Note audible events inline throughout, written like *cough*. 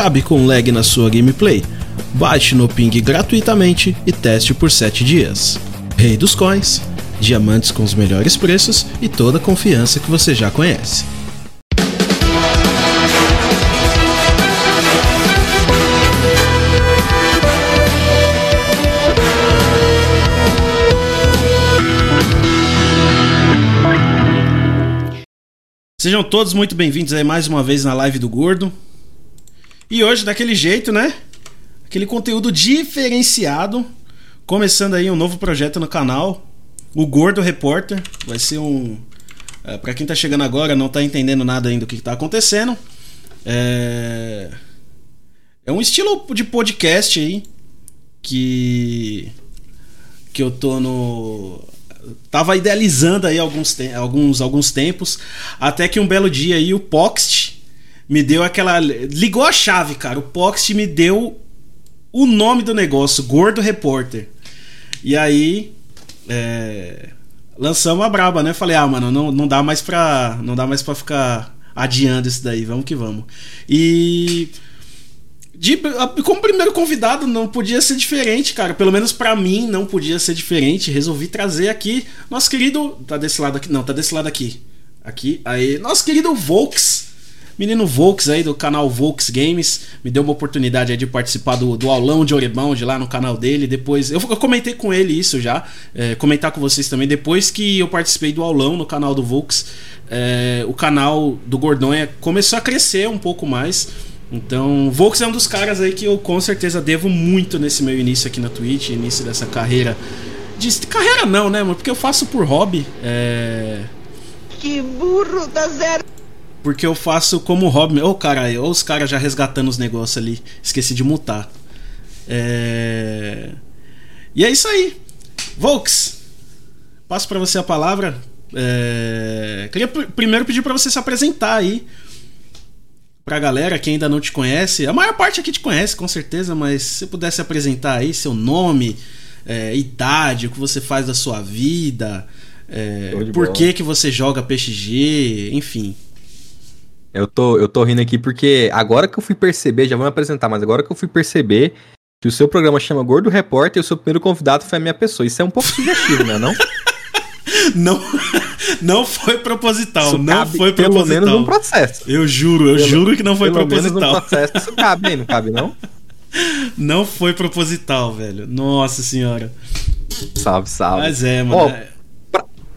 acabe com lag na sua gameplay. Baixe no Ping gratuitamente e teste por 7 dias. Rei dos Coins, diamantes com os melhores preços e toda a confiança que você já conhece. Sejam todos muito bem-vindos aí mais uma vez na live do Gordo. E hoje, daquele jeito, né? Aquele conteúdo diferenciado. Começando aí um novo projeto no canal. O Gordo Repórter. Vai ser um. É, para quem tá chegando agora, não tá entendendo nada ainda do que, que tá acontecendo. É. É um estilo de podcast aí. Que. Que eu tô no tava idealizando aí alguns, alguns, alguns tempos, até que um belo dia aí o Poxt me deu aquela. Ligou a chave, cara. O Poxt me deu o nome do negócio, Gordo Repórter. E aí. É, lançamos a braba, né? Falei, ah, mano, não, não dá mais pra. Não dá mais pra ficar adiando isso daí, vamos que vamos. E de, como primeiro convidado não podia ser diferente, cara. Pelo menos para mim não podia ser diferente. Resolvi trazer aqui nosso querido. Tá desse lado aqui? Não, tá desse lado aqui. Aqui, aí. Nosso querido Volks. Menino Volks aí do canal Volks Games. Me deu uma oportunidade aí de participar do, do aulão de Orebound lá no canal dele. Depois. Eu, eu comentei com ele isso já. É, comentar com vocês também. Depois que eu participei do aulão no canal do Volks, é, o canal do Gordonha começou a crescer um pouco mais. Então, Volks é um dos caras aí que eu com certeza devo muito nesse meu início aqui na Twitch, início dessa carreira. De, carreira não, né, mano? Porque eu faço por hobby. É... Que burro, dá zero. Porque eu faço como hobby. Ô, oh, caralho, os caras já resgatando os negócios ali. Esqueci de mutar. É... E é isso aí. Volks, passo para você a palavra. É... Queria primeiro pedir para você se apresentar aí pra galera que ainda não te conhece, a maior parte aqui te conhece com certeza, mas se você pudesse apresentar aí seu nome, é, idade, o que você faz da sua vida, é, por que, que você joga PXG, enfim. Eu tô, eu tô rindo aqui porque agora que eu fui perceber, já vou me apresentar, mas agora que eu fui perceber que o seu programa chama Gordo Repórter e o seu primeiro convidado foi a minha pessoa. Isso é um pouco sugestivo, né? Não? *laughs* não, não foi proposital. Isso não foi proposital. Pelo menos no processo. Eu juro, eu pelo, juro que não foi pelo proposital. Menos no processo isso cabe, hein? Não cabe, não? *laughs* Não foi proposital, velho. Nossa senhora. Salve, salve. Mas é, mano. Oh,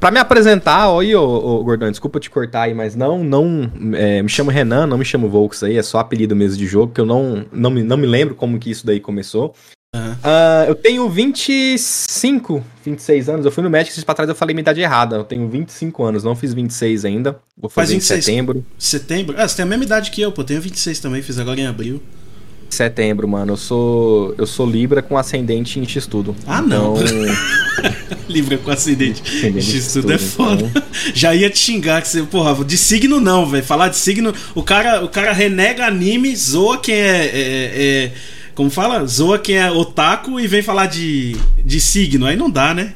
pra, pra, me apresentar, oi, ô, ô, Gordão, desculpa te cortar aí, mas não, não. É, me chamo Renan, não me chamo Volks aí, é só apelido mesmo de jogo, que eu não, não, me, não me lembro como que isso daí começou. Uhum. Uh, eu tenho 25, 26 anos. Eu fui no médico esses pra trás eu falei minha idade errada. Eu tenho 25 anos, não fiz 26 ainda. Vou fazer em setembro. Setembro? Ah, você tem a mesma idade que eu, pô. Eu tenho 26 também, fiz agora em abril. Setembro, mano. Eu sou. Eu sou Libra com ascendente em X-Tudo. Ah, então... não. *laughs* Libra com ascendente. X-Tudo é foda. Então... Já ia te xingar que você, porra, de signo não, velho. Falar de signo. O cara, o cara renega anime, zoa quem é, é, é como fala? Zoa quem é otaku e vem falar de, de signo. Aí não dá, né?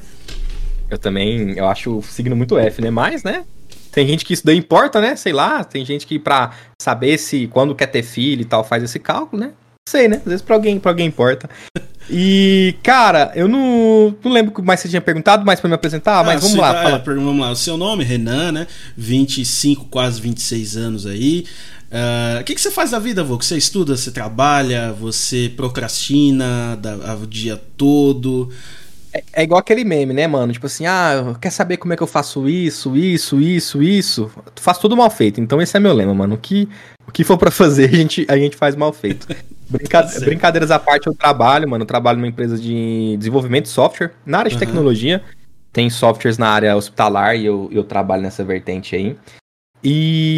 Eu também, eu acho o signo muito F, né? Mas, né? Tem gente que isso daí importa, né? Sei lá, tem gente que pra saber se quando quer ter filho e tal faz esse cálculo, né? Sei, né? Às vezes pra alguém, pra alguém importa. E, cara, eu não, não lembro mais se você tinha perguntado, mas pra me apresentar, ah, mas vamos lá. Fala. É, vamos lá. O seu nome, Renan, né? 25, quase 26 anos aí. Uh, o que, que você faz da vida, vô? Você estuda, você trabalha, você procrastina da, o dia todo? É, é, igual aquele meme, né, mano? Tipo assim, ah, quer saber como é que eu faço isso, isso, isso, isso? Tu faz tudo mal feito. Então esse é meu lema, mano. O que, o que for para fazer, a gente, a gente faz mal feito. *laughs* Tá brincadeiras à parte, eu trabalho, mano. Eu trabalho numa empresa de desenvolvimento de software, na área de uhum. tecnologia. Tem softwares na área hospitalar e eu, eu trabalho nessa vertente aí. E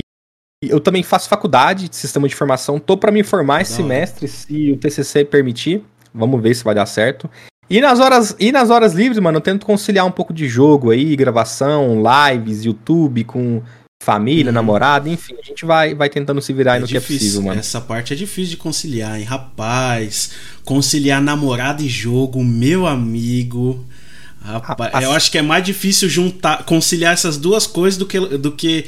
eu também faço faculdade de sistema de informação, tô para me formar esse semestre, se o TCC permitir. Vamos ver se vai dar certo. E nas horas, e nas horas livres, mano, eu tento conciliar um pouco de jogo aí, gravação, lives, YouTube com família, hum. namorada, enfim, a gente vai, vai tentando se virar é no difícil, que é possível, mano. Essa parte é difícil de conciliar, hein? Rapaz, conciliar namorada e jogo, meu amigo. Rapaz, eu acho que é mais difícil juntar, conciliar essas duas coisas do que, do que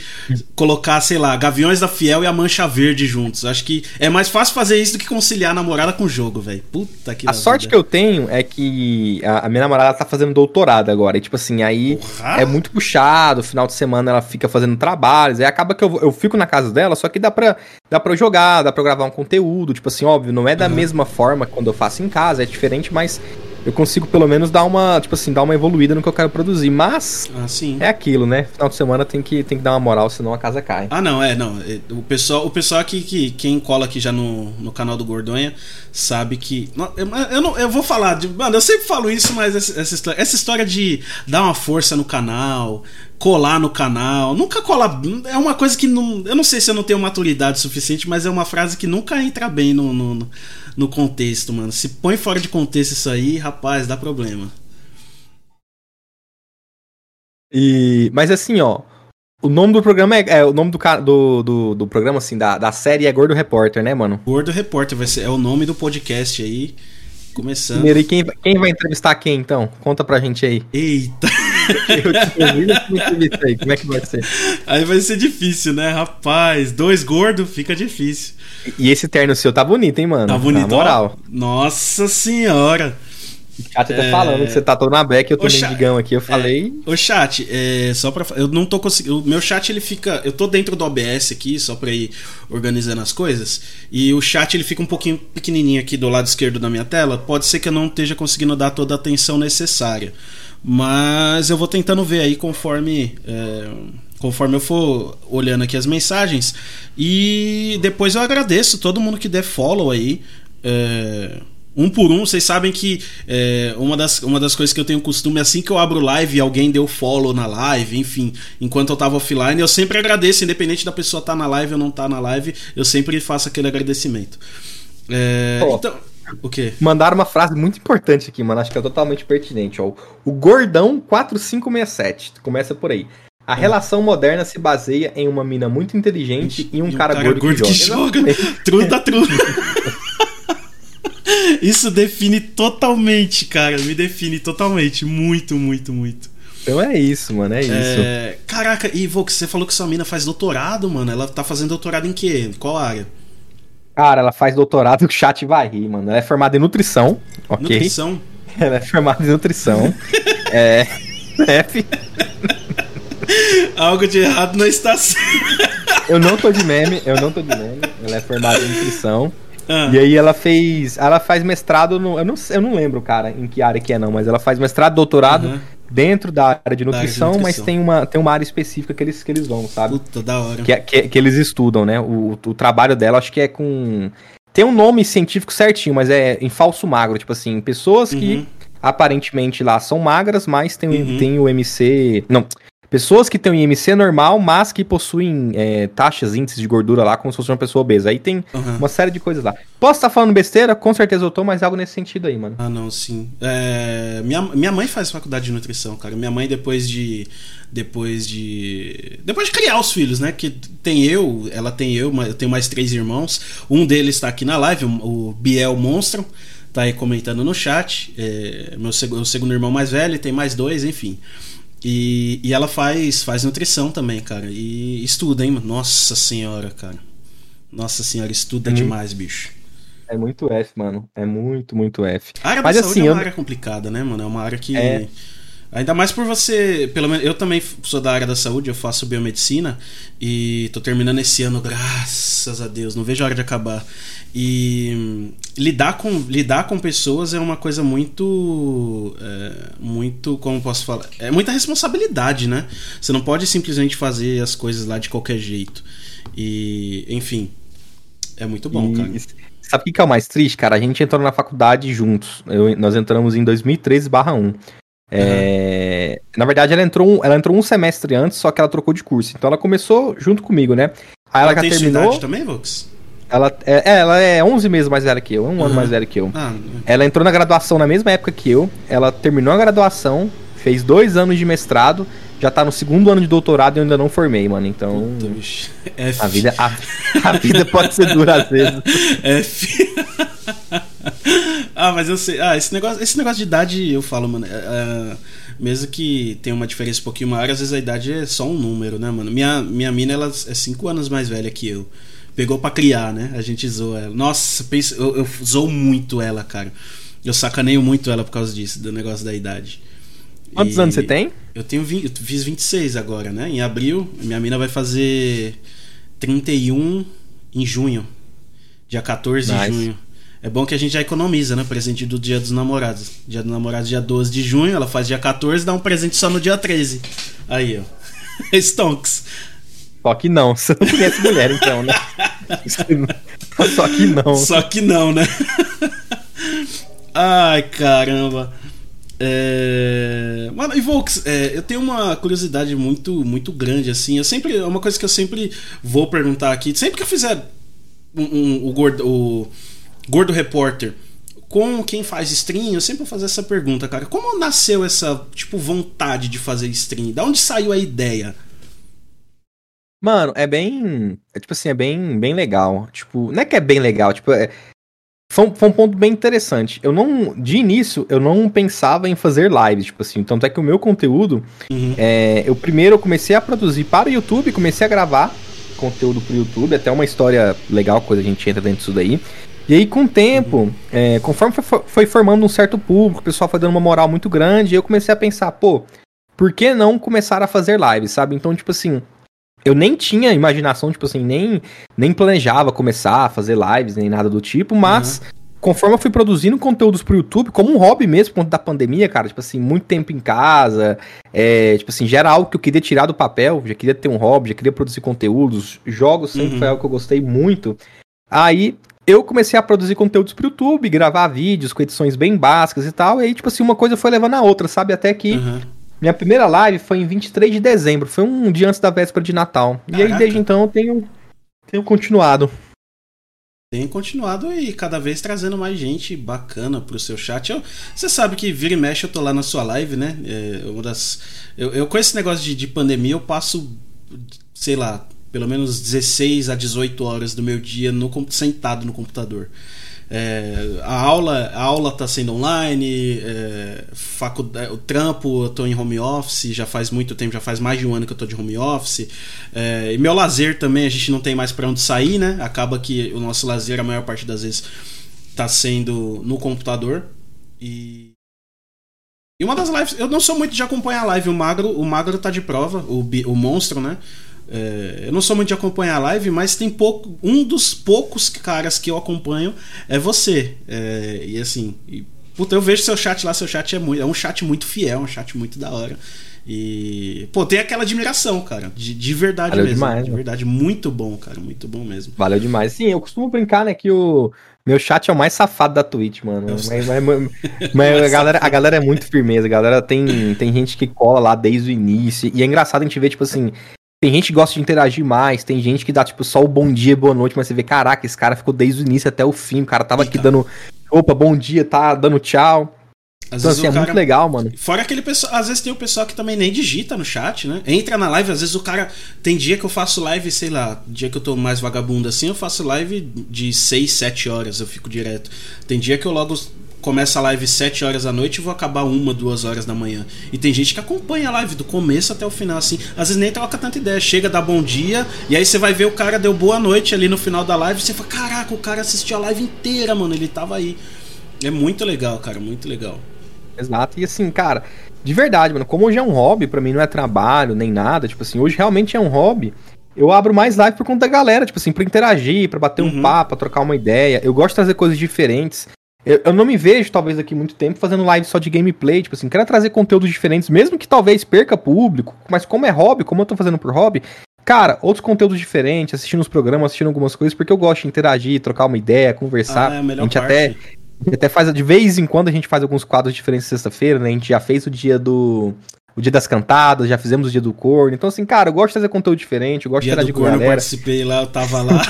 colocar, sei lá, Gaviões da Fiel e a Mancha Verde juntos. Acho que é mais fácil fazer isso do que conciliar a namorada com o jogo, velho. Puta que A sorte vida. que eu tenho é que a, a, minha namorada tá fazendo doutorado agora. E, tipo assim, aí Porra. é muito puxado. Final de semana ela fica fazendo trabalhos. Aí acaba que eu, eu fico na casa dela, só que dá pra, dá pra jogar, dá pra gravar um conteúdo. Tipo assim, óbvio, não é da uhum. mesma forma quando eu faço em casa, é diferente, mas eu consigo pelo menos dar uma, tipo assim, dar uma evoluída no que eu quero produzir. Mas ah, é aquilo, né? Final de semana tem que, tem que dar uma moral, senão a casa cai. Ah, não, é, não. É, o pessoal, o pessoal aqui, que quem cola aqui já no, no canal do Gordonha sabe que. Eu, eu, não, eu vou falar, de, mano, eu sempre falo isso, mas essa, essa, história, essa história de dar uma força no canal, colar no canal. Nunca cola. É uma coisa que não. Eu não sei se eu não tenho maturidade suficiente, mas é uma frase que nunca entra bem no, no, no contexto, mano. Se põe fora de contexto isso aí, rapaz, dá problema. E, mas assim, ó. O nome do programa é. é o nome do, do, do, do, programa, assim, da, da série é Gordo Repórter, né, mano? Gordo Repórter, vai ser, é o nome do podcast aí. Começando. Primeiro, e quem, quem vai entrevistar quem, então? Conta pra gente aí. Eita! Eu como é que vai ser? Aí vai ser difícil, né, rapaz? Dois gordos, fica difícil. E esse terno seu tá bonito, hein, mano? Tá bonito, Na moral. Ó, nossa senhora! O chat tá é... falando que você tá todo na beca, eu tô mendigão aqui, eu falei. É... Ô chat, é... só pra. Eu não tô conseguindo. O meu chat ele fica. Eu tô dentro do OBS aqui, só pra ir organizando as coisas. E o chat ele fica um pouquinho pequenininho aqui do lado esquerdo da minha tela. Pode ser que eu não esteja conseguindo dar toda a atenção necessária. Mas eu vou tentando ver aí conforme. É, conforme eu for olhando aqui as mensagens. E depois eu agradeço todo mundo que der follow aí. É, um por um, vocês sabem que é, uma, das, uma das coisas que eu tenho costume, assim que eu abro live e alguém deu follow na live, enfim, enquanto eu tava offline, eu sempre agradeço, independente da pessoa estar tá na live ou não estar tá na live, eu sempre faço aquele agradecimento. É, então, o quê? Mandaram uma frase muito importante aqui, mano. Acho que é totalmente pertinente. Ó. O Gordão 4567. Começa por aí. A relação moderna se baseia em uma mina muito inteligente e um, e um cara, cara, gordo, gordo que, joga. Que joga. Truta, truta. Isso define totalmente, cara. Me define totalmente. Muito, muito, muito. Então é isso, mano. É isso. É... Caraca, e você falou que sua mina faz doutorado, mano. Ela tá fazendo doutorado em quê? Qual área? Cara, ela faz doutorado, o chat vai rir, mano. Ela é formada em nutrição, ok? Nutrição? Ela é formada em nutrição. *laughs* é. F. Algo de errado não está Eu não tô de meme, eu não tô de meme. Ela é formada em nutrição. Ah. E aí ela fez. Ela faz mestrado no. Eu não, eu não lembro, cara, em que área que é, não, mas ela faz mestrado, doutorado uhum dentro da área de nutrição, área de nutrição. mas tem uma, tem uma área específica que eles, que eles vão, sabe? Puta, da hora. Que, é, que, que eles estudam, né? O, o trabalho dela acho que é com. Tem um nome científico certinho, mas é em falso magro. Tipo assim, pessoas que uhum. aparentemente lá são magras, mas tem, uhum. tem o MC. Não, Pessoas que têm um IMC normal, mas que possuem é, taxas, índices de gordura lá, como se fosse uma pessoa obesa. Aí tem uhum. uma série de coisas lá. Posso estar falando besteira? Com certeza eu tô, mas algo nesse sentido aí, mano. Ah, não, sim. É, minha, minha mãe faz faculdade de nutrição, cara. Minha mãe, depois de. Depois de. Depois de criar os filhos, né? Que tem eu, ela tem eu, eu tenho mais três irmãos. Um deles está aqui na live, o Biel Monstro tá aí comentando no chat. É, meu segundo, segundo irmão mais velho, tem mais dois, enfim. E, e ela faz, faz nutrição também, cara. E estuda, hein? Nossa senhora, cara. Nossa senhora, estuda hum. demais, bicho. É muito F, mano. É muito, muito F. A área Mas, da saúde assim, é uma eu... área complicada, né, mano? É uma área que. É... Ainda mais por você, pelo menos eu também sou da área da saúde, eu faço biomedicina e tô terminando esse ano, graças a Deus, não vejo a hora de acabar. E lidar com, lidar com pessoas é uma coisa muito. É, muito. Como posso falar? É muita responsabilidade, né? Você não pode simplesmente fazer as coisas lá de qualquer jeito. E, enfim. É muito bom, e, cara. Sabe o que é o mais triste, cara? A gente entrou na faculdade juntos. Eu, nós entramos em 2013/1. É, uhum. Na verdade, ela entrou, um, ela entrou um semestre antes, só que ela trocou de curso. Então ela começou junto comigo, né? Aí ela, ela já terminou. também, Vox? Ela é, é, ela é 11 meses mais velha que eu, um uhum. ano mais velha que eu. Ah, ela entrou na graduação na mesma época que eu. Ela terminou a graduação, fez dois anos de mestrado, já tá no segundo ano de doutorado e eu ainda não formei, mano. Então. Puta, é a, vida, a, a, vida pode ser dura às vezes. *laughs* É. *laughs* ah, mas eu sei. Ah, esse negócio, esse negócio de idade, eu falo, mano. É, é mesmo que tenha uma diferença um pouquinho maior, às vezes a idade é só um número, né, mano? Minha, minha mina, ela é 5 anos mais velha que eu. Pegou pra criar, né? A gente zoou ela. Nossa, pensa, eu, eu zoo muito ela, cara. Eu sacaneio muito ela por causa disso, do negócio da idade. Quantos E anos você tem? Eu tenho 20, eu fiz 26 agora, né? Em abril, minha mina vai fazer 31 em junho. Dia 14 Nice. de junho. É bom que a gente já economiza, né? Presente do dia dos namorados. Dia dos namorados, dia 12 de junho, ela faz dia 14, dá um presente só no dia 13. Aí, ó. *laughs* Stonks. Só que não, *laughs* você não conhece mulher, então, né? *laughs* Só que não. Só que não, né? Ai, caramba. É... Mano, e Volks, é, eu tenho uma curiosidade muito, muito grande, assim. Eu sempre. É uma coisa que eu sempre vou perguntar aqui. Sempre que eu fizer um, um- o, gordo, o Gordo Repórter com quem faz stream, eu sempre vou fazer essa pergunta, cara. Como nasceu essa, tipo, vontade de fazer stream? Da onde saiu a ideia? Mano, é bem. É tipo assim, é bem, bem legal. Tipo, não é que é bem legal, tipo, é. Foi um, foi um ponto bem interessante. Eu não. De início, eu não pensava em fazer lives, tipo assim. Tanto é que o meu conteúdo. Uhum. É, eu primeiro eu comecei a produzir para o YouTube, comecei a gravar conteúdo pro YouTube, até uma história legal quando a gente entra dentro disso daí. E aí, com o tempo, é, conforme foi, foi formando um certo público, o pessoal foi dando uma moral muito grande, eu comecei a pensar, pô, por que não começar a fazer lives, sabe? Então, tipo assim, eu nem tinha imaginação, tipo assim, nem, nem planejava começar a fazer lives, nem nada do tipo, mas conforme eu fui produzindo conteúdos pro YouTube, como um hobby mesmo, por conta da pandemia, cara, tipo assim, muito tempo em casa, é, tipo assim, já era algo que eu queria tirar do papel, já queria ter um hobby, já queria produzir conteúdos, jogos sempre Uhum. foi algo que eu gostei muito. Aí eu comecei a produzir conteúdos pro YouTube, gravar vídeos com edições bem básicas e tal, e aí, tipo assim, uma coisa foi levando a outra, sabe? Até que Uhum. Minha primeira live foi em 23 de dezembro, foi um dia antes da véspera de Natal. E aí, Caraca. desde então, eu tenho, tenho continuado. Tem continuado e cada vez trazendo mais gente bacana pro seu chat. Eu- Você sabe que vira e mexe eu tô lá na sua live, né? É uma das, eu, eu com esse negócio de, de pandemia eu passo, sei lá, pelo menos 16 a 18 horas do meu dia no, sentado no computador. É, a aula a aula tá sendo online, é, faculdade, o trampo eu tô em home office já faz muito tempo, já faz mais de um ano que eu tô de home office. É, e meu lazer também, a gente não tem mais para onde sair, né? Acaba que o nosso lazer, a maior parte das vezes, tá sendo no computador. E. E uma das lives. Eu não sou muito de acompanhar a live, o Magro, o Magro tá de prova, o, o monstro, né? É, eu não sou muito de acompanhar a live, mas tem pouco. Um dos poucos caras que eu acompanho é você. É, e assim. E, puta, eu vejo seu chat lá, seu chat é muito. É um chat muito fiel, um chat muito da hora. E. Pô, tem aquela admiração, cara. De, de verdade Valeu mesmo. demais, de mano. verdade. Muito bom, cara. Muito bom mesmo. Valeu demais. Sim, eu costumo brincar, né, que o meu chat é o mais safado da Twitch, mano. Eu Mas, sei. mas- mas- mas *laughs* a, galera, a galera é muito firmeza. A galera tem, tem gente que cola lá desde o início. E é engraçado a gente ver, tipo assim. Tem gente que gosta de interagir mais, tem gente que dá, tipo, só o bom dia, boa noite, mas você vê, caraca, esse cara ficou desde o início até o fim. O cara tava aqui Então. dando. Opa, bom dia, tá dando tchau. Às Então, vezes assim, é cara. muito legal, mano. Fora aquele pessoal, às vezes tem o pessoal que também nem digita no chat, né? Entra na live, às vezes o cara. Tem dia que eu faço live, sei lá, dia que eu tô mais vagabundo assim, eu faço live de 6, 7 horas, eu fico direto. Tem dia que eu logo começo a live 7 horas da noite e vou acabar uma, duas horas da manhã. E tem gente que acompanha a live do começo até o final, assim. Às vezes nem troca tanta ideia. Chega, dá bom dia, e aí você vai ver o cara deu boa noite ali no final da live, você fala, caraca, o cara assistiu a live inteira, mano, ele tava aí. É muito legal, cara, muito legal. Exato. E assim, cara, de verdade, mano, como hoje é um hobby, pra mim não é trabalho nem nada, tipo assim, hoje realmente é um hobby. Eu abro mais live por conta da galera, tipo assim, pra interagir, pra bater Uhum. um papo, pra trocar uma ideia. Eu gosto de trazer coisas diferentes. Eu, eu não me vejo, talvez, aqui muito tempo fazendo live só de gameplay, tipo assim, quero trazer conteúdos diferentes, mesmo que talvez perca público, mas como é hobby, como eu tô fazendo por hobby, cara, outros conteúdos diferentes, assistindo os programas, assistindo algumas coisas, porque eu gosto de interagir, trocar uma ideia, conversar. Ah, é a melhor a gente parte. até a gente até faz, de vez em quando a gente faz alguns quadros diferentes sexta-feira, né? A gente já fez o dia do. O dia das cantadas, já fizemos o dia do corno. Então, assim, cara, eu gosto de fazer conteúdo diferente, eu gosto Dia de com a corno eu galera, participei lá, eu tava lá.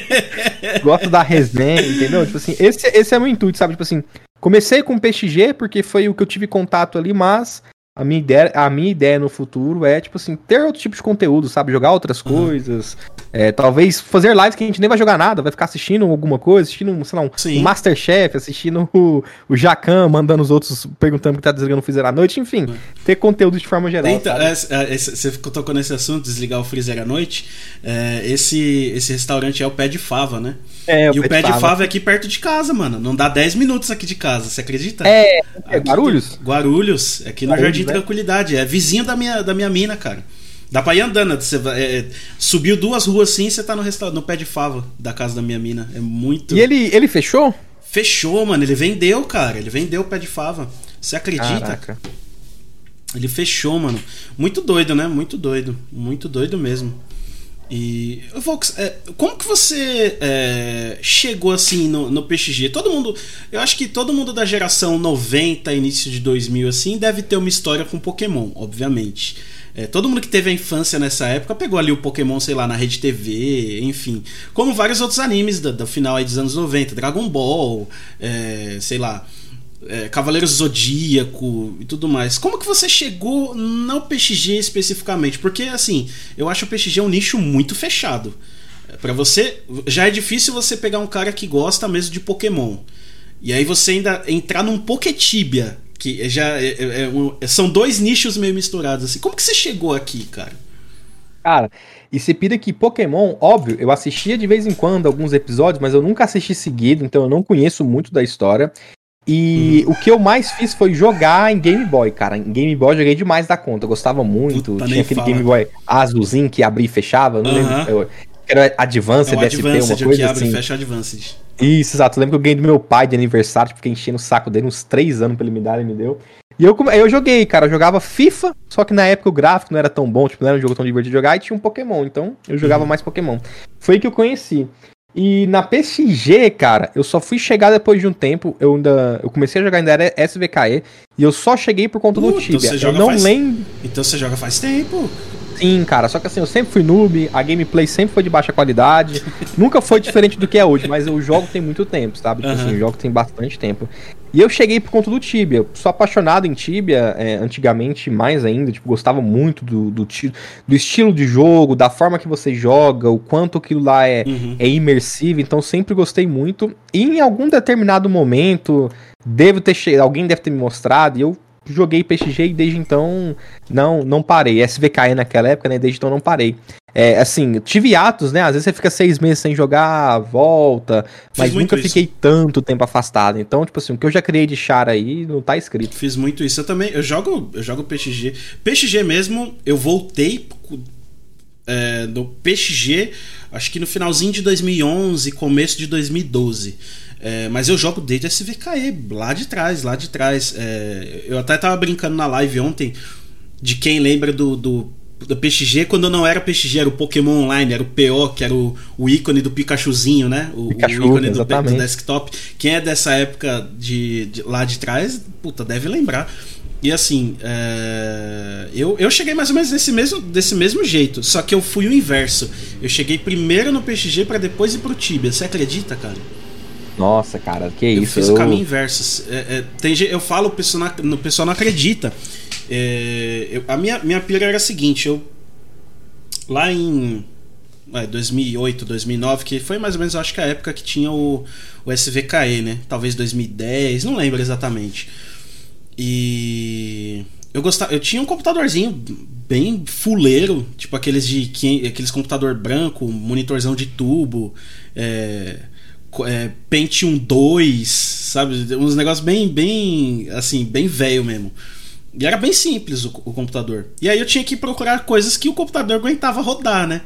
*laughs* gosto da resenha, entendeu? Tipo assim, esse, esse é o meu intuito, sabe? Tipo assim, comecei com PXG porque foi o que eu tive contato ali, mas a minha ideia, a minha ideia no futuro é, tipo assim, ter outro tipo de conteúdo, sabe? Jogar outras Uhum. coisas, É, talvez fazer lives que a gente nem vai jogar nada, vai ficar assistindo alguma coisa, assistindo, sei lá, um, um Masterchef, assistindo o, o Jacan, mandando os outros perguntando o que tá desligando o freezer à noite, enfim, ter conteúdo de forma geral. Então, é, é, você tocou nesse assunto, desligar o freezer à noite. É, esse, esse restaurante é o Pé de Fava, né? É, o e o Pé de Fava. Fava é aqui perto de casa, mano. Não dá 10 minutos aqui de casa, você acredita? É, é Guarulhos? Guarulhos, aqui no Guarulhos, Jardim né? Tranquilidade. É vizinho da minha, da minha mina, cara. Dá pra ir andando. Você vai, é, subiu duas ruas assim e você tá no, restaurante, no pé de fava da casa da minha mina. É muito. E ele, ele fechou? Fechou, mano. Ele vendeu, cara. Ele vendeu o pé de fava. Você acredita? Caraca. Ele fechou, mano. Muito doido, né? Muito doido. Muito doido mesmo. E, Vox, é, como que você é, chegou assim no, no PXG? Todo mundo, eu acho que todo mundo da geração 90, início de 2000 assim, deve ter uma história com Pokémon, obviamente. É, todo mundo que teve a infância nessa época pegou ali o Pokémon, sei lá, na Rede TV, enfim. Como vários outros animes do, do final aí dos anos 90, Dragon Ball, é, sei lá, é, Cavaleiros Zodíaco e tudo mais. Como que você chegou no PXG especificamente? Porque, assim, eu acho o PXG um nicho muito fechado. É, para você, já é difícil você pegar um cara que gosta mesmo de Pokémon. E aí você ainda entrar num Poketibia, que já é, é, é, são dois nichos meio misturados assim. Como que você chegou aqui, cara? Cara, e se pira que Pokémon, óbvio, eu assistia de vez em quando alguns episódios, mas eu nunca assisti seguido, então eu não conheço muito da história. E uhum. o que eu mais fiz foi jogar em Game Boy, cara. Em Game Boy eu joguei demais da conta, eu gostava muito. Puta, Tinha aquele fala. Game Boy azulzinho que abria e fechava, não uhum. lembro. Eu, era Advanced, é um DSP, uma coisa que abre assim. e fecha Advanced. Isso, exato. Eu lembro que eu ganhei do meu pai de aniversário, fiquei enchendo o saco dele uns três anos pra ele me dar, ele me deu. E eu, eu joguei, cara, eu jogava FIFA, só que na época o gráfico não era tão bom, tipo, não era um jogo tão divertido de jogar, e tinha um Pokémon, então eu jogava uhum. mais Pokémon. Foi aí que eu conheci. E na PSG, cara, eu só fui chegar depois de um tempo. Eu ainda. Eu comecei a jogar ainda era SVKE. E eu só cheguei por conta do Tibia. Eu não faz... lembro. Então você joga faz tempo. Sim, cara. Só que assim, eu sempre fui noob, a gameplay sempre foi de baixa qualidade. *laughs* Nunca foi diferente do que é hoje, mas o jogo tem muito tempo, sabe? Tipo uhum. assim, o jogo tem bastante tempo. E eu cheguei por conta do Tibia. Eu sou apaixonado em Tibia, é, antigamente mais ainda, tipo, gostava muito do, do, do, estilo de jogo, da forma que você joga, o quanto aquilo lá é, uhum. é imersivo, então sempre gostei muito. E em algum determinado momento, devo ter alguém deve ter me mostrado, e eu joguei PXG e desde então não não parei. SVKE naquela época, né? Desde então não parei. É, assim, tive atos, né? Às vezes você fica seis meses sem jogar, volta, mas nunca isso. fiquei tanto tempo afastado. Então, tipo assim, o que eu já criei de char aí não tá escrito. Fiz muito isso. Eu também, eu jogo, eu jogo PXG. PXG mesmo, eu voltei é, do PXG, acho que no finalzinho de 2011, começo de 2012. É, mas eu jogo desde SVKE, lá de trás, lá de trás. É, eu até tava brincando na live ontem de quem lembra do, do, do, PXG quando não era PXG, era o Pokémon Online, era o PO, que era o, o ícone do Pikachuzinho, né? O, Pikachu, o ícone do, do, desktop. Quem é dessa época de, de, lá de trás, puta, deve lembrar. E assim, é... eu, eu cheguei mais ou menos desse mesmo, desse mesmo jeito, só que eu fui o inverso. Eu cheguei primeiro no PXG para depois ir pro Tibia. Você acredita, cara? Nossa, cara, que eu isso. Eu fiz o caminho inverso. É, é, tem, eu falo, o pessoal não, o pessoal não acredita. É, eu, a minha, minha pira era a seguinte: eu. Lá em. 2008, 2009, que foi mais ou menos, acho que a época que tinha o, o SVKE, né? Talvez 2010, não lembro exatamente. E. Eu gostava, eu tinha um computadorzinho bem fuleiro, tipo aqueles de aqueles computador branco, monitorzão de tubo, é, é, Pentium 2, sabe? Uns negócios bem, bem, assim, bem velho mesmo. E era bem simples o, o, computador. E aí eu tinha que procurar coisas que o computador aguentava rodar, né?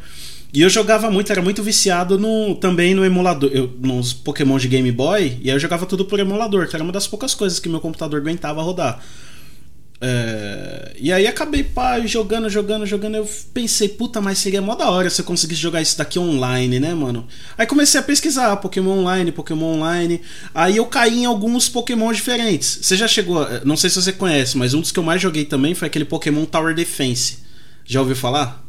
E eu jogava muito, era muito viciado no, também no emulador, eu, nos Pokémon de Game Boy, e aí eu jogava tudo por emulador, que era uma das poucas coisas que meu computador aguentava rodar. É, e aí acabei pá, jogando, jogando, jogando. Eu pensei, puta, mas seria mó da hora se eu conseguisse jogar isso daqui online, né, mano? Aí comecei a pesquisar Pokémon Online, Pokémon Online. Aí eu caí em alguns Pokémon diferentes. Você já chegou, não sei se você conhece, mas um dos que eu mais joguei também foi aquele Pokémon Tower Defense. Já ouviu falar?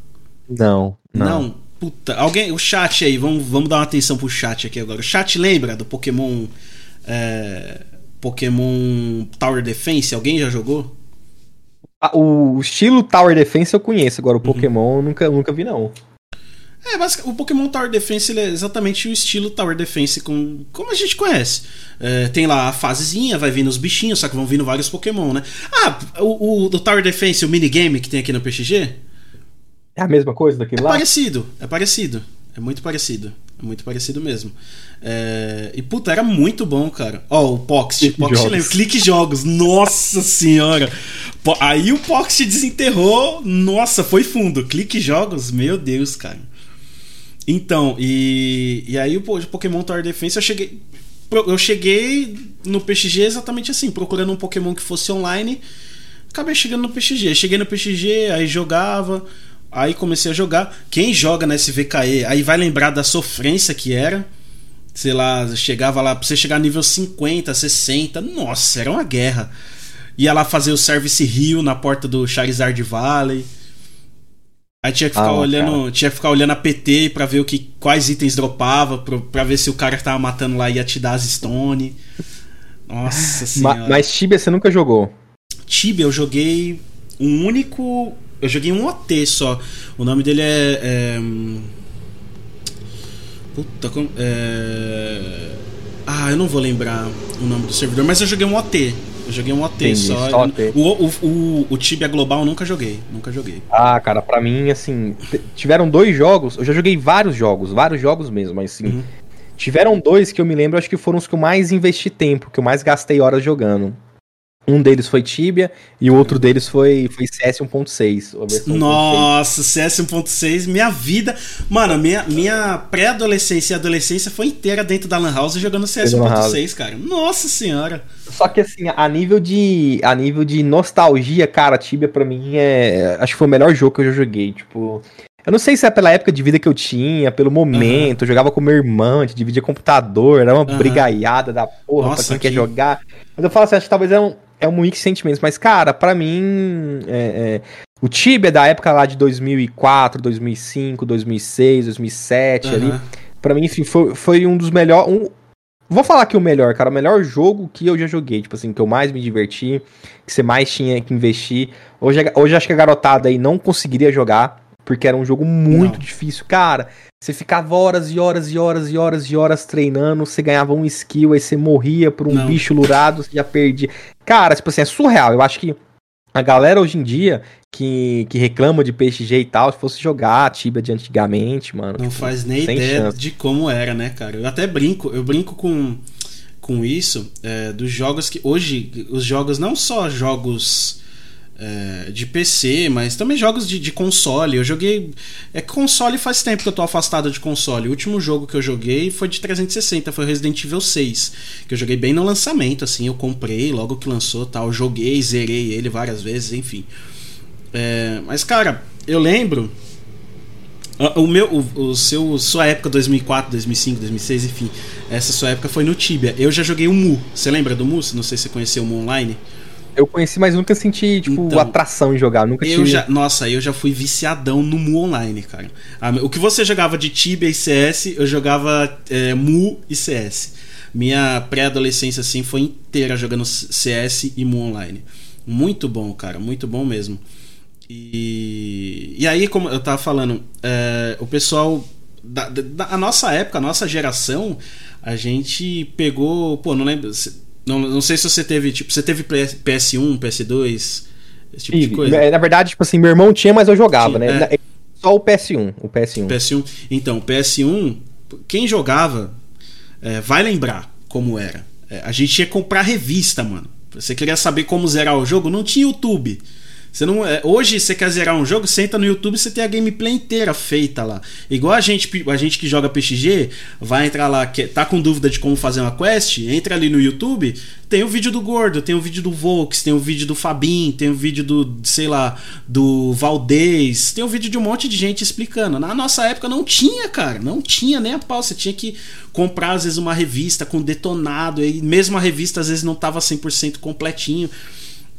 Não, não. Não, puta. Alguém, o chat aí, vamos, vamos dar uma atenção pro chat aqui agora. O chat lembra do Pokémon. É, Pokémon Tower Defense? Alguém já jogou? O estilo Tower Defense eu conheço, agora o uhum. Pokémon eu nunca, nunca vi, não. É, basic- o Pokémon Tower Defense ele é exatamente o estilo Tower Defense com, como a gente conhece. É, tem lá a fasezinha, vai vindo os bichinhos, só que vão vindo vários Pokémon, né? Ah, o, o do Tower Defense, o minigame que tem aqui no PXG, É a mesma coisa daquele é lá? parecido, é parecido. É muito parecido. É muito parecido mesmo. É, E puta, era muito bom, cara. Ó, o Poxt. Clique Jogos. lembra? Clique Jogos. Nossa senhora. Aí o Poxt desenterrou. Nossa, foi fundo. Clique Jogos, meu Deus, cara. Então, e, e aí o po- Pokémon Tower Defense eu cheguei. Eu cheguei no PXG exatamente assim, procurando um Pokémon que fosse online. Acabei chegando no PXG. Cheguei no PXG, aí jogava. Aí comecei a jogar. Quem joga na SVKE, aí vai lembrar da sofrência que era. Sei lá, chegava lá, pra você chegar nível 50, 60. Nossa, era uma guerra. Ia lá fazer o Service Rio na porta do Charizard Valley. Aí tinha que ficar Ah, olhando, tinha que ficar olhando a PT pra ver o que quais itens dropava, pra ver se o cara que tava matando lá ia te dar as stone. Nossa Ma- senhora. mas Tibia você nunca jogou. Tibia eu joguei um único. Eu joguei um OT só. O nome dele é. é, Puta, como. É... Ah, eu não vou lembrar o nome do servidor, mas eu joguei um OT. Eu joguei um OT Entendi, só. só OT. O, o, o, o Tibia Global eu nunca joguei. Nunca joguei. Ah, cara, pra mim, assim, tiveram dois jogos, eu já joguei vários jogos, vários jogos mesmo, mas assim, Uhum. tiveram dois que eu me lembro, acho que foram os que eu mais investi tempo, que eu mais gastei horas jogando. Um deles foi Tibia e o outro deles foi, foi CS 1.6. a versão 1.6. Nossa, CS 1.6, minha vida. Mano, minha, minha pré-adolescência e adolescência foi inteira dentro da Lan House jogando CS Lan House. 1.6, cara. Nossa senhora. Só que assim, a nível de a nível de nostalgia, cara, Tibia pra mim é, acho que foi o melhor jogo que eu já joguei, tipo, eu não sei se é pela época de vida que eu tinha, pelo momento, eu jogava com meu irmão, a gente dividia computador, era uma Aham. brigaiada da porra Nossa, pra quem que- quer jogar. Mas eu falo assim, acho que talvez é um, é um mix de sentimentos, mas cara, pra mim, é, é, o Tibia da época lá de 2004, 2005, 2006, 2007 ali, Aham. Pra mim, enfim, foi, foi um dos melhores. Um, vou falar que o melhor, cara. O melhor jogo que eu já joguei. Tipo assim, que eu mais me diverti, que você mais tinha que investir. Hoje, hoje acho que a garotada aí não conseguiria jogar, porque era um jogo muito Não. difícil. Cara, você ficava horas e horas e horas e horas e horas treinando, você ganhava um skill, aí você morria por um Não. bicho lurado, você já perdia. Cara, tipo assim, é surreal. Eu acho que a galera hoje em dia que, que reclama de PXG e tal, se fosse jogar Tibia de antigamente, mano. Não tipo, faz nem ideia chance. de como era, né, cara? Eu até brinco, eu brinco com, com isso, é, dos jogos que. Hoje, os jogos, não só jogos é, de PC, mas também jogos de, de console. Eu joguei. É console faz tempo que eu tô afastado de console. O último jogo que eu joguei foi de 360, foi Resident Evil 6. Que eu joguei bem no lançamento, assim. Eu comprei logo que lançou tal. Joguei, zerei ele várias vezes, enfim. É, mas, cara, eu lembro. O meu, o, o seu, sua época 2004, 2005, 2006, enfim, essa sua época foi no Tibia. Eu já joguei o Mu. Você lembra do Mu? Não sei se você conheceu o Mu online. Eu conheci, mas nunca senti, tipo, Então, atração em jogar. Nunca Eu tive. já, nossa, eu já fui viciadão no Mu online, cara. Ah, O que você jogava de Tibia e CS, eu jogava é, Mu e CS. Minha pré-adolescência assim foi inteira jogando CS e Mu online. Muito bom, cara, muito bom mesmo. E, e aí, como eu tava falando, é, o pessoal da, da a nossa época, a nossa geração, a gente pegou, pô, não lembro, se- não, não sei se você teve, tipo, você teve PS- PS1, PS2, esse tipo de Tive. coisa. É, Na verdade, tipo assim, meu irmão tinha, mas eu jogava, Tinha, né? é. Só o PS1, o PS1. PS1. Então, PS1, quem jogava é, vai lembrar como era. É, a gente ia comprar revista, mano. Você queria saber como zerar o jogo? Não tinha YouTube. Você não, é, hoje você quer zerar um jogo, entra no YouTube você tem a gameplay inteira feita lá. Igual a gente, a gente que joga PXG, vai entrar lá, que, tá com dúvida de como fazer uma quest, entra ali no YouTube, tem o vídeo do Gordo, tem o vídeo do Volks, tem o vídeo do Fabin, tem o vídeo do, sei lá, do Valdez, tem o vídeo de um monte de gente explicando. Na nossa época não tinha, cara, não tinha nem a pau. Você tinha que comprar, às vezes, uma revista com detonado, e mesmo a revista às vezes não tava 100% completinho.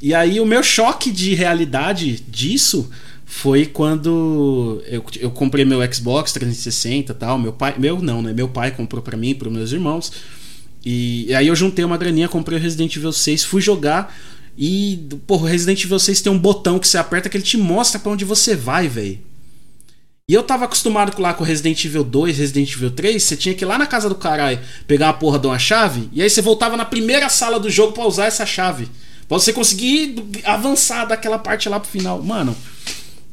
E aí o meu choque de realidade disso foi quando eu, eu comprei meu Xbox 360 e tal. Meu pai, meu não, né? Meu pai comprou pra mim, para meus irmãos. E, e aí eu juntei uma graninha, comprei o Resident Evil 6, fui jogar e, o Resident Evil 6 tem um botão que você aperta que ele te mostra pra onde você vai, velho. E eu tava acostumado lá com Resident Evil 2, Resident Evil 3, você tinha que ir lá na casa do caralho pegar a porra de uma chave, e aí você voltava na primeira sala do jogo para usar essa chave. Pra você conseguir avançar daquela parte lá pro final. Mano.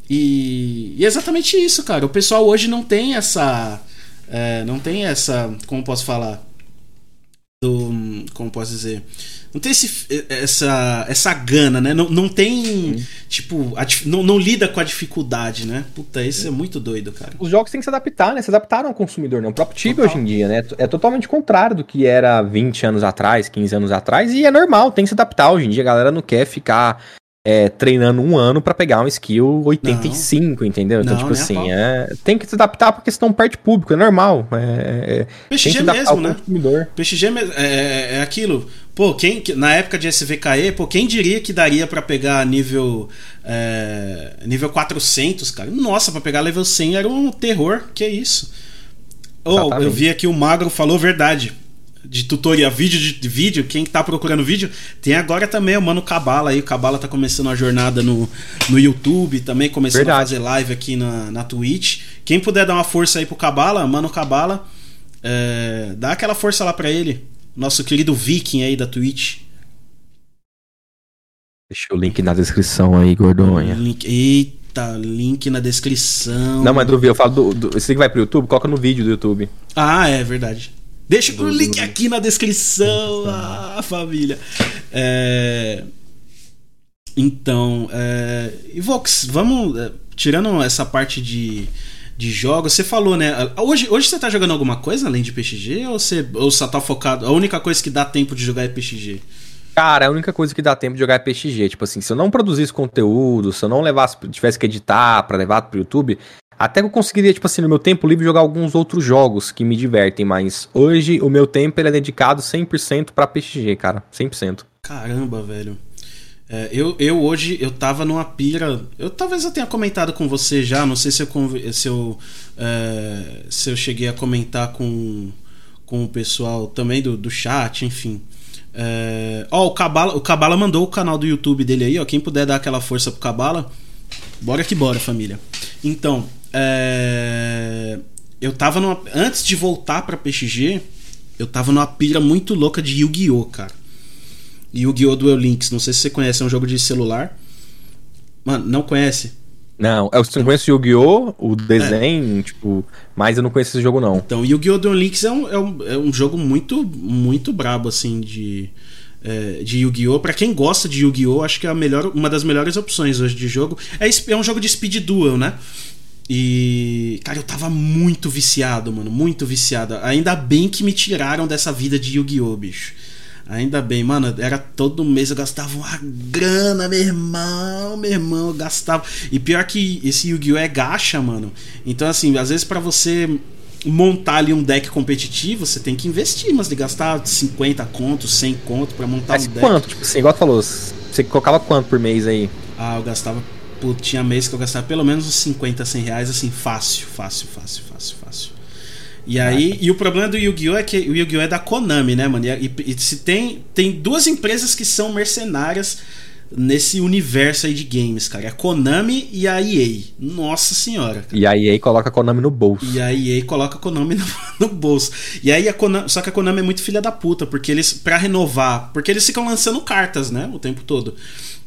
E, e é exatamente isso, cara. O pessoal hoje não tem essa. É, não tem essa. Como posso falar? Do. Como posso dizer? não tem esse, essa, essa gana, né? Não, não tem, Sim. tipo, a, não, não lida com a dificuldade, né? Puta, isso é muito doido, cara. Os jogos têm que se adaptar, né? Se adaptaram ao consumidor, né? O próprio Tibia hoje em dia, né? É totalmente contrário do que era 20 anos atrás, 15 anos atrás, e é normal, tem que se adaptar. Hoje em dia a galera não quer ficar é, treinando um ano para pegar um skill 85, não. entendeu? Então, não, tipo assim, é, tem que se adaptar porque senão perde público, é normal. É, PXG é, mesmo, né? Consumidor. PXG é, é, é aquilo. Pô, quem, na época de SVKE, pô, quem diria que daria para pegar nível é, nível 400, cara? Nossa, para pegar level 100 era um terror, que é isso. Oh, eu vi aqui o Magro falou verdade de tutorial, vídeo de vídeo, quem tá procurando vídeo, tem agora também o Mano Cabala aí. O Cabala tá começando a jornada no, no YouTube, também começando Verdade. a fazer live aqui na, na Twitch. Quem puder dar uma força aí pro Cabala, Mano Cabala, é, dá aquela força lá pra ele. Nosso querido Viking aí da Twitch. Deixa o link na descrição aí, gordonha. Link, eita, link na descrição. Não, mas do eu falo do, do. Esse que vai pro YouTube, coloca no vídeo do YouTube. Ah, é verdade. Deixa o link aqui na descrição, *laughs* ah, família. É... Então, é... e Vox, vamos. É, tirando essa parte de, de jogos, você falou, né? Hoje, hoje você tá jogando alguma coisa além de PXG ou você, ou você tá focado? A única coisa que dá tempo de jogar é PXG? Cara, a única coisa que dá tempo de jogar é PXG. Tipo assim, se eu não produzisse conteúdo, se eu não levasse, tivesse que editar para levar pro YouTube, até que eu conseguiria, tipo assim, no meu tempo livre jogar alguns outros jogos que me divertem, mas hoje o meu tempo ele é dedicado 100% para PXG, cara, 100%. Caramba, velho. É, eu, eu hoje, eu tava numa pira. Eu talvez eu tenha comentado com você já, não sei se eu, se eu, é, se eu cheguei a comentar com, com o pessoal também do, do chat, enfim. É, ó, o Cabala, o Cabala mandou o canal do YouTube dele aí, ó. Quem puder dar aquela força pro Cabala, bora que bora, família. Então, é... Eu tava numa. Antes de voltar pra PXG, eu tava numa pira muito louca de Yu-Gi-Oh!, cara. Yu-Gi-Oh! Duel Links. Não sei se você conhece, é um jogo de celular. Mano, não conhece? Não, eu conheço Yu-Gi-Oh! o desenho, é. tipo, mas eu não conheço esse jogo, não. Então, Yu-Gi-Oh! Duel Links é um, é, um, é um jogo muito, muito brabo, assim, de, é, de Yu-Gi-Oh! Pra quem gosta de Yu-Gi-Oh! acho que é a melhor, uma das melhores opções hoje de jogo. É, é um jogo de speed duel, né? E, cara, eu tava muito viciado, mano, muito viciado. Ainda bem que me tiraram dessa vida de Yu-Gi-Oh, bicho. Ainda bem, mano, era todo mês eu gastava uma grana, meu irmão, meu irmão, eu gastava. E pior que esse Yu-Gi-Oh é gacha, mano. Então, assim, às vezes para você montar ali um deck competitivo, você tem que investir, mas de gastar 50 contos, 100 contos para montar mas um deck. quanto? Tipo assim, igual tu falou, você colocava quanto por mês aí? Ah, eu gastava Tipo, tinha mês que eu gastava pelo menos uns 50, 100 reais, assim, fácil, fácil, fácil, fácil, fácil. E aí, e o problema do Yu-Gi-Oh! é que o Yu-Gi-Oh! é da Konami, né, mano? E, e, se tem, tem duas empresas que são mercenárias nesse universo aí de games, cara. É a Konami e a EA. Nossa senhora. Cara. E a EA coloca a Konami no bolso. E a EA coloca a Konami *laughs* no, no, bolso. E aí a Konami, só que a Konami é muito filha da puta, porque eles para renovar, porque eles ficam lançando cartas, né, o tempo todo.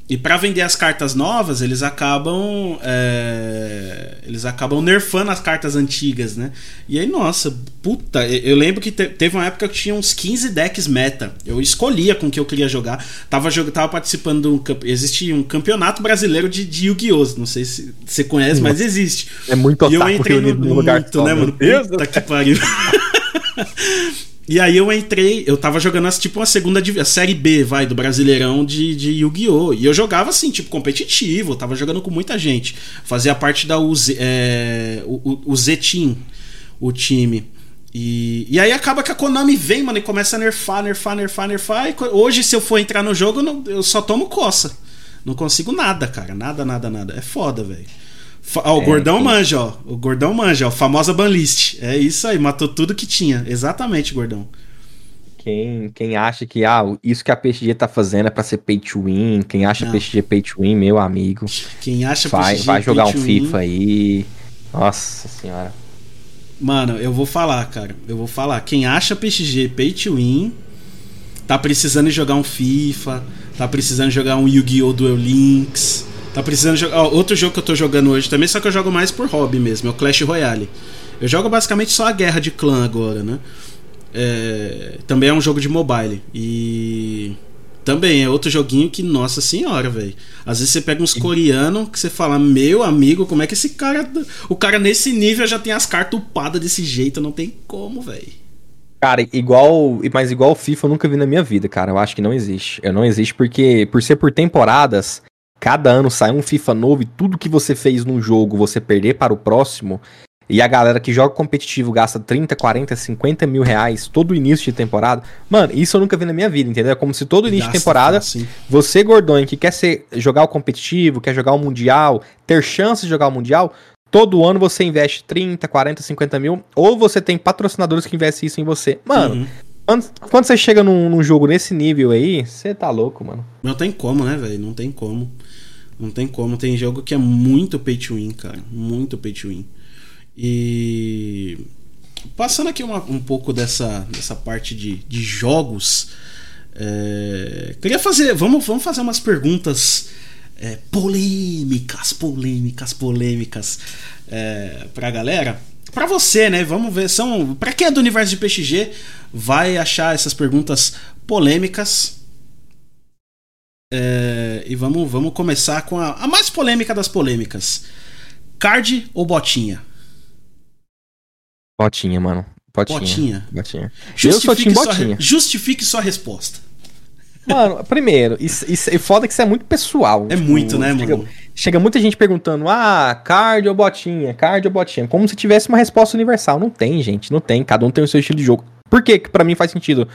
E para vender as cartas novas, eles acabam é, eles acabam nerfando as cartas antigas, né? E aí, nossa, puta, eu lembro que te, teve uma época que tinha uns 15 decks meta. Eu escolhia com que eu queria jogar. Tava, tava participando de um existe um campeonato brasileiro de, de Yu-Gi-Oh! Não sei se você conhece, mas existe. É muito E eu entrei no, no lugar muito, né, mano? Puta que pariu. *laughs* E aí eu entrei, eu tava jogando tipo uma segunda a série B, vai, do Brasileirão de, de Yu-Gi-Oh! E eu jogava assim, tipo, competitivo, tava jogando com muita gente. Fazia parte da UZ, é, o, o Z-Team, o time. E, e aí acaba que a Konami vem, mano, e começa a nerfar, nerfar, nerfar, nerfar. E hoje, se eu for entrar no jogo, eu, não, eu só tomo coça. Não consigo nada, cara. Nada, nada, nada. É foda, velho. Ó, o é, Gordão manja, ó. O Gordão manja, ó. Famosa banlist. É isso aí, matou tudo que tinha. Exatamente, Gordão. Quem, quem acha que ah, isso que a PXG tá fazendo é pra ser pay to win, quem acha Não. PXG pay to win, meu amigo. Quem acha vai, PXG vai jogar um FIFA win. aí. Nossa senhora. Mano, eu vou falar, cara. Eu vou falar. Quem acha PXG pay to win, tá precisando jogar um FIFA, tá precisando jogar um Yu-Gi-Oh! Duel Links, tá precisando jogar. Ó, outro jogo que eu tô jogando hoje também, só que eu jogo mais por hobby mesmo, é o Clash Royale. Eu jogo basicamente só a guerra de clã agora, né? É, também é um jogo de mobile. E. Também é outro joguinho que, nossa senhora, velho. Às vezes você pega uns coreanos que você fala, meu amigo, como é que esse cara. O cara nesse nível já tem as cartas upadas desse jeito? Não tem como, velho. Cara, igual. Mas igual o FIFA eu nunca vi na minha vida, cara. Eu acho que não existe. Eu não existe porque, por ser por temporadas, cada ano sai um FIFA novo e tudo que você fez num jogo você perder para o próximo. E a galera que joga competitivo gasta 30, 40, 50 mil reais todo início de temporada. Mano, isso eu nunca vi na minha vida, entendeu? É como se todo início gasta, de temporada, assim. você, gordão, que quer ser, jogar o competitivo, quer jogar o Mundial, ter chance de jogar o Mundial, todo ano você investe 30, 40, 50 mil, ou você tem patrocinadores que investem isso em você. Mano, uhum. Quando, você chega num, num, jogo nesse nível aí, você tá louco, mano. Não tem como, né, velho? Não tem como. Não tem como. Tem jogo que é muito pay to win, cara. Muito pay to win. E passando aqui uma, um pouco dessa, dessa parte de, de jogos, é, queria fazer. Vamos, vamos fazer umas perguntas é, polêmicas, polêmicas, polêmicas é, pra galera. Pra você, né? Vamos ver. São. Pra quem é do universo de PXG, vai achar essas perguntas polêmicas. É, e vamos, vamos começar com a, a mais polêmica das polêmicas: card ou botinha? Botinha, mano. Botinha. Botinha. botinha. Time botinha. Justifique sua resposta. Mano, primeiro, isso, isso, e foda que isso é muito pessoal. É tipo, muito, né, chega, mano? Chega muita gente perguntando, ah, card ou botinha, card ou botinha. Como se tivesse uma resposta universal. Não tem, gente, não tem. Cada um tem o seu estilo de jogo. Por que que pra mim faz sentido?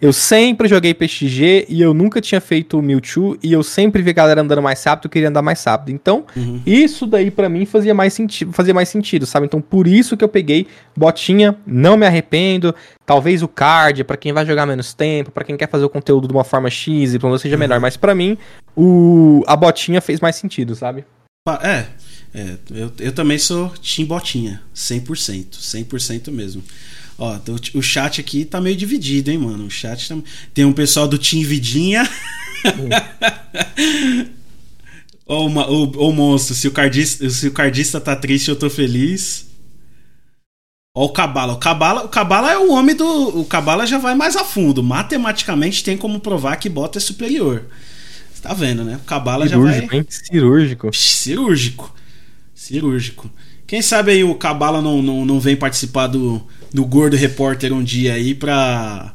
Eu sempre joguei PXG e eu nunca tinha feito o Mewtwo e eu sempre vi a galera andando mais rápido, eu queria andar mais rápido. Então, uhum. isso daí para mim fazia mais sentido, fazia mais sentido, sabe? Então, por isso que eu peguei botinha, não me arrependo. Talvez o card para quem vai jogar menos tempo, para quem quer fazer o conteúdo de uma forma X e seja uhum. melhor, mas para mim o a botinha fez mais sentido, sabe? É, é eu, eu também sou Team Botinha, 100%, 100% mesmo. Ó, o chat aqui tá meio dividido, hein, mano? O chat tá... tem um pessoal do Team Vidinha. *laughs* Ô, o, monstro, se o, cardista, se o cardista tá triste, eu tô feliz. Ó, o Cabala. O Cabala, o Cabala é o homem do. O Cabala já vai mais a fundo. Matematicamente tem como provar que bota é superior. Você tá vendo, né? O Cabala já vai. Hein? Cirúrgico. Cirúrgico. Cirúrgico. Quem sabe aí o Cabala não, não, não vem participar do, do Gordo Repórter um dia aí pra,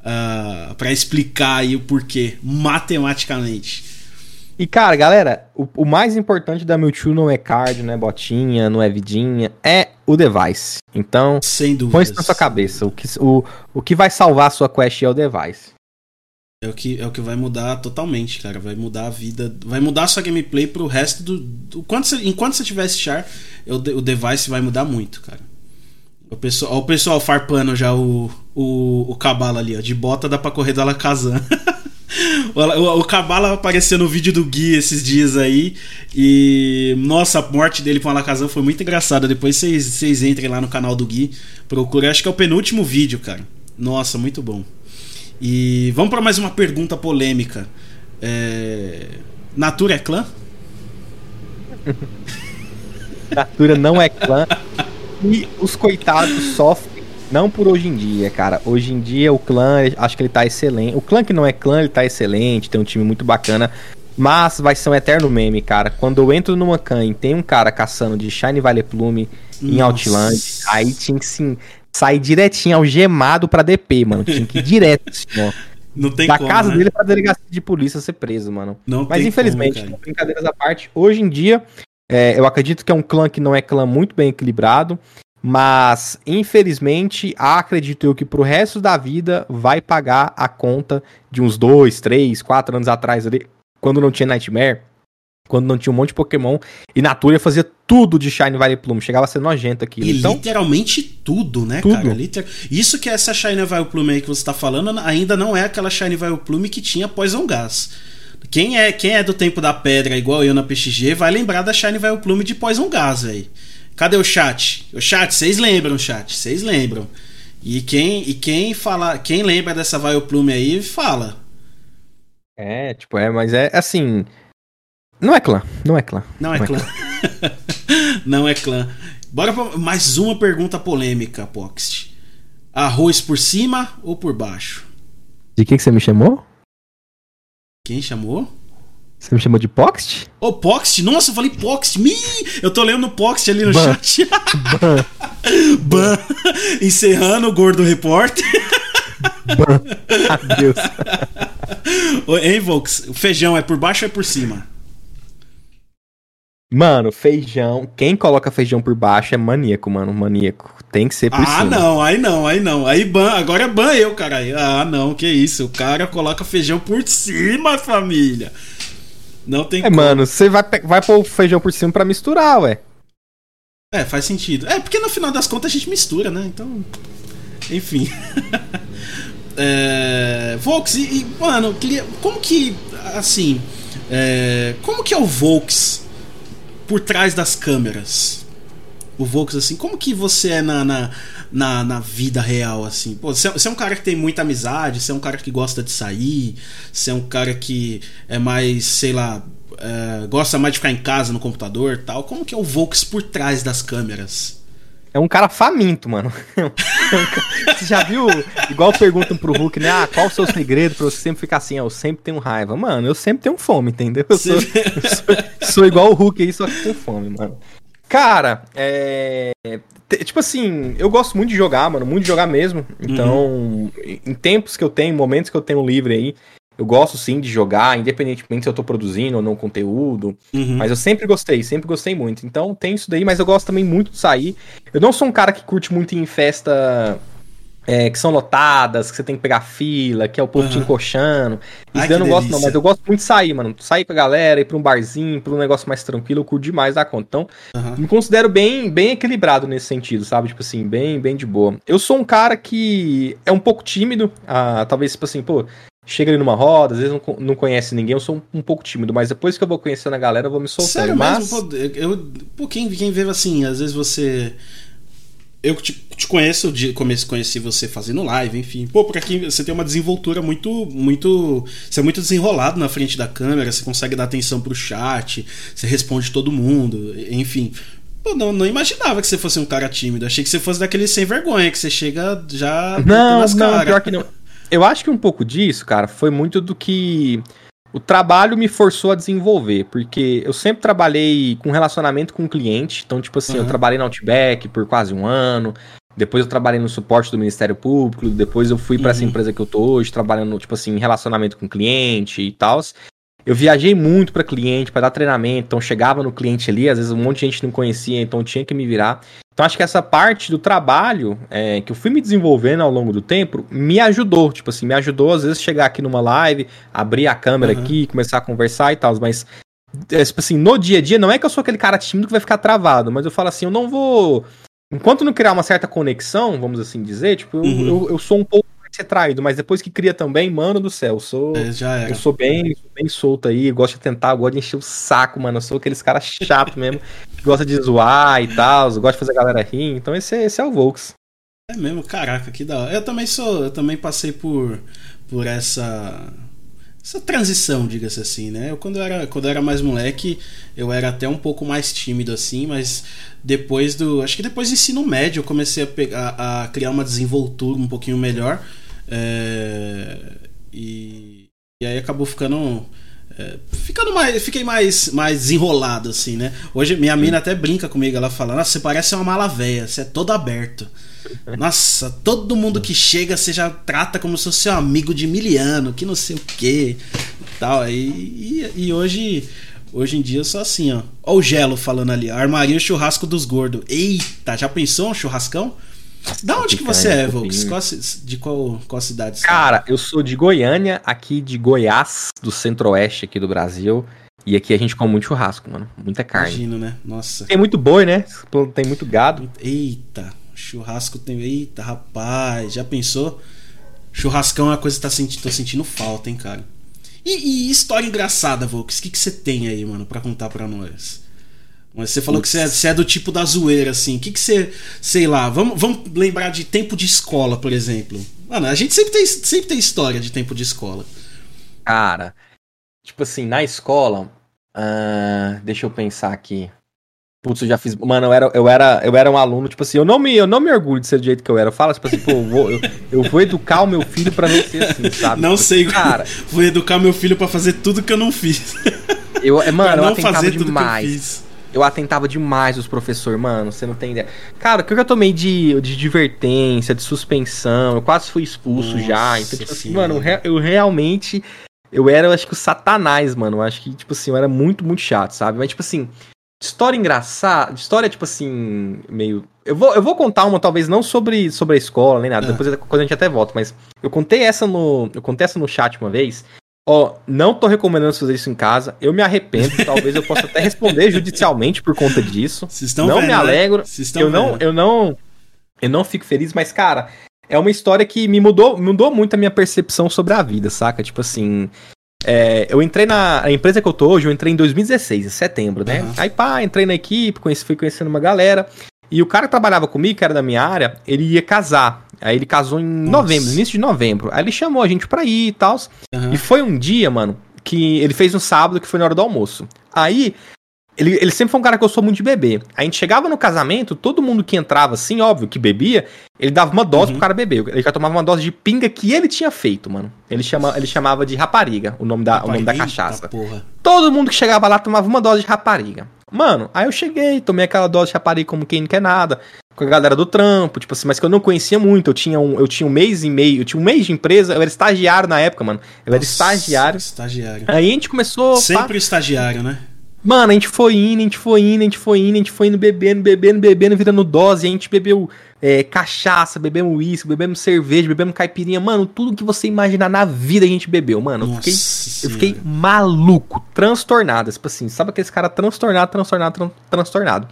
uh, pra explicar aí o porquê, matematicamente. E cara, galera, o, o, mais importante da Mewtwo não é card, não é botinha, não é vidinha, é o device. Então, Sem põe isso na sua cabeça. O que, o, o que vai salvar a sua quest é o device. É o, que, é o que vai mudar totalmente, cara. Vai mudar a vida. Vai mudar a sua gameplay pro resto do. do enquanto, você, enquanto você tiver esse char, o, o device vai mudar muito, cara. O pessoal, o pessoal farpando já o, o, o Cabala ali, ó. De bota dá pra correr da Alakazam. *laughs* o, o, o Cabala apareceu no vídeo do Gui esses dias aí. E. Nossa, a morte dele com a Alakazam foi muito engraçada. Depois vocês entrem lá no canal do Gui. Procurem. Acho que é o penúltimo vídeo, cara. Nossa, muito bom. E vamos para mais uma pergunta polêmica. É... Natura é clã? Natura não é clã. *laughs* E os coitados sofrem, não por hoje em dia, cara. Hoje em dia o clã, acho que ele tá excelente. O clã que não é clã, ele tá excelente, tem um time muito bacana. Mas vai ser um eterno meme, cara. Quando eu entro numa can e tem um cara caçando de Shine Valley Plume em Outland, aí tinha que sim, sair direitinho algemado pra DP, mano. Tinha que ir direto, *laughs* assim, ó. Não tem da como, casa né? dele pra delegacia de polícia ser preso, mano. Não Mas infelizmente, como, brincadeiras à parte, hoje em dia é, eu acredito que é um clã que não é clã muito bem equilibrado, mas infelizmente acredito eu que pro resto da vida vai pagar a conta de uns dois, três, quatro anos atrás ali, quando não tinha Nightmare, quando não tinha um monte de Pokémon, e Natura fazia tudo de Shine Valley Plume, chegava a ser nojento aqui. E então, literalmente tudo, né, tudo. cara? Liter... Isso que é essa Shine Valley Plume aí que você tá falando, ainda não é aquela Shine Valley Plume que tinha Poison Gas. Quem é, quem é do tempo da pedra, igual eu na PXG, vai lembrar da Shine Veil Plume de Poison Gas, velho. Cadê o chat? O chat, vocês lembram, chat? Vocês lembram. E quem, e quem fala, quem lembra dessa Vioplume aí, fala. É, tipo, é, mas é assim. Não é clã, não é clã. Não é clã. *laughs* não é clã. Bora pra mais uma pergunta polêmica, Poxt. Arroz por cima ou por baixo? De que, que você me chamou? Quem chamou? Você me chamou de Poxt? Ô, oh, Poxt? Nossa, eu falei Poxt. Mi! Eu tô lendo Poxt ali no Ban. chat. Ban. Ban. *laughs* Encerrando o Gordo Repórter. Ban. *laughs* Adeus. Hein, Vox? O feijão é por baixo ou é por cima? Mano, feijão. Quem coloca feijão por baixo é maníaco, mano. Maníaco. Tem que ser por ah, cima. Ah, não, aí não, aí não. Aí ban, agora é ban eu, cara. Ah, não, que isso. O cara coloca feijão por cima, família. Não tem É, como. mano, você vai, vai pôr o feijão por cima pra misturar, ué. É, faz sentido. É, porque no final das contas a gente mistura, né? Então. Enfim. *laughs* é, Volks, e, e, mano, queria. Como que. Assim. É, como que é o Volks por trás das câmeras? O Volks, assim, como que você é na, na, na, na vida real, assim? Pô, você, você, é um cara que tem muita amizade, você é um cara que gosta de sair, você é um cara que é mais, sei lá, é, gosta mais de ficar em casa no computador tal. Como que é o Volks por trás das câmeras? É um cara faminto, mano. *laughs* você já viu? Igual perguntam pro Hulk, né? Ah, qual o seu segredo pra você sempre ficar assim? eu sempre tenho raiva. Mano, eu sempre tenho fome, entendeu? Eu sou, eu sou, sou, igual o Hulk aí, só que com fome, mano. Cara, é. Tipo assim, eu gosto muito de jogar, mano, muito de jogar mesmo. Então, uhum. em tempos que eu tenho, momentos que eu tenho livre aí, eu gosto sim de jogar, independentemente se eu tô produzindo ou não conteúdo. Uhum. Mas eu sempre gostei, sempre gostei muito. Então tem isso daí, mas eu gosto também muito de sair. Eu não sou um cara que curte muito ir em festa é, que são lotadas, que você tem que pegar fila, que é o povo uhum. te encoxando. Isso daí eu não delícia. gosto, não, mas eu gosto muito de sair, mano. Sair com a galera, ir pra um barzinho, pra um negócio mais tranquilo, eu curto demais da conta. Então, uhum. me considero bem, bem equilibrado nesse sentido, sabe? Tipo assim, bem, bem de boa. Eu sou um cara que é um pouco tímido, ah, talvez, tipo assim, pô, chega ali numa roda, às vezes não, não conhece ninguém, eu sou um, um, pouco tímido, mas depois que eu vou conhecendo a galera, eu vou me soltando. Sério mas... mesmo? Pô, eu, pô, quem, quem vê assim, às vezes você eu te, te conheço, de, conheci você fazendo live, enfim. Pô, por aqui você tem uma desenvoltura muito, muito. Você é muito desenrolado na frente da câmera, você consegue dar atenção pro chat, você responde todo mundo, enfim. Pô, não, não imaginava que você fosse um cara tímido. Achei que você fosse daquele sem vergonha, que você chega já. Não, não, pior que não. Eu acho que um pouco disso, cara, foi muito do que o trabalho me forçou a desenvolver, porque eu sempre trabalhei com relacionamento com o cliente. Então, tipo assim, uhum. eu trabalhei na Outback por quase um ano. Depois eu trabalhei no suporte do Ministério Público. Depois eu fui para uhum. essa empresa que eu tô hoje, trabalhando, tipo assim, em relacionamento com cliente e tal. Eu viajei muito para cliente, para dar treinamento, então chegava no cliente ali, às vezes um monte de gente não conhecia, então tinha que me virar. Então acho que essa parte do trabalho é, que eu fui me desenvolvendo ao longo do tempo me ajudou, tipo assim, me ajudou às vezes chegar aqui numa live, abrir a câmera uhum. aqui, começar a conversar e tal, mas é, tipo assim, no dia a dia não é que eu sou aquele cara tímido que vai ficar travado, mas eu falo assim, eu não vou enquanto não criar uma certa conexão, vamos assim dizer, tipo, uhum. eu, eu, sou um pouco ser traído, mas depois que cria também, mano do céu, eu sou, é, eu sou bem, bem solto aí, gosto de tentar, gosto de encher o saco, mano, eu sou aqueles caras chato mesmo, *laughs* que gosta de zoar e tal, gosta de fazer a galera rir, então esse, esse é o Volks. É mesmo, caraca, que da hora. Eu também sou, eu também passei por, por essa essa transição, diga-se assim, né? Eu quando eu era, quando eu era mais moleque, eu era até um pouco mais tímido assim, mas depois do, acho que depois do ensino médio eu comecei a pegar a criar uma desenvoltura um pouquinho melhor é, e, e aí acabou ficando. É, ficando mais. Fiquei mais, mais desenrolado, assim, né? Hoje minha mina até brinca comigo, ela fala, nossa, você parece uma mala véia, você é todo aberto. *laughs* Nossa, todo mundo que chega você já trata como se fosse seu amigo de miliano, que não sei o que tal. E, e, e, hoje. Hoje em dia eu sou assim, ó. Ó o Gelo falando ali, armaria o churrasco dos gordos. Eita, já pensou um churrascão? Da onde que você é, Volks? Qual, de qual, qual cidade você Cara, tá? eu sou de Goiânia, aqui de Goiás, do centro-oeste aqui do Brasil. E aqui a gente come muito churrasco, mano. Muita carne. Imagino, né? Nossa. Tem muito boi, né? Tem muito gado. Eita, churrasco tem. Eita, rapaz, já pensou? Churrascão é uma coisa que tá senti... tô sentindo falta, hein, cara. E, e história engraçada, Volks? O que, que você tem aí, mano, pra contar pra nós? Mas você falou que você é, você é do tipo da zoeira, assim. O que, que você. Sei lá, vamos, vamos lembrar de tempo de escola, por exemplo. Mano, a gente sempre tem, sempre tem história de tempo de escola. Cara, tipo assim, na escola. ah, deixa eu pensar aqui. Putz, eu já fiz. Mano, eu era, eu, era, eu era um aluno, tipo assim, eu não, me, eu não me orgulho de ser do jeito que eu era. Eu falo, tipo assim, pô, eu vou, eu, eu vou educar o meu filho pra não ser assim, sabe? Não sei, Cara, Vou educar meu filho pra fazer tudo que eu não fiz. eu, é, pra mano, eu não atentava fazer tudo que eu demais. fiz. Eu atentava demais os professores, mano, você não tem ideia. Cara, o que eu já tomei de, de advertência, de suspensão, eu quase fui expulso já. Então, tipo assim, mano, eu realmente. Eu era, eu acho que o satanás, mano. Eu acho que, tipo assim, eu era muito, muito chato, sabe? Mas, tipo assim, história engraçada, história, tipo assim, meio. Eu vou, eu vou contar uma, talvez, não sobre, sobre a escola, nem nada. Ah. Depois quando a gente até volta, mas eu contei essa no. Eu contei essa no chat uma vez. Ó, não tô recomendando fazer isso em casa. Eu me arrependo. *laughs* talvez eu possa até responder judicialmente por conta disso. Estão não vendo, me né? alegro. Eu não, eu não, eu não fico feliz, mas cara, é uma história que me mudou, mudou muito a minha percepção sobre a vida, saca? Tipo assim, é, eu entrei na a empresa que eu tô hoje, eu entrei em 2016, em setembro, né? Aham. Aí pá, entrei na equipe, conheci, fui conhecendo uma galera. E o cara que trabalhava comigo, que era da minha área, ele ia casar. Aí ele casou em Nossa. novembro, início de novembro. Aí ele chamou a gente pra ir e tal. Aham. E foi um dia, mano, que ele fez um sábado que foi na hora do almoço. Aí, ele, ele sempre foi um cara que gostou muito de beber. A gente chegava no casamento, todo mundo que entrava assim, óbvio, que bebia, ele dava uma dose Uhum. pro cara beber. Ele já tomava uma dose de pinga que ele tinha feito, mano. Ele, chama, ele chamava de rapariga, o nome da, o nome da cachaça. Porra. Todo mundo que chegava lá tomava uma dose de rapariga. Mano, aí eu cheguei, tomei aquela dose de rapariga como quem não quer nada, com a galera do trampo, tipo assim, mas que eu não conhecia muito. Eu tinha um, eu tinha um mês e meio, eu tinha um mês de empresa, eu era estagiário na época, mano. Eu era Nossa, estagiário. Estagiário. Aí a gente começou. pá, Sempre o estagiário, né? Mano, a gente foi indo, a gente foi indo, a gente foi indo, a gente foi indo bebendo, bebendo, bebendo, virando dose. A gente bebeu é, cachaça, bebemos uísque, bebemos cerveja, bebemos caipirinha. Mano, tudo que você imaginar na vida a gente bebeu, mano. Eu fiquei, eu fiquei maluco, transtornado. Tipo assim, sabe aquele cara transtornado, transtornado, tran- transtornado.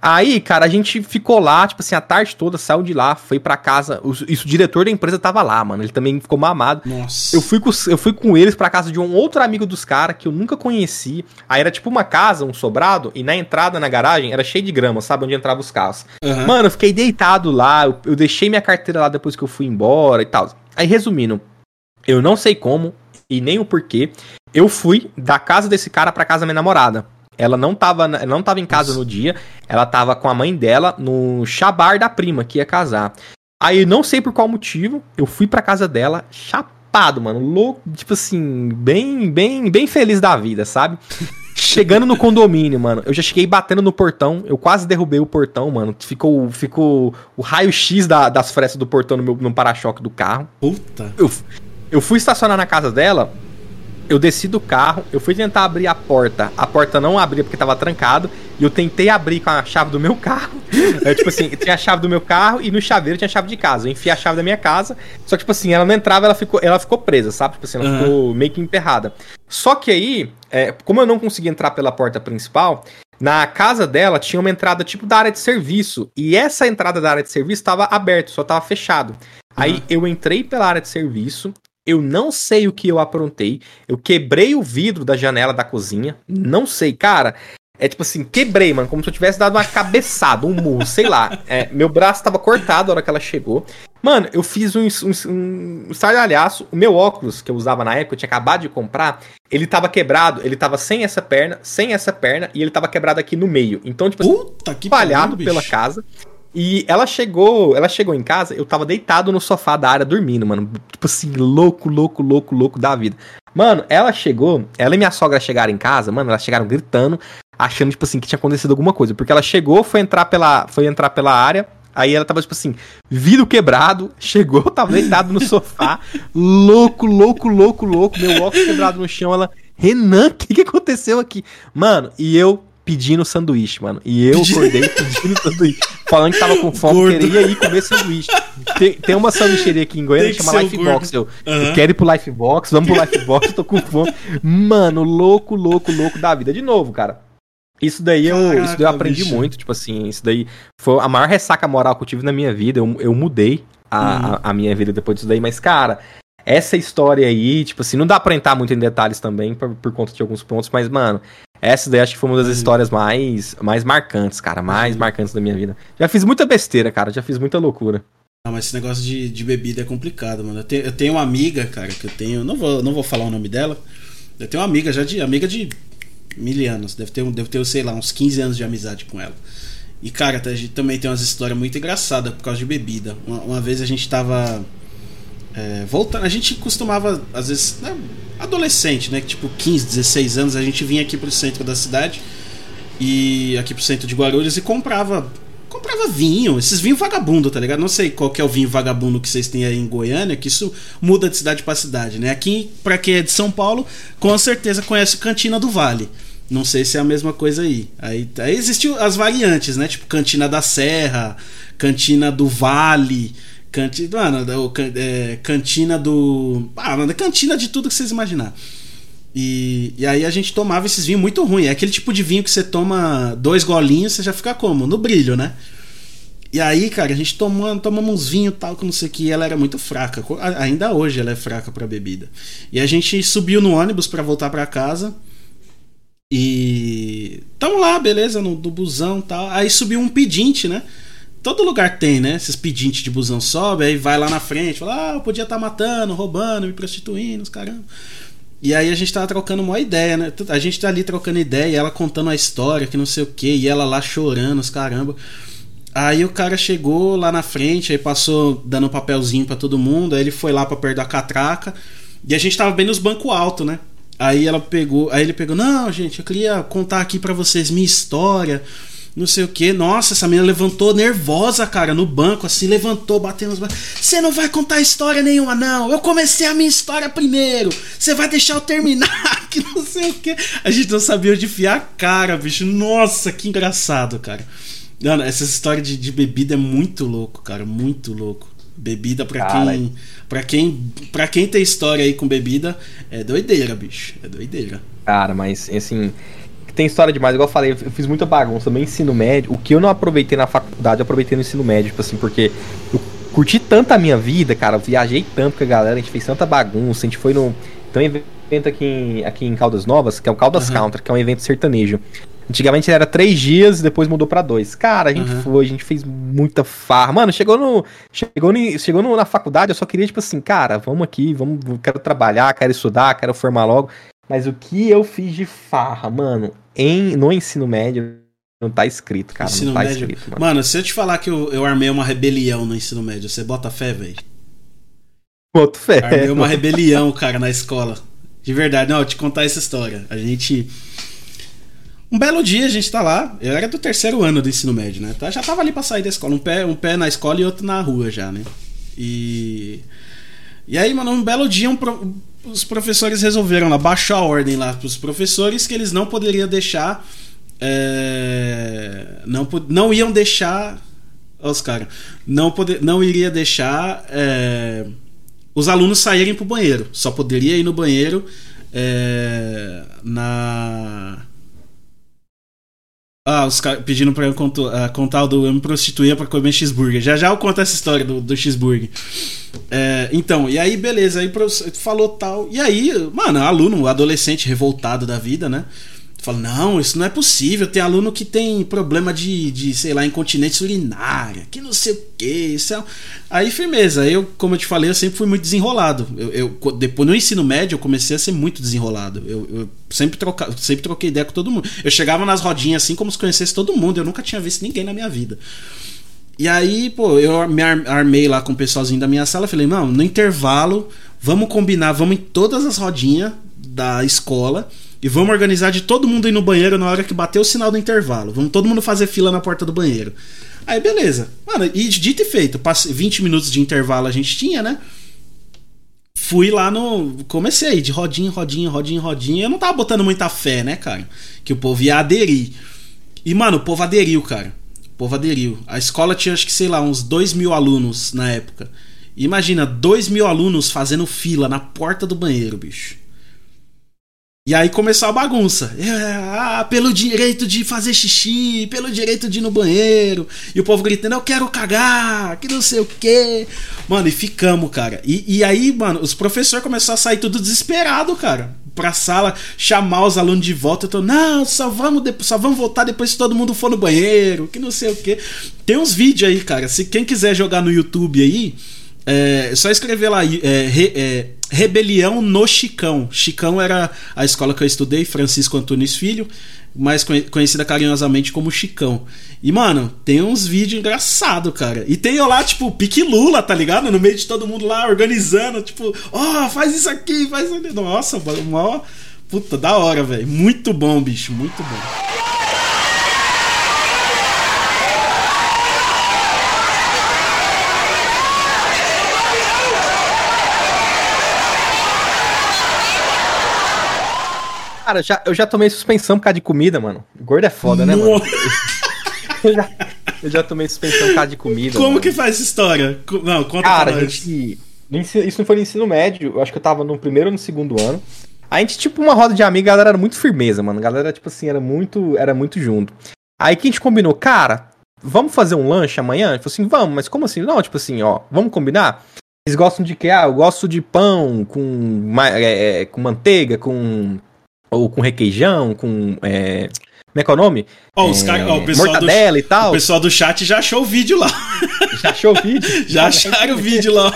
Aí, cara, a gente ficou lá, tipo assim, a tarde toda, saiu de lá, foi pra casa. o- Isso, o diretor da empresa tava lá, mano. Ele também ficou mamado. Nossa. Eu fui, com, eu fui com eles pra casa de um outro amigo dos caras que eu nunca conheci. Aí era tipo uma casa, um sobrado, e na entrada na garagem era cheio de grama, sabe? Onde entrava os carros. Aham. Mano, eu fiquei deitado lá, eu, eu deixei minha carteira lá depois que eu fui embora e tal. Aí, resumindo, eu não sei como e nem o porquê, eu fui da casa desse cara pra casa da minha namorada. Ela não tava, não tava em casa Nossa. no dia, ela tava com a mãe dela no chabar da prima que ia casar. Aí, não sei por qual motivo, eu fui pra casa dela, chapado, mano, louco, tipo assim, bem, bem, bem feliz da vida, sabe? *laughs* Chegando no condomínio, mano, eu já cheguei batendo no portão, eu quase derrubei o portão, mano. Ficou, ficou o raio-x da- das frestas do portão no, meu, no para-choque do carro. Puta. Eu, eu fui estacionar na casa dela, eu desci do carro, eu fui tentar abrir a porta. A porta não abria porque tava trancado. E eu tentei abrir com a chave do meu carro. *laughs* É, tipo assim, tinha a chave do meu carro e no chaveiro tinha a chave de casa. Eu enfiei a chave da minha casa. Só que, tipo assim, ela não entrava, ela ficou, ela ficou presa, sabe? Tipo assim, ela Aham. ficou meio que emperrada. Só que aí, é, como eu não consegui entrar pela porta principal, na casa dela tinha uma entrada tipo da área de serviço. E essa entrada da área de serviço estava aberta, só estava fechado. Aí Uhum. eu entrei pela área de serviço. Eu não sei o que eu aprontei. Eu quebrei o vidro da janela da cozinha. Não sei, cara. É tipo assim, quebrei, mano, como se eu tivesse dado uma cabeçada, um murro, sei lá. É, meu braço tava cortado na hora que ela chegou. Mano, eu fiz um, um, um estardalhaço. O meu óculos, que eu usava na época, eu tinha acabado de comprar, ele tava quebrado. Ele tava sem essa perna, sem essa perna, e ele tava quebrado aqui no meio. Então, tipo assim, Puta que espalhado pariu, pela casa. E ela chegou, ela chegou em casa, eu tava deitado no sofá da área dormindo, mano. Tipo assim, louco, louco, louco, louco da vida. Mano, ela chegou, ela e minha sogra chegaram em casa, mano, elas chegaram gritando, achando, tipo assim, que tinha acontecido alguma coisa. Porque ela chegou, foi entrar pela, foi entrar pela área, aí ela tava, tipo assim, vidro quebrado, *laughs* chegou, tava deitado no sofá, louco, louco, louco, louco, meu óculos quebrado no chão, ela, Renan, o que, que aconteceu aqui? Mano, e eu pedindo sanduíche, mano. E eu acordei pedindo *laughs* sanduíche. Falando que tava com fome, Gordo. queria ir comer sanduíche. Tem, tem uma sanduicheria aqui em Goiânia que que chama Lifebox. Eu, Aham. eu quero ir pro Lifebox, vamos pro Lifebox, tô com fome. Mano, louco, louco, louco da vida. De novo, cara. Isso daí eu, Caraca, isso daí eu aprendi bicho. muito, tipo assim, isso daí foi a maior ressaca moral que eu tive na minha vida. Eu, eu mudei a, Uhum. a, a minha vida depois disso daí, mas, cara, essa história aí, tipo assim, não dá pra entrar muito em detalhes também, por, por conta de alguns pontos, mas, mano, essa daí acho que foi uma das uhum. histórias mais, mais marcantes, cara, mais uhum. marcantes da minha vida. Já fiz muita besteira, cara, já fiz muita loucura. Mas esse negócio de, de bebida é complicado, mano. Eu tenho, eu tenho uma amiga, cara, que eu tenho. Não vou, não vou falar o nome dela. Eu tenho uma amiga já de. Amiga de mil anos. Deve ter, deve ter, sei lá, uns 15 anos de amizade com ela. E, cara, a gente também tem umas histórias muito engraçadas por causa de bebida. Uma, uma vez a gente tava. É, voltando. A gente costumava, às vezes. Né, adolescente, né? Tipo, 15, 16 anos, a gente vinha aqui pro centro da cidade. E aqui pro centro de Guarulhos e comprava comprava vinho, esses vinhos vagabundo, tá ligado? Não sei qual que é o vinho vagabundo que vocês têm aí em Goiânia, que isso muda de cidade para cidade, né? Aqui, para quem é de São Paulo, com certeza conhece Cantina do Vale. Não sei se é a mesma coisa aí. Aí, aí existiu as variantes, né? Tipo Cantina da Serra, Cantina do Vale, cantina, mano, é, Cantina do. Ah, mano, Cantina de tudo que vocês imaginar. E, e aí a gente tomava esses vinhos muito ruins. É aquele tipo de vinho que você toma dois golinhos, você já fica como? No brilho, né? E aí, cara, a gente tomou, tomamos uns vinhos tal, que não sei o que, ela era muito fraca. Ainda hoje ela é fraca para bebida. E a gente subiu no ônibus para voltar para casa. E tamo lá, beleza, no do busão tal. Aí subiu um pedinte, né? Todo lugar tem, né? Esses pedintes de busão sobe, aí vai lá na frente, fala, ah, eu podia estar tá matando, roubando, me prostituindo, os caramba. E aí a gente tava trocando uma ideia, né? A gente tá ali trocando ideia, e ela contando a história, que não sei o que, e ela lá chorando, os caramba. Aí o cara chegou lá na frente, aí passou dando um papelzinho para todo mundo, aí ele foi lá para perto da catraca, e a gente tava bem nos bancos altos, né? Aí ela pegou, aí ele pegou, não, gente, eu queria contar aqui para vocês minha história não sei o que. Nossa, essa menina levantou nervosa, cara, no banco, assim, levantou, batendo nos Você não vai contar história nenhuma, não. Eu comecei a minha história primeiro. Você vai deixar eu terminar, *laughs* que não sei o que. A gente não sabia onde enfiar a cara, bicho. Nossa, que engraçado, cara. Mano, essa história de, de bebida é muito louco, cara, muito louco. Bebida pra cara, quem. Pra quem. Pra quem tem história aí com bebida, é doideira, bicho. É doideira. Cara, mas assim tem história demais, igual eu falei, eu fiz muita bagunça no ensino médio. O que eu não aproveitei na faculdade, eu aproveitei no ensino médio, tipo assim, porque eu curti tanto a minha vida, cara, eu viajei tanto com a galera, a gente fez tanta bagunça, a gente foi no. Tem um evento aqui em, aqui em Caldas Novas, que é o Caldas uhum. Country, que é um evento sertanejo. Antigamente era três dias, depois mudou para dois. Cara, a gente uhum. foi, a gente fez muita farra. Mano, chegou no. Chegou, no, chegou no, na faculdade, eu só queria, tipo assim, cara, vamos aqui, vamos, quero trabalhar, quero estudar, quero formar logo. Mas o que eu fiz de farra, mano, em, no ensino médio não tá escrito, cara. Ensino não tá médio. escrito, mano. mano. se eu te falar que eu, eu armei uma rebelião no ensino médio, você bota fé, velho? Boto fé. Armei uma rebelião, cara, na escola. De verdade, não, eu te contar essa história. A gente. Um belo dia a gente tá lá. Eu era do terceiro ano do ensino médio, né? Já tava ali pra sair da escola. Um pé, um pé na escola e outro na rua já, né? E. E aí, mano, um belo dia um pro os professores resolveram lá, baixar a ordem lá para os professores que eles não poderiam deixar. É, não, não iam deixar. Os caras. Não, poder, não iria deixar é, os alunos saírem para o banheiro. Só poderia ir no banheiro é, na ah, os caras pedindo pra eu contar, uh, contar o do eu me prostituía pra comer cheeseburger. Já já eu conto essa história do, do cheeseburger. É, então, e aí, beleza, aí falou tal. E aí, mano, aluno, adolescente revoltado da vida, né? Fala, não, isso não é possível. Tem aluno que tem problema de, de sei lá, incontinência urinária, que não sei o que. É... Aí, firmeza. Eu, como eu te falei, eu sempre fui muito desenrolado. Eu, eu depois no ensino médio, eu comecei a ser muito desenrolado. Eu, eu sempre, troca, sempre troquei ideia com todo mundo. Eu chegava nas rodinhas assim como se conhecesse todo mundo. Eu nunca tinha visto ninguém na minha vida. E aí, pô, eu me armei lá com o pessoalzinho da minha sala. Falei, não, no intervalo, vamos combinar, vamos em todas as rodinhas da escola e vamos organizar de todo mundo ir no banheiro na hora que bater o sinal do intervalo. Vamos todo mundo fazer fila na porta do banheiro. Aí, beleza. Mano, e dito e feito, 20 minutos de intervalo a gente tinha, né? Fui lá no. Comecei de rodinha, rodinha, rodinha, rodinha. Eu não tava botando muita fé, né, cara? Que o povo ia aderir. E, mano, o povo aderiu, cara. O povo aderiu. A escola tinha, acho que, sei lá, uns 2 mil alunos na época. imagina, 2 mil alunos fazendo fila na porta do banheiro, bicho. E aí começou a bagunça. É, ah, pelo direito de fazer xixi, pelo direito de ir no banheiro. E o povo gritando, eu quero cagar, que não sei o quê. Mano, e ficamos, cara. E, e aí, mano, os professores começaram a sair tudo desesperado, cara. Pra sala, chamar os alunos de volta. Eu tô, não, só vamos, só vamos voltar depois que todo mundo for no banheiro, que não sei o quê. Tem uns vídeos aí, cara. Se quem quiser jogar no YouTube aí, é só escrever lá, é, re, é, Rebelião no Chicão. Chicão era a escola que eu estudei, Francisco Antunes Filho, mais conhecida carinhosamente como Chicão. E, mano, tem uns vídeos engraçados, cara. E tem eu lá, tipo, pique Lula, tá ligado? No meio de todo mundo lá organizando, tipo, ó, oh, faz isso aqui, faz isso aqui. Nossa, mó. Puta, da hora, velho. Muito bom, bicho, muito bom. Cara, já, eu já tomei suspensão por causa de comida, mano. Gordo é foda, né, mano? *laughs* eu, já, eu já tomei suspensão por causa de comida. Como mano. que faz essa história? Não, conta Cara, pra nós. Gente, isso não foi no ensino médio, eu acho que eu tava no primeiro ou no segundo ano. A gente, tipo, uma roda de amigos, a galera era muito firmeza, mano. A galera, tipo assim, era muito, era muito junto. Aí que a gente combinou, cara, vamos fazer um lanche amanhã? Ele falou assim, vamos, mas como assim? Não, tipo assim, ó, vamos combinar? Eles gostam de quê? Ah, eu gosto de pão com, é, é, com manteiga, com ou com requeijão, com. É, como é que é o nome? Ó, oh, os é, o pessoal mortadela do, e tal. O pessoal do chat já achou o vídeo lá. *laughs* Já achou o vídeo? *laughs* já acharam o vídeo lá.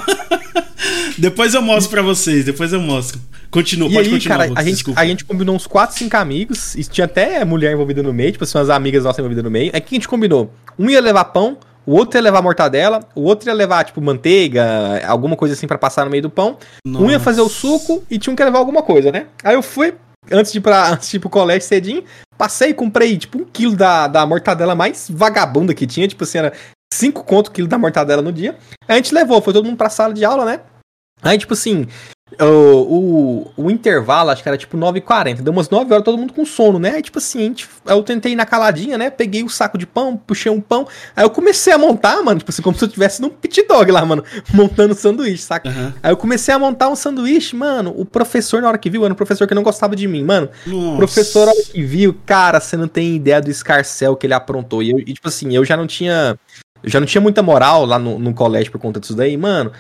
*laughs* depois eu mostro pra vocês, depois eu mostro. Continua, e pode aí, continuar. Cara, a, gente, a gente combinou uns 4, 5 amigos, e tinha até mulher envolvida no meio, tipo assim, umas amigas nossas envolvidas no meio. É que a gente combinou. Um ia levar pão, o outro ia levar mortadela, o outro ia levar, tipo, manteiga, alguma coisa assim para passar no meio do pão. Nossa. Um ia fazer o suco e tinha um que levar alguma coisa, né? Aí eu fui, antes de ir, pra, antes de ir pro colégio cedinho, passei e comprei, tipo, um quilo da, da mortadela mais vagabunda que tinha, tipo assim, era 5 conto quilo da mortadela no dia. A gente levou, foi todo mundo pra sala de aula, né? Aí, tipo assim, o, o, o, intervalo, acho que era tipo 9h40. Deu umas 9 horas, todo mundo com sono, né? Aí, tipo assim, gente, eu tentei ir na caladinha, né? Peguei o um saco de pão, puxei um pão. Aí eu comecei a montar, mano, tipo assim, como se eu estivesse num pit dog lá, mano, *laughs* montando sanduíche, saca? Uhum. Aí eu comecei a montar um sanduíche, mano. O professor, na hora que viu, era um professor que não gostava de mim, mano. Nossa. O professor, na hora que viu, cara, você não tem ideia do escarcel que ele aprontou. E, eu, e tipo assim, eu já não tinha. Eu já não tinha muita moral lá no, no colégio por conta disso daí, mano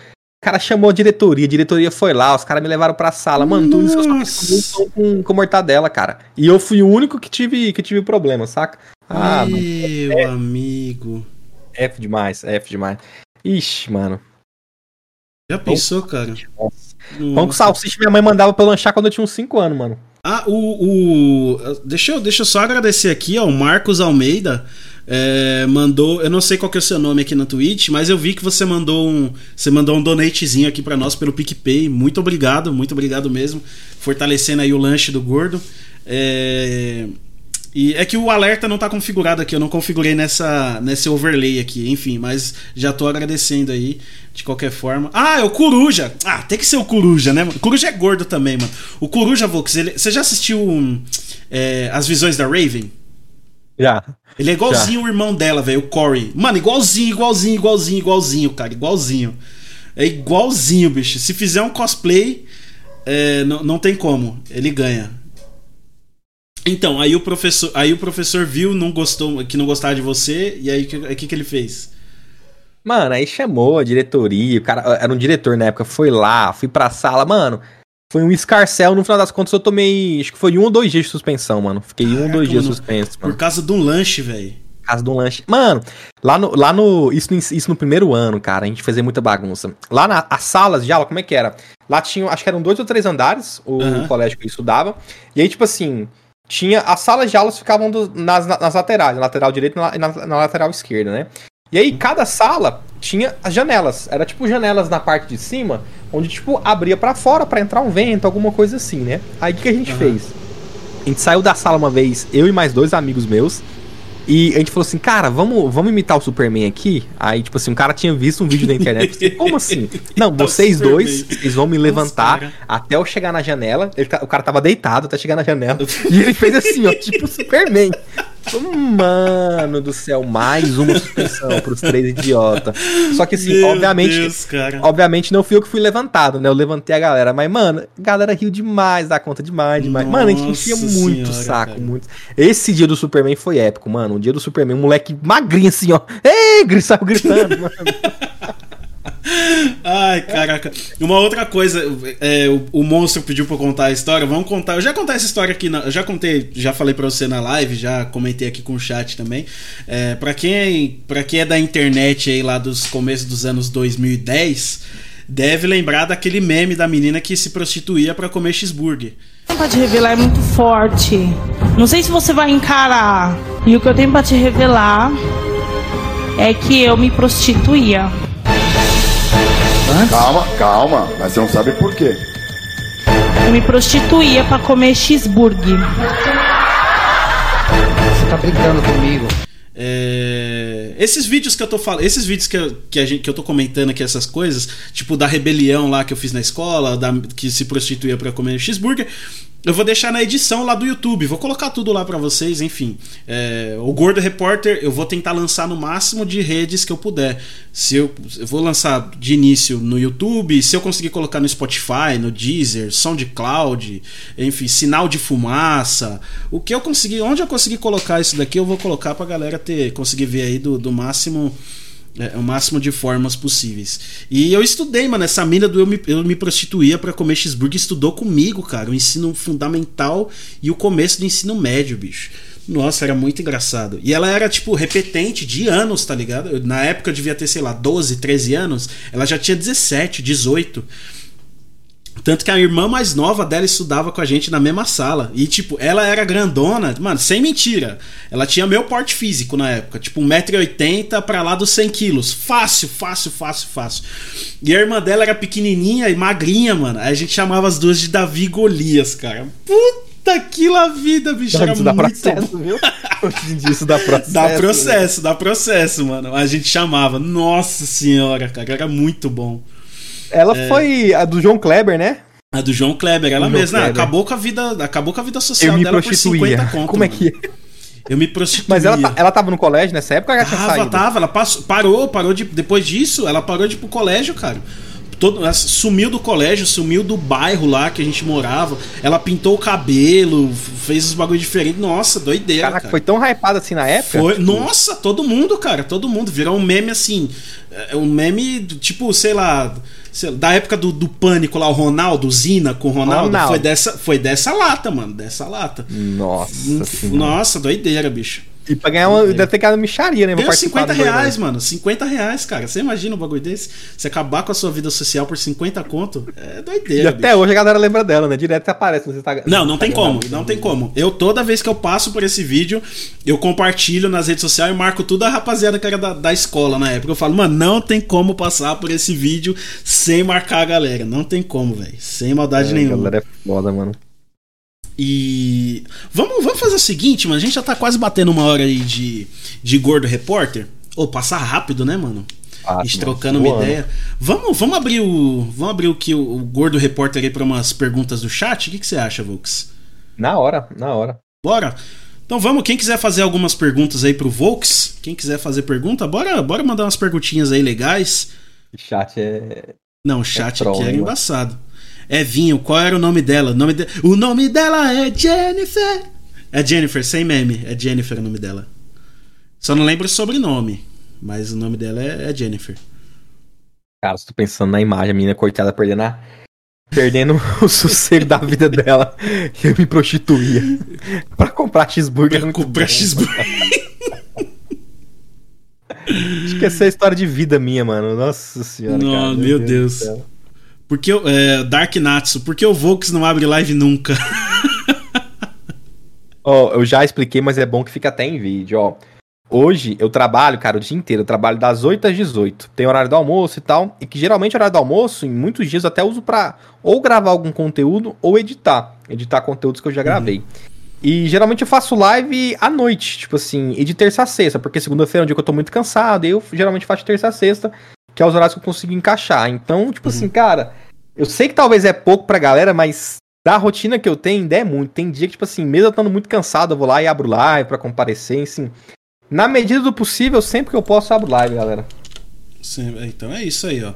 cara chamou a diretoria, a diretoria foi lá, os caras me levaram pra sala. Mano, tudo isso que eu só com, com mortadela, cara. E eu fui o único que tive, que tive problema, saca? Ah, Meu mano, amigo. F demais, F demais. Ixi, mano. Já pensou, cara? Nossa. Pão com salsicha minha mãe mandava pra eu lanchar quando eu tinha uns 5 anos, mano. Ah, o. o deixa, eu, deixa eu só agradecer aqui, ó, o Marcos Almeida. É, mandou, eu não sei qual que é o seu nome aqui na Twitch, mas eu vi que você mandou um, você mandou um donatezinho aqui para nós pelo PicPay. Muito obrigado, muito obrigado mesmo, fortalecendo aí o lanche do gordo. É, e é que o alerta não tá configurado aqui, eu não configurei nessa nesse overlay aqui, enfim, mas já tô agradecendo aí de qualquer forma. Ah, é o Coruja. Ah, tem que ser o Coruja, né? O Coruja é gordo também, mano. O Coruja Vox, ele, você já assistiu um, é, as visões da Raven? Já. Ele é igualzinho Já. o irmão dela, velho, o Corey. Mano, igualzinho, igualzinho, igualzinho, igualzinho, cara, igualzinho. É igualzinho, bicho. Se fizer um cosplay, é, não, não tem como. Ele ganha. Então, aí o professor, aí o professor viu, não gostou, que não gostava de você, e aí o que, que ele fez? Mano, aí chamou a diretoria, o cara era um diretor na época, foi lá, fui pra sala, mano. Foi um escarcel, no final das contas eu tomei. Acho que foi um ou dois dias de suspensão, mano. Fiquei Caraca, um ou dois dias mano, suspenso. Mano. Por causa de um lanche, velho. Por causa de um lanche. Mano, lá no. Lá no isso, isso no primeiro ano, cara, a gente fazia muita bagunça. Lá nas na, salas de aula, como é que era? Lá tinham, acho que eram dois ou três andares, o uhum. colégio que eu estudava. E aí, tipo assim, tinha. As salas de aulas ficavam do, nas, nas laterais, na lateral direita e na, na, na lateral esquerda, né? E aí, cada sala tinha as janelas. Era tipo janelas na parte de cima, onde, tipo, abria para fora para entrar um vento, alguma coisa assim, né? Aí o que, que a gente uhum. fez? A gente saiu da sala uma vez, eu e mais dois amigos meus. E a gente falou assim, cara, vamos, vamos imitar o Superman aqui? Aí, tipo assim, um cara tinha visto um vídeo da internet. Assim, Como assim? *laughs* Não, vocês dois, vocês vão me levantar Nossa, até eu chegar na janela. Ele, o cara tava deitado até chegar na janela. *laughs* e ele fez assim, ó, tipo Superman. Mano do céu, mais uma suspensão pros três idiotas. Só que assim, Meu obviamente, Deus, obviamente não fui eu que fui levantado, né? Eu levantei a galera, mas mano, a galera riu demais, dá conta demais, demais. mano, a gente enchia Nossa muito senhora, saco, cara. muito. Esse dia do Superman foi épico, mano. O dia do Superman, um moleque magrinho assim, ó. Ei, saiu gritando, *laughs* mano. Ai, caraca. Uma outra coisa, é, o, o monstro pediu pra eu contar a história. Vamos contar. Eu já contei essa história aqui, na- eu já contei, já falei pra você na live, já comentei aqui com o chat também. É, para quem, para quem é da internet aí lá dos começos dos anos 2010, deve lembrar daquele meme da menina que se prostituía pra comer cheeseburger. pra te revelar é muito forte. Não sei se você vai encarar. E o que eu tenho pra te revelar é que eu me prostituía. Calma, calma, mas você não sabe por quê. Eu me prostituía pra comer cheeseburger. Você tá brincando comigo. É, Esses vídeos que eu tô falando, esses vídeos que eu, que, a gente, que eu tô comentando aqui, essas coisas, tipo da rebelião lá que eu fiz na escola, da, que se prostituía pra comer cheeseburger, eu vou deixar na edição lá do YouTube, vou colocar tudo lá pra vocês, enfim. É, o Gordo Repórter, eu vou tentar lançar no máximo de redes que eu puder. Se eu, eu vou lançar de início no YouTube, se eu conseguir colocar no Spotify, no Deezer, SoundCloud, enfim, sinal de fumaça, o que eu conseguir, onde eu conseguir colocar isso daqui, eu vou colocar pra galera ter conseguir ver aí do, do máximo é, o máximo de formas possíveis. E eu estudei, mano, essa mina do eu me, eu me prostituía pra comer cheeseburger estudou comigo, cara, o ensino fundamental e o começo do ensino médio, bicho. Nossa, era muito engraçado. E ela era, tipo, repetente de anos, tá ligado? Eu, na época eu devia ter, sei lá, 12, 13 anos. Ela já tinha 17, 18. Tanto que a irmã mais nova dela estudava com a gente na mesma sala. E, tipo, ela era grandona, mano, sem mentira. Ela tinha meu porte físico na época, tipo, 1,80m pra lá dos 100 quilos. Fácil, fácil, fácil, fácil. E a irmã dela era pequenininha e magrinha, mano. Aí a gente chamava as duas de Davi Golias, cara. Puta que la vida, bicho. Era Isso dá muito processo, viu? *laughs* Isso dá processo. Dá né? processo, dá processo, mano. A gente chamava. Nossa senhora, cara, era muito bom. Ela foi a do João Kleber, né? A do João Kleber, ela mesma. né? Kleber. acabou com a vida, acabou com a vida social Eu me dela por prostituía. 50 conto. Como é que Eu me prostituía. Mas ela, ela tava no colégio nessa época ela Tava, saído? tava, ela passou, parou, parou de. Depois disso, ela parou de ir pro colégio, cara. Todo, ela sumiu do colégio, sumiu do bairro lá que a gente morava. Ela pintou o cabelo, fez os bagulho diferentes. Nossa, doideira. Caraca, cara. foi tão hypada assim na época? Foi, nossa, todo mundo, cara, todo mundo. Virou um meme assim. é, Um meme, tipo, sei lá. Da época do, do pânico lá, o Ronaldo, Zina com o Ronaldo. Ronaldo. Foi, dessa, foi dessa lata, mano. Dessa lata. Nossa senhora. Nossa, doideira, bicho. E pra ganhar uma. Deve ter ganhado micharia, né? Ganhou participar 50 do programa. reais, mano. 50 reais, cara. Você imagina um bagulho desse? Você acabar com a sua vida social por 50 conto? É E doideira. até bicho. hoje a galera lembra dela, né? Direto aparece no Instagram. Não, não tem como, não tem como. Eu, toda vez que eu passo por esse vídeo, eu compartilho nas redes sociais e marco tudo a rapaziada que era da, da escola na época. Eu falo, mano, não tem como passar por esse vídeo sem marcar a galera. Não tem como, velho. Sem maldade É, a nenhuma. galera é foda, mano. E vamos, vamos fazer o seguinte, mano. A gente já tá quase batendo uma hora aí de, de gordo repórter. Ou passar rápido, né, mano? Ah, A gente mano, trocando uma ideia. Vamos, vamos abrir o. Vamos abrir o que o, o gordo repórter aí pra umas perguntas do chat. O que, que você acha, Vux? Na hora, na hora. Bora? Então vamos, quem quiser fazer algumas perguntas aí pro Volks, quem quiser fazer pergunta, bora, bora mandar umas perguntinhas aí legais. O chat é. Não, o chat troll, aqui mano? embaçado. É Vinho, qual era o nome dela? O nome, de... o nome dela é Jennifer. É Jennifer, sem meme. É Jennifer o nome dela. Só não lembro o sobrenome. Mas o nome dela é, é Jennifer. Cara, tô pensando na imagem, a menina coitada perdendo a. Perdendo o sossego da vida dela. *laughs* Eu me prostituía. pra comprar cheeseburger. é Pra comprar bom. cheeseburger. *laughs* É a história de vida minha, mano. Nossa senhora. Não, cara, meu Deus. do céu. Porque eu, é, Dark Natsu, por que o Volks não abre live nunca? *laughs* Ó, eu já expliquei, mas é bom que fica até em vídeo, ó. Hoje eu trabalho, cara, o dia inteiro. Eu trabalho das 8 às 18. Tem horário do almoço e tal. E que geralmente o horário do almoço, em muitos dias, eu até uso pra ou gravar algum conteúdo ou editar. Editar conteúdos que eu já gravei. E geralmente eu faço live à noite, tipo assim, e de terça a sexta, porque segunda-feira é um dia que eu tô muito cansado, e eu geralmente faço de terça a sexta, que é os horários que eu consigo encaixar. Então, tipo assim, cara, eu sei que talvez é pouco pra galera, mas da rotina que eu tenho, ainda é muito. Tem dia que, tipo assim, mesmo eu estando muito cansado, eu vou lá e abro live pra comparecer, assim. Na medida do possível, sempre que eu posso, eu abro live, galera. Sim, então é isso aí, ó.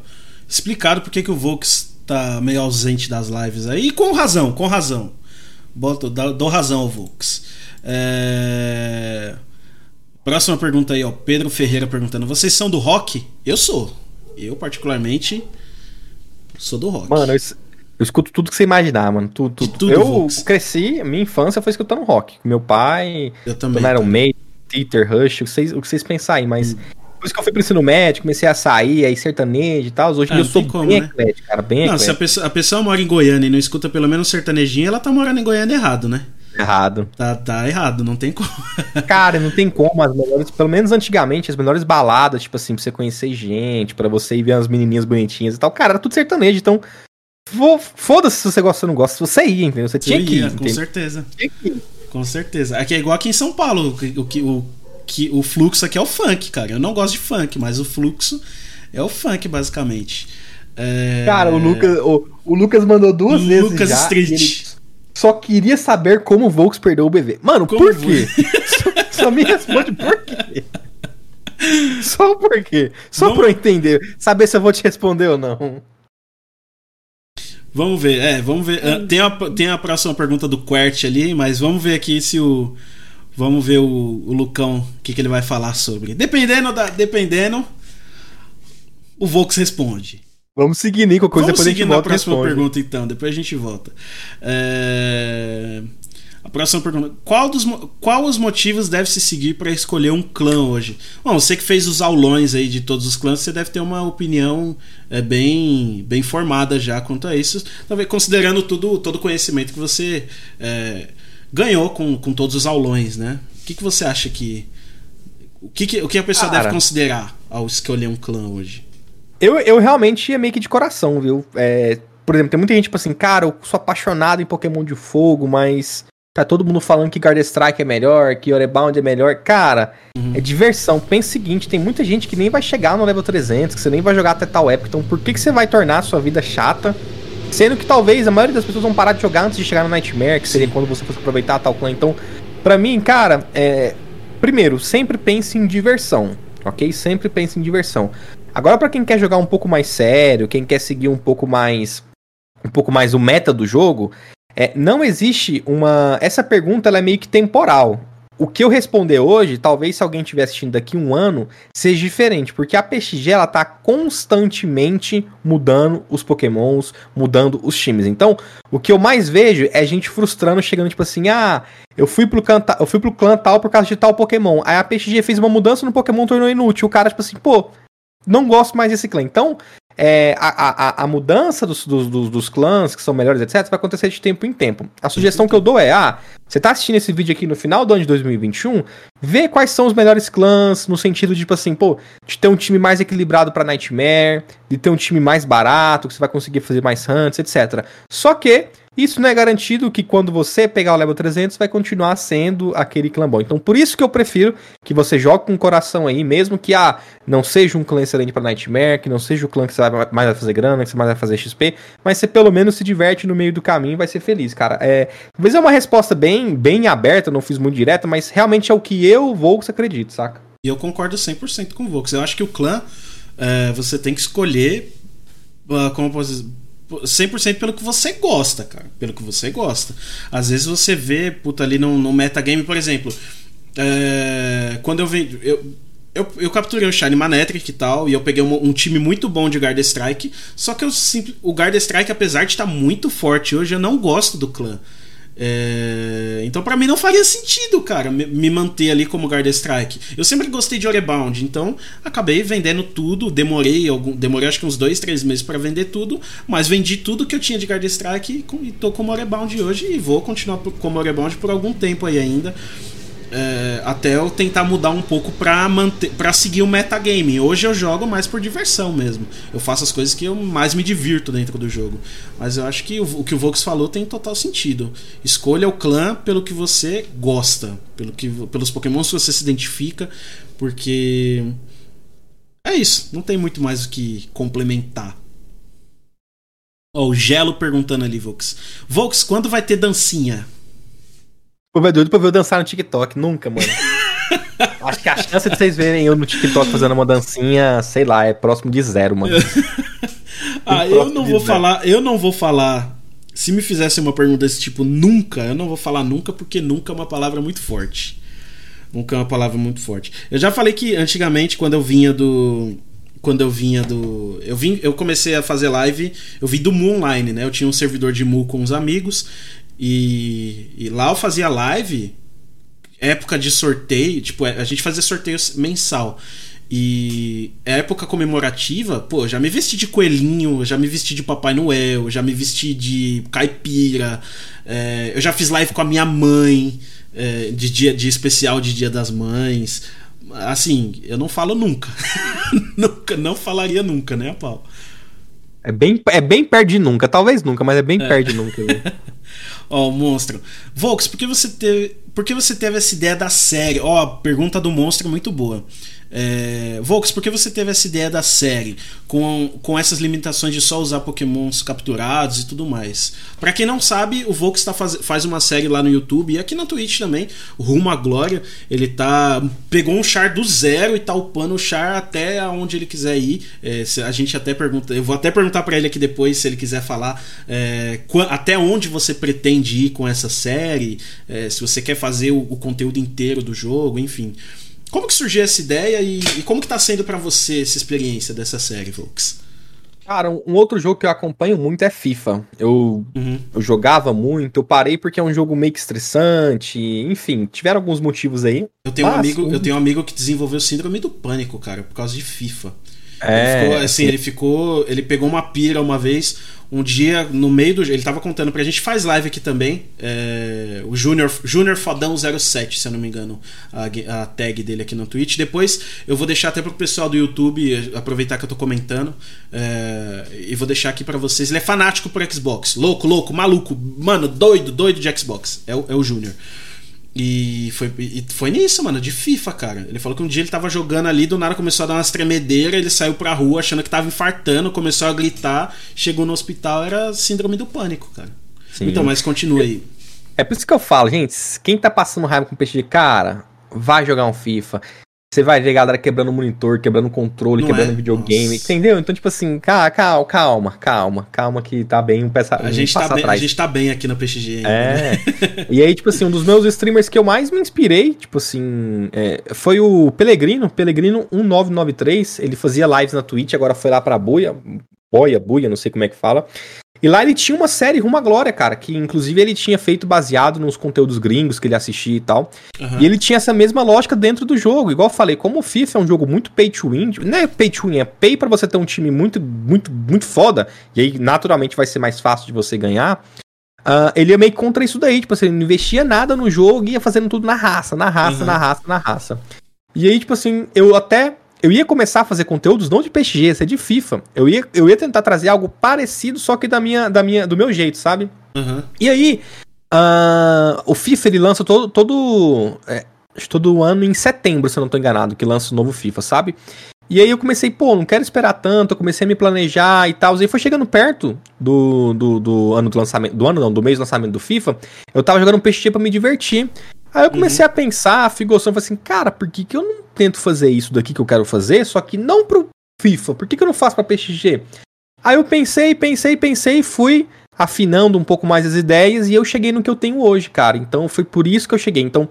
Explicado porque que o Vox tá meio ausente das lives aí. E com razão, com razão. Boto, dou, dou razão ao Vox. É... Próxima pergunta aí, ó. Pedro Ferreira perguntando: Vocês são do rock? Eu sou. Eu, particularmente, sou do rock. Mano, eu, eu escuto tudo que você imaginar, mano. Tudo, tudo. tudo, eu Vox. cresci, minha infância foi escutando rock. Meu pai, eu também. Iron. Maiden, Peter, Rush, o que vocês, o que vocês pensarem, mas. Depois que eu fui pro ensino médio, comecei a sair, aí sertanejo e tal. Hoje Ah, eu não sou como, bem né? eclético, cara, bem Não, se a eclético. pessoa, a pessoa mora em Goiânia e não escuta pelo menos sertanejinho, ela tá morando em Goiânia errado, né? Errado. Tá, tá errado, não tem como. *laughs* Cara, não tem como. As melhores, pelo menos antigamente, as melhores baladas, tipo assim, pra você conhecer gente, pra você ir ver umas menininhas bonitinhas e tal. Cara, era tudo sertanejo, então. fo- Foda-se se você gosta ou não gosta. Se você ia, entendeu? Você tinha Eu que ir. ia, com entendeu? certeza. Tinha que ir. Com certeza. Aqui é igual aqui em São Paulo. O, que- o, que- o, fluxo aqui é o funk, cara. Eu não gosto de funk, mas o fluxo é o funk, basicamente. É... Cara, o Lucas, o, o Lucas mandou duas vezes. Lucas Street. ele Só queria saber como o Volks perdeu o BV. Mano, Como por quê? *laughs* só, só me responde por quê. Só por quê? Só Vamos- pra eu entender. Saber se eu vou te responder ou não. Vamos ver, é, vamos ver. Ah, Tem a, tem a próxima pergunta do Quert ali, mas vamos ver aqui se o. Vamos ver o, o Lucão, o que, que ele vai falar sobre. Dependendo da. Dependendo. O Vox responde. Vamos seguir, Nico. Coisa Vamos depois a gente seguir na volta e próxima responde. pergunta, então. Depois a gente volta. É, A próxima pergunta. Qual, dos, qual os motivos deve se seguir para escolher um clã hoje? Bom, você que fez os aulões aí de todos os clãs, você deve ter uma opinião é, bem, bem formada já quanto a isso. Talvez considerando tudo, todo o conhecimento que você é, ganhou com, com todos os aulões, né? O que, que você acha que. O que, que, o que a pessoa Cara. deve considerar ao escolher um clã hoje? Eu, eu realmente ia meio que de coração, viu? É, por exemplo, tem muita gente, tipo assim, cara, eu sou apaixonado em Pokémon de fogo, mas tá todo mundo falando que Guard Strike é melhor, que Orebound é melhor. Cara, é diversão. Pensa o seguinte, tem muita gente que nem vai chegar no level 300, que você nem vai jogar até tal época. Então, por que, que você vai tornar a sua vida chata? Sendo que talvez a maioria das pessoas vão parar de jogar antes de chegar no Nightmare, que seria quando você fosse aproveitar tal clã. Então, pra mim, cara, é... primeiro, sempre pense em diversão, ok? Sempre pense em diversão. Agora, pra quem quer jogar um pouco mais sério, quem quer seguir um pouco mais um pouco mais o meta do jogo, é, não existe uma. Essa pergunta ela é meio que temporal. O que eu responder hoje, talvez se alguém estiver assistindo daqui um ano, seja diferente, porque a PXG ela tá constantemente mudando os pokémons, mudando os times. Então, o que eu mais vejo é gente frustrando, chegando tipo assim, ah, eu fui pro clã, eu fui pro clã tal por causa de tal Pokémon. Aí a PXG fez uma mudança no Pokémon, tornou inútil. O cara, tipo assim, pô, não gosto mais desse clã. Então, é, a, a, a mudança dos, dos, dos, clãs, que são melhores, etc., vai acontecer de tempo em tempo. A sugestão que eu dou é: ah, você tá assistindo esse vídeo aqui no final do ano de 2021, vê quais são os melhores clãs, no sentido de, tipo assim, pô, de ter um time mais equilibrado pra Nightmare, de ter um time mais barato, que você vai conseguir fazer mais hunts, etc. Só que. Isso não é garantido que quando você pegar o level 300 vai continuar sendo aquele clã bom. Então por isso que eu prefiro que você jogue com o coração aí, mesmo que ah, não seja um clã excelente pra Nightmare, que não seja o clã que você vai mais vai fazer grana, que você mais vai fazer XP, mas você pelo menos se diverte no meio do caminho e vai ser feliz, cara. É, talvez é uma resposta bem, bem aberta, não fiz muito direta, mas realmente é o que eu que acredito, saca? E eu concordo 100% com o Vox. Eu acho que o clã é, você tem que escolher ah, como posso dizer, 100% pelo que você gosta, cara. Pelo que você gosta. Às vezes você vê, puta, ali no, no metagame, por exemplo. é, quando eu vejo. Eu, eu, eu capturei o Shine Manectric e tal, e eu peguei um, um time muito bom de Guard Strike. Só que eu, o Guard Strike, apesar de estar muito forte hoje, eu não gosto do clã. É, então pra mim não faria sentido, cara, me, manter ali como Guard Strike. Eu sempre gostei de Orebound, então acabei vendendo tudo. Demorei algum, demorei acho que uns dois, três meses pra vender tudo, mas vendi tudo que eu tinha de Guard Strike e, tô como Orebound hoje e vou continuar como Orebound por algum tempo aí ainda. É, até eu tentar mudar um pouco pra, manter, pra seguir o metagame. Hoje eu jogo mais por diversão mesmo. Eu faço as coisas que eu mais me divirto dentro do jogo. Mas eu acho que o, o que o Vox falou tem total sentido. Escolha o clã pelo que você gosta, pelo que, pelos pokémons que você se identifica, porque. É isso, não tem muito mais o que complementar. Ó, o Gelo perguntando ali, Vox. Vox, quando vai ter dancinha? Pô, vai doido pra ver eu dançar no TikTok. Nunca, mano. *laughs* Acho que a chance de vocês verem eu no TikTok fazendo uma dancinha, sei lá, é próximo de zero, mano. *laughs* ah, eu não vou falar, eu não vou falar. Se me fizesse uma pergunta desse tipo, nunca, eu não vou falar nunca, porque nunca é uma palavra muito forte. Nunca é uma palavra muito forte. Eu já falei que antigamente, quando eu vinha do. Quando eu vinha do. Eu, vim, eu comecei a fazer live, eu vim do Mu Online, né? Eu tinha um servidor de Mu com os amigos. E, e lá eu fazia live, época de sorteio, tipo, a gente fazia sorteio mensal. E época comemorativa, pô, já me vesti de coelhinho, já me vesti de Papai Noel, já me vesti de caipira, é, eu já fiz live com a minha mãe, é, de dia de especial de Dia das Mães. Assim, eu não falo nunca. *laughs* nunca, não falaria nunca, né, Paulo? É bem, é bem perto de nunca, talvez nunca, mas é bem é. perto de nunca. *laughs* Ó, o monstro. Volks, por que você teve, por que você teve essa ideia da série? Ó, pergunta do monstro é muito boa. É, Volks, por que você teve essa ideia da série com, com essas limitações de só usar pokémons capturados e tudo mais? Para quem não sabe, o Volks tá faz, faz uma série lá no YouTube e aqui na Twitch também, Rumo à Glória. Ele tá pegou um char do zero e tá upando o char até onde ele quiser ir. É, a gente até pergunta, eu vou até perguntar para ele aqui depois se ele quiser falar é, até onde você pretende ir com essa série, é, se você quer fazer o, o conteúdo inteiro do jogo, enfim. Como que surgiu essa ideia e, e como que tá sendo para você essa experiência dessa série, Volks? Cara, um outro jogo que eu acompanho muito é FIFA. Eu, uhum. eu jogava muito, eu parei porque é um jogo meio que estressante, enfim, tiveram alguns motivos aí. Eu tenho, mas, um amigo, eu tenho um amigo que desenvolveu síndrome do pânico, cara, por causa de FIFA. É, ele ficou, assim, ele ficou. Ele pegou uma pira uma vez, um dia, no meio do. Ele tava contando pra gente, faz live aqui também. É, o Junior, Junior Fodão 07, se eu não me engano, a, a, tag dele aqui no Twitch. Depois eu vou deixar até pro pessoal do YouTube, aproveitar que eu tô comentando. É, e vou deixar aqui para vocês. Ele é fanático por Xbox. Louco, louco, maluco. Mano, doido, doido de Xbox. É é o Junior. E foi, e foi nisso, mano, de FIFA, cara. Ele falou que um dia ele tava jogando ali, do nada começou a dar umas tremedeiras, ele saiu pra rua achando que tava infartando, começou a gritar, chegou no hospital, era síndrome do pânico, cara. Sim. Então, mas continua aí. É por isso que eu falo, gente, quem tá passando raiva com peixe de cara, vai jogar um FIFA. Você vai ver a galera quebrando o monitor, quebrando o controle, Não quebrando o é? videogame, Nossa. entendeu? Então, tipo assim, calma, calma, calma, calma, que tá bem um peça, a gente tá bem, atrás. A gente tá bem aqui no PXG ainda, É. Né? *laughs* e aí, tipo assim, um dos meus streamers que eu mais me inspirei, tipo assim, é, foi o Pelegrino, Pelegrino 1993, ele fazia lives na Twitch, agora foi lá pra Boia, Boia, Buia, não sei como é que fala. E lá ele tinha uma série Rumo à Glória, cara, que inclusive ele tinha feito baseado nos conteúdos gringos que ele assistia e tal. Uhum. E ele tinha essa mesma lógica dentro do jogo. Igual eu falei, como o FIFA é um jogo muito pay to win, não é pay to win, é pay para você ter um time muito, muito, muito foda, e aí naturalmente vai ser mais fácil de você ganhar. Uh, ele é meio contra isso daí, tipo assim, ele não investia nada no jogo e ia fazendo tudo na raça, na raça, uhum. na raça, na raça. E aí, tipo assim, eu até eu ia começar a fazer conteúdos não de PSG, ia ser de FIFA. Eu ia, eu ia tentar trazer algo parecido, só que da minha, da minha, do meu jeito, sabe? Uhum. E aí, uh, o FIFA ele lança todo, todo, é, todo ano em setembro, se eu não tô enganado, que lança o novo FIFA, sabe? E aí eu comecei, pô, não quero esperar tanto, eu comecei a me planejar e tal. E foi chegando perto do, do, do ano do lançamento, do ano não, do mês do lançamento do FIFA, eu tava jogando um PSG pra me divertir. Aí eu comecei uhum. a pensar, a figuração, falei assim, cara, por que, que eu não tento fazer isso daqui que eu quero fazer, só que não pro FIFA? Por que, que eu não faço pra PXG? Aí eu pensei, pensei, pensei, fui afinando um pouco mais as ideias e eu cheguei no que eu tenho hoje, cara. Então foi por isso que eu cheguei. Então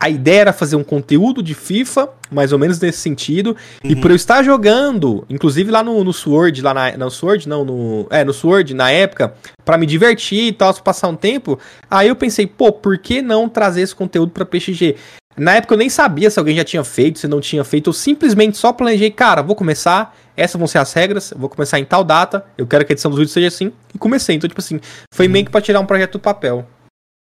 a ideia era fazer um conteúdo de FIFA, mais ou menos nesse sentido. Uhum. E por eu estar jogando, inclusive lá no, no Sword, lá na. Sword, não, no. É, no Sword, na época, para me divertir e tal, passar um tempo. Aí eu pensei, pô, por que não trazer esse conteúdo pra PXG? Na época eu nem sabia se alguém já tinha feito, se não tinha feito. Eu simplesmente só planejei, cara, vou começar, essas vão ser as regras, vou começar em tal data, eu quero que a edição dos vídeos seja assim, e comecei. Então, tipo assim, foi uhum. meio que pra tirar um projeto do papel.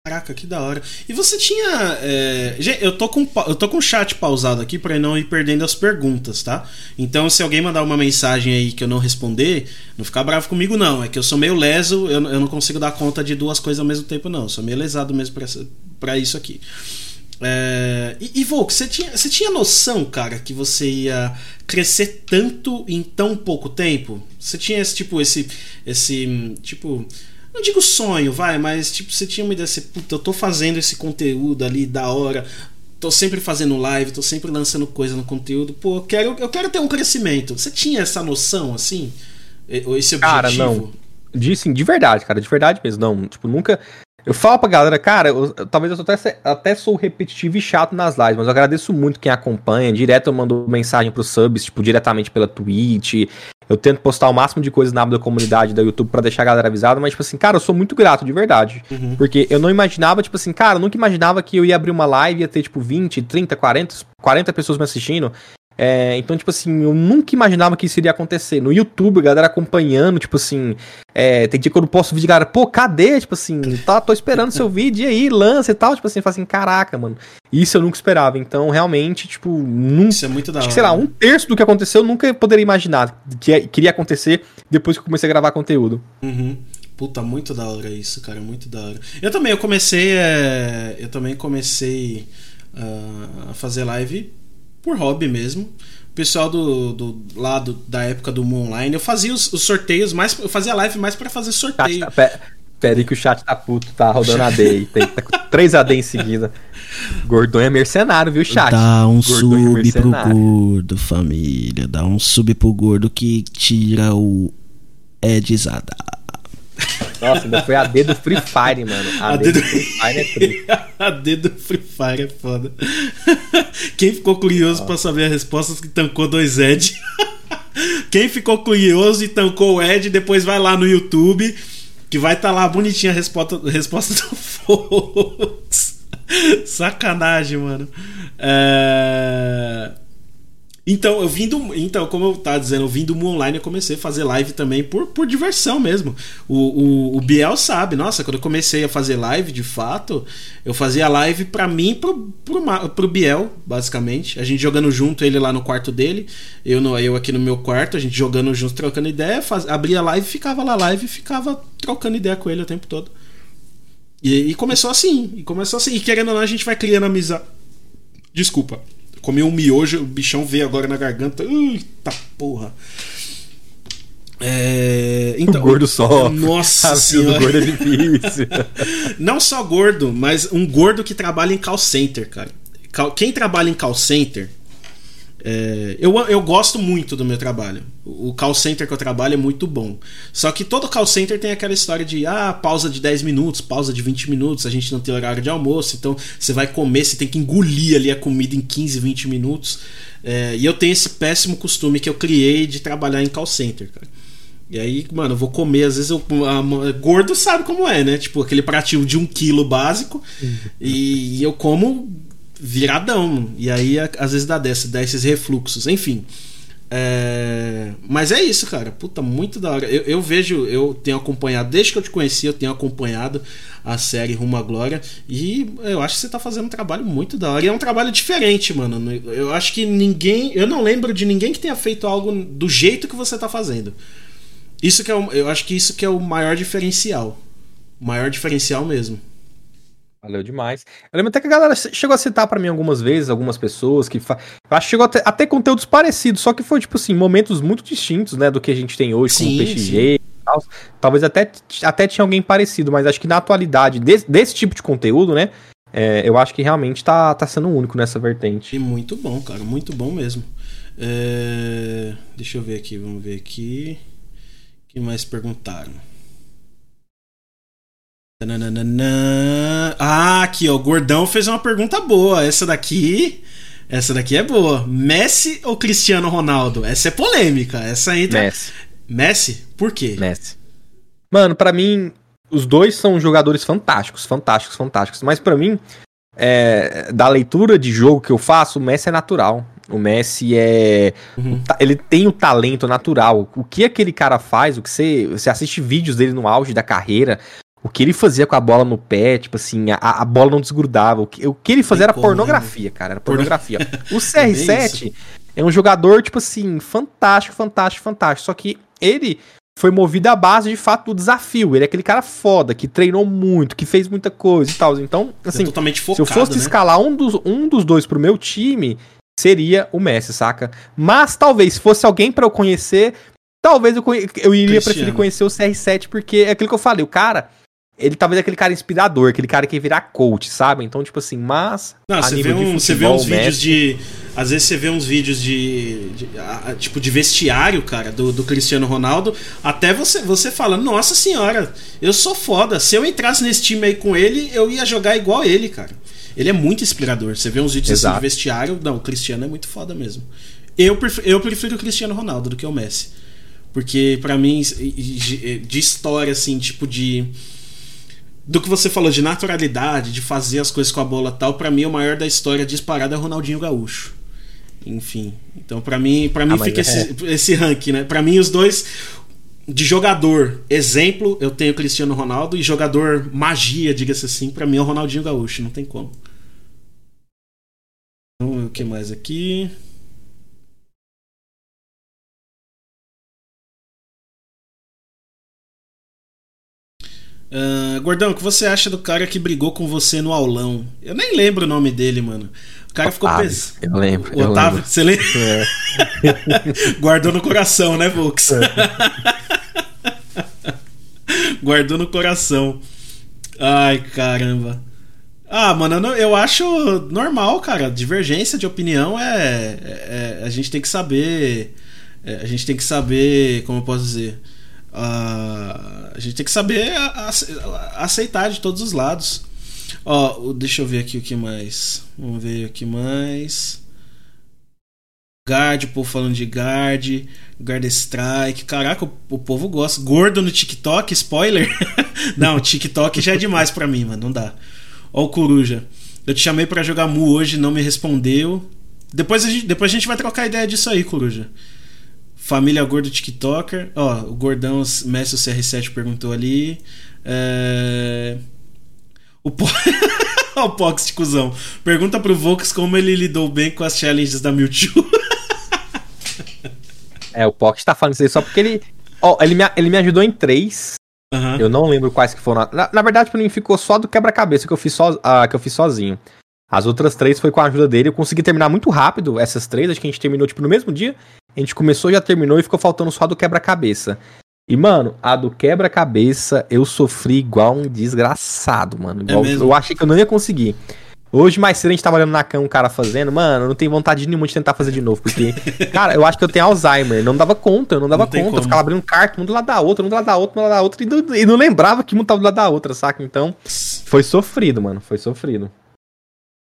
Caraca, que da hora. E você tinha. É... Eu tô, com, eu tô com o chat pausado aqui para não ir perdendo as perguntas, tá? Então, se alguém mandar uma mensagem aí que eu não responder, não ficar bravo comigo, não. É que eu sou meio leso, eu, eu não consigo dar conta de duas coisas ao mesmo tempo, não. Eu sou meio lesado mesmo pra isso aqui. É, e, e Volk, você tinha, você tinha noção, cara, que você ia crescer tanto em tão pouco tempo? Você tinha esse tipo, esse. esse tipo. Não digo sonho, vai, mas tipo, você tinha uma ideia assim, puta, eu tô fazendo esse conteúdo ali da hora, tô sempre fazendo live, tô sempre lançando coisa no conteúdo, pô, eu quero, eu quero ter um crescimento. Você tinha essa noção, assim? Esse objetivo? Cara, não. De, sim, de verdade, cara, de verdade mesmo. Não, tipo, nunca. Eu falo pra galera, cara, eu, talvez eu até, até sou repetitivo e chato nas lives, mas eu agradeço muito quem acompanha. Direto eu mando mensagem pros subs, tipo, diretamente pela Twitch. Eu tento postar o máximo de coisas na aba da comunidade da YouTube para deixar a galera avisada, mas, tipo assim, cara, eu sou muito grato, de verdade. Uhum. Porque eu não imaginava, tipo assim, cara, eu nunca imaginava que eu ia abrir uma live e ia ter, tipo, 20, 30, 40, 40 pessoas me assistindo. É, então, tipo assim, eu nunca imaginava que isso iria acontecer. No YouTube, a galera acompanhando, tipo assim, é, tem dia que eu não posso vídeo, galera, pô, cadê? Tipo assim, tá, tô esperando seu vídeo e aí, lança e tal. Tipo assim, fala assim, caraca, mano. Isso eu nunca esperava. Então, realmente, tipo, nunca. Isso é muito da hora. Sei lá, um terço do que aconteceu eu nunca poderia imaginar que queria acontecer depois que eu comecei a gravar conteúdo. Uhum. Puta, muito da hora isso, cara, muito da hora. Eu também, eu comecei. É, eu também comecei uh, a fazer live por hobby mesmo. O pessoal do, do lado da época do Moon Online, eu fazia os, os sorteios, mais, eu fazia live mais para fazer sorteio. Tá, pera, pera aí que o chat tá puto, tá rodando AD aí. Tem tá *laughs* três AD em seguida. Gordonho é mercenário, viu, chat? Dá um é sub é pro gordo, família. Dá um sub pro gordo que tira o Edzada. Nossa, ainda foi a D do Free Fire, mano. A, a D, do Free Fire é *laughs* a D do Free Fire é foda. *laughs* Quem ficou curioso para saber a resposta que tancou dois Ed. *laughs* Quem ficou curioso e tancou o Ed, depois vai lá no YouTube, que vai estar tá lá bonitinha a resposta, a resposta do Fox. Sacanagem, mano. É... Então, eu vim do. Então, como eu tava dizendo, eu vim do Online, eu comecei a fazer live também por, por diversão mesmo. O, o, o Biel sabe, nossa, quando eu comecei a fazer live, de fato, eu fazia live pra mim pro, pro, pro Biel, basicamente. A gente jogando junto, ele lá no quarto dele, eu, no, eu aqui no meu quarto, a gente jogando junto, trocando ideia, faz, abria live, ficava lá live e ficava trocando ideia com ele o tempo todo. E, e começou assim, e começou assim. E querendo ou não, a gente vai criando amizade. Desculpa Comi um miojo, o bichão veio agora na garganta. Eita porra. É, então, o gordo só. Nossa *laughs* a senhora. gordo é difícil. *laughs* Não só gordo, mas um gordo que trabalha em call center, cara. Quem trabalha em call center é, eu, eu gosto muito do meu trabalho. O call center que eu trabalho é muito bom. Só que todo call center tem aquela história de ah, pausa de 10 minutos, pausa de 20 minutos, a gente não tem horário de almoço, então você vai comer, você tem que engolir ali a comida em 15, 20 minutos. É, e eu tenho esse péssimo costume que eu criei de trabalhar em call center, cara. E aí, mano, eu vou comer, às vezes eu. A, gordo sabe como é, né? Tipo, aquele pratinho de um quilo básico. E eu como viradão. E aí, às vezes, dá, dessa, dá esses refluxos. Enfim. É... Mas é isso, cara. Puta, muito da hora. Eu, eu, vejo, eu tenho acompanhado, desde que eu te conheci, eu tenho acompanhado a série Rumo à Glória. E eu acho que você tá fazendo um trabalho muito da hora. E é um trabalho diferente, mano. Eu acho que ninguém. Eu não lembro de ninguém que tenha feito algo do jeito que você tá fazendo. Isso que é o, eu acho que isso que é o maior diferencial. O maior diferencial mesmo. Valeu demais. Eu lembro até que a galera chegou a citar para mim algumas vezes, algumas pessoas que. Fa... Acho que chegou até, até conteúdos parecidos, só que foi, tipo assim, momentos muito distintos, né, do que a gente tem hoje sim, com o PXG. Tal. Talvez até, até tinha alguém parecido, mas acho que na atualidade, desse, desse tipo de conteúdo, né, é, eu acho que realmente tá, tá sendo único nessa vertente. E muito bom, cara, muito bom mesmo. É... Deixa eu ver aqui, vamos ver aqui. O que mais perguntaram? Ah, aqui, ó. O Gordão fez uma pergunta boa. Essa daqui. Essa daqui é boa. Messi ou Cristiano Ronaldo? Essa é polêmica. Essa entra. Messi. Messi? Por quê? Messi. Mano, para mim, os dois são jogadores fantásticos, fantásticos, fantásticos. Mas para mim, é, da leitura de jogo que eu faço, o Messi é natural. O Messi é. Uhum. Ele tem o talento natural. O que aquele cara faz, o que você, você assiste vídeos dele no auge da carreira, o que ele fazia com a bola no pé, tipo assim, a, a bola não desgrudava. O que, o que ele fazia era como, pornografia, né? cara. Era pornografia. *laughs* o CR7 é, é um jogador, tipo assim, fantástico, fantástico, fantástico. Só que ele foi movido à base de fato do desafio. Ele é aquele cara foda, que treinou muito, que fez muita coisa e tal. Então, assim, é totalmente se eu fosse né? escalar um dos, um dos dois pro meu time, seria o Messi, saca? Mas talvez se fosse alguém para eu conhecer, talvez eu, eu iria Cristiano. preferir conhecer o CR7, porque é aquilo que eu falei, o cara, ele talvez é aquele cara inspirador, aquele cara que ia virar coach, sabe? Então, tipo assim, mas. Não, você vê, um, você vê uns vídeos de. Às vezes você vê uns vídeos de. de- a- tipo, de vestiário, cara, do, do Cristiano Ronaldo. Até você, você fala, nossa senhora, eu sou foda. Se eu entrasse nesse time aí com ele, eu ia jogar igual ele, cara. Ele é muito inspirador. Você vê uns vídeos assim Exato. de vestiário. Não, o Cristiano é muito foda mesmo. Eu prefiro, eu prefiro o Cristiano Ronaldo do que o Messi. Porque, pra mim, de história, assim, tipo de do que você falou de naturalidade, de fazer as coisas com a bola tal, pra mim o maior da história disparado é Ronaldinho Gaúcho. Enfim, então pra mim, para mim Ah, fica é. esse, esse ranking, né? Pra mim os dois de jogador, exemplo, eu tenho o Cristiano Ronaldo e jogador magia, diga-se assim, pra mim é o Ronaldinho Gaúcho, não tem como. Então, o que mais aqui? Ah, Gordão, o que você acha do cara que brigou com você no aulão? Eu nem lembro o nome dele, mano. O cara ficou Otávio, pes... Eu lembro. O eu Otávio, lembro. você lembra? É. *laughs* Guardou no coração, né, Vox? *laughs* Guardou no coração. Ai, caramba. Ah, mano, eu não- eu acho normal, cara. Divergência de opinião é. é- é- a gente tem que saber. é, a gente tem que saber. Como eu posso dizer? Ah, a gente tem que saber aceitar de todos os lados. Ó, o- deixa eu ver aqui o que mais. Vamos ver o que mais. Guard, o povo falando de guard, guard strike. Caraca, o, o povo gosta. Gordo no TikTok, spoiler? *laughs* não, TikTok já é demais pra mim, mano. Não dá. Ó, o Coruja. Eu te chamei pra jogar Mu hoje, não me respondeu. Depois a gente, depois a gente vai trocar ideia disso aí, Coruja. Família Gordo TikToker. Ó, o Gordão Messi CR7 perguntou ali. É... O po... Ó, *laughs* o Pox de cuzão. Pergunta pro Vox como ele lidou bem com as challenges da Mewtwo. *laughs* É, o Pocket tá falando isso aí só porque ele. Ó, ele me, ele me ajudou em três. Aham. Eu não lembro quais que foram. Na, na verdade, pra mim ficou só do quebra-cabeça que, eu fiz so, ah, que eu fiz sozinho. As outras três foi com a ajuda dele. Eu consegui terminar muito rápido essas três. Acho que a gente terminou, tipo, no mesmo dia. A gente começou, já terminou e ficou faltando só a do quebra-cabeça. E, mano, a do quebra-cabeça eu sofri igual um desgraçado, mano. Igual- mesmo? eu achei que eu não ia conseguir. Hoje, mais cedo, a gente tava olhando na cama um cara fazendo. Mano, eu não tenho vontade nenhuma de tentar fazer de novo. Porque, *laughs* cara, eu acho que eu tenho Alzheimer. Não dava conta, eu não dava Não conta. Eu ficava abrindo carta, um do lado da outra, um do lado da outra, um do lado da outra. E não, e não lembrava que um tava do lado da outra, saca? Então, foi sofrido, mano. Foi sofrido.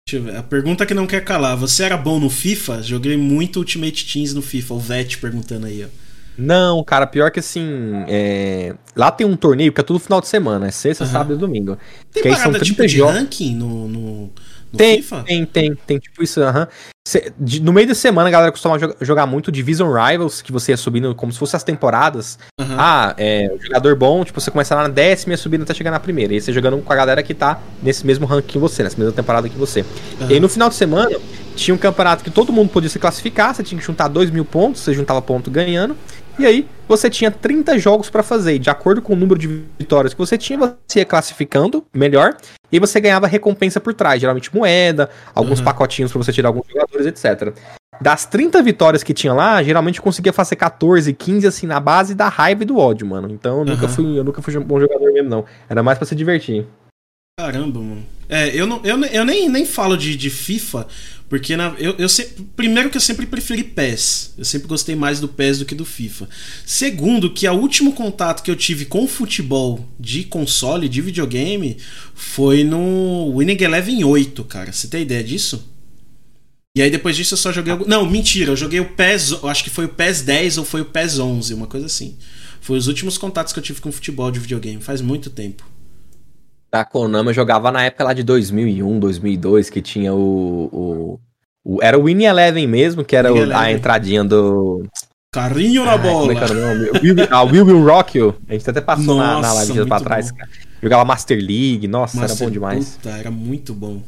Deixa eu ver. A pergunta que não quer calar. Você era bom no FIFA? Joguei muito Ultimate Teams no FIFA. O Vet perguntando aí, ó. Não, cara, pior que assim. é, Lá tem um torneio que é tudo final de semana, é sexta, Aham. sábado e domingo. Tem Que parada 30 tipo de ranking no, no, no Tem, FIFA? tem, tem, tem tipo isso, aham. Cê- de- No meio da semana a galera costuma joga- jogar muito Division Rivals, que você ia subindo como se fosse as temporadas. Aham. Ah, é, o jogador bom, tipo, você começa lá na décima e ia subindo até chegar na primeira. E aí você jogando com a galera que tá nesse mesmo ranking que você, nessa mesma temporada que você. Aham. E aí no final de semana, tinha um campeonato que todo mundo podia se classificar, você tinha que juntar 2 mil pontos, você juntava ponto ganhando. E aí você tinha 30 jogos pra fazer. E de acordo com o número de vitórias que você tinha, você ia classificando melhor. E você ganhava recompensa por trás, geralmente moeda, alguns Uhum. pacotinhos pra você tirar alguns jogadores, etc. Das 30 vitórias que tinha lá, geralmente eu conseguia fazer 14, 15, assim, na base da raiva e do ódio, mano. Então eu nunca, Uhum. fui, eu nunca fui um bom jogador mesmo, não. Era mais pra se divertir. Caramba, mano. É, eu, não, eu, eu nem, nem falo de, de FIFA, porque na, eu, eu primeiro que eu sempre preferi PES. Eu sempre gostei mais do PES do que do FIFA. Segundo, que o último contato que eu tive com futebol de console, de videogame, foi no Winning Eleven 8, cara. Você tem ideia disso? E aí depois disso eu só joguei. Não, mentira, eu joguei o PES. Acho que foi o PES 10 ou foi o PES 11, uma coisa assim. Foi os últimos contatos que eu tive com futebol de videogame, faz muito tempo. Da Konami eu jogava na época lá de 2001, 2002, que tinha o... o, o- era o Winning Eleven mesmo, que era o- a entradinha do... Carrinho na bola. Como é nome? Will, Will- ah, Will Will Rock You. A gente até passou na, na Nossa, live pra trás. bom. cara. Jogava Master League, nossa, Master- era bom demais. Puta, era muito bom.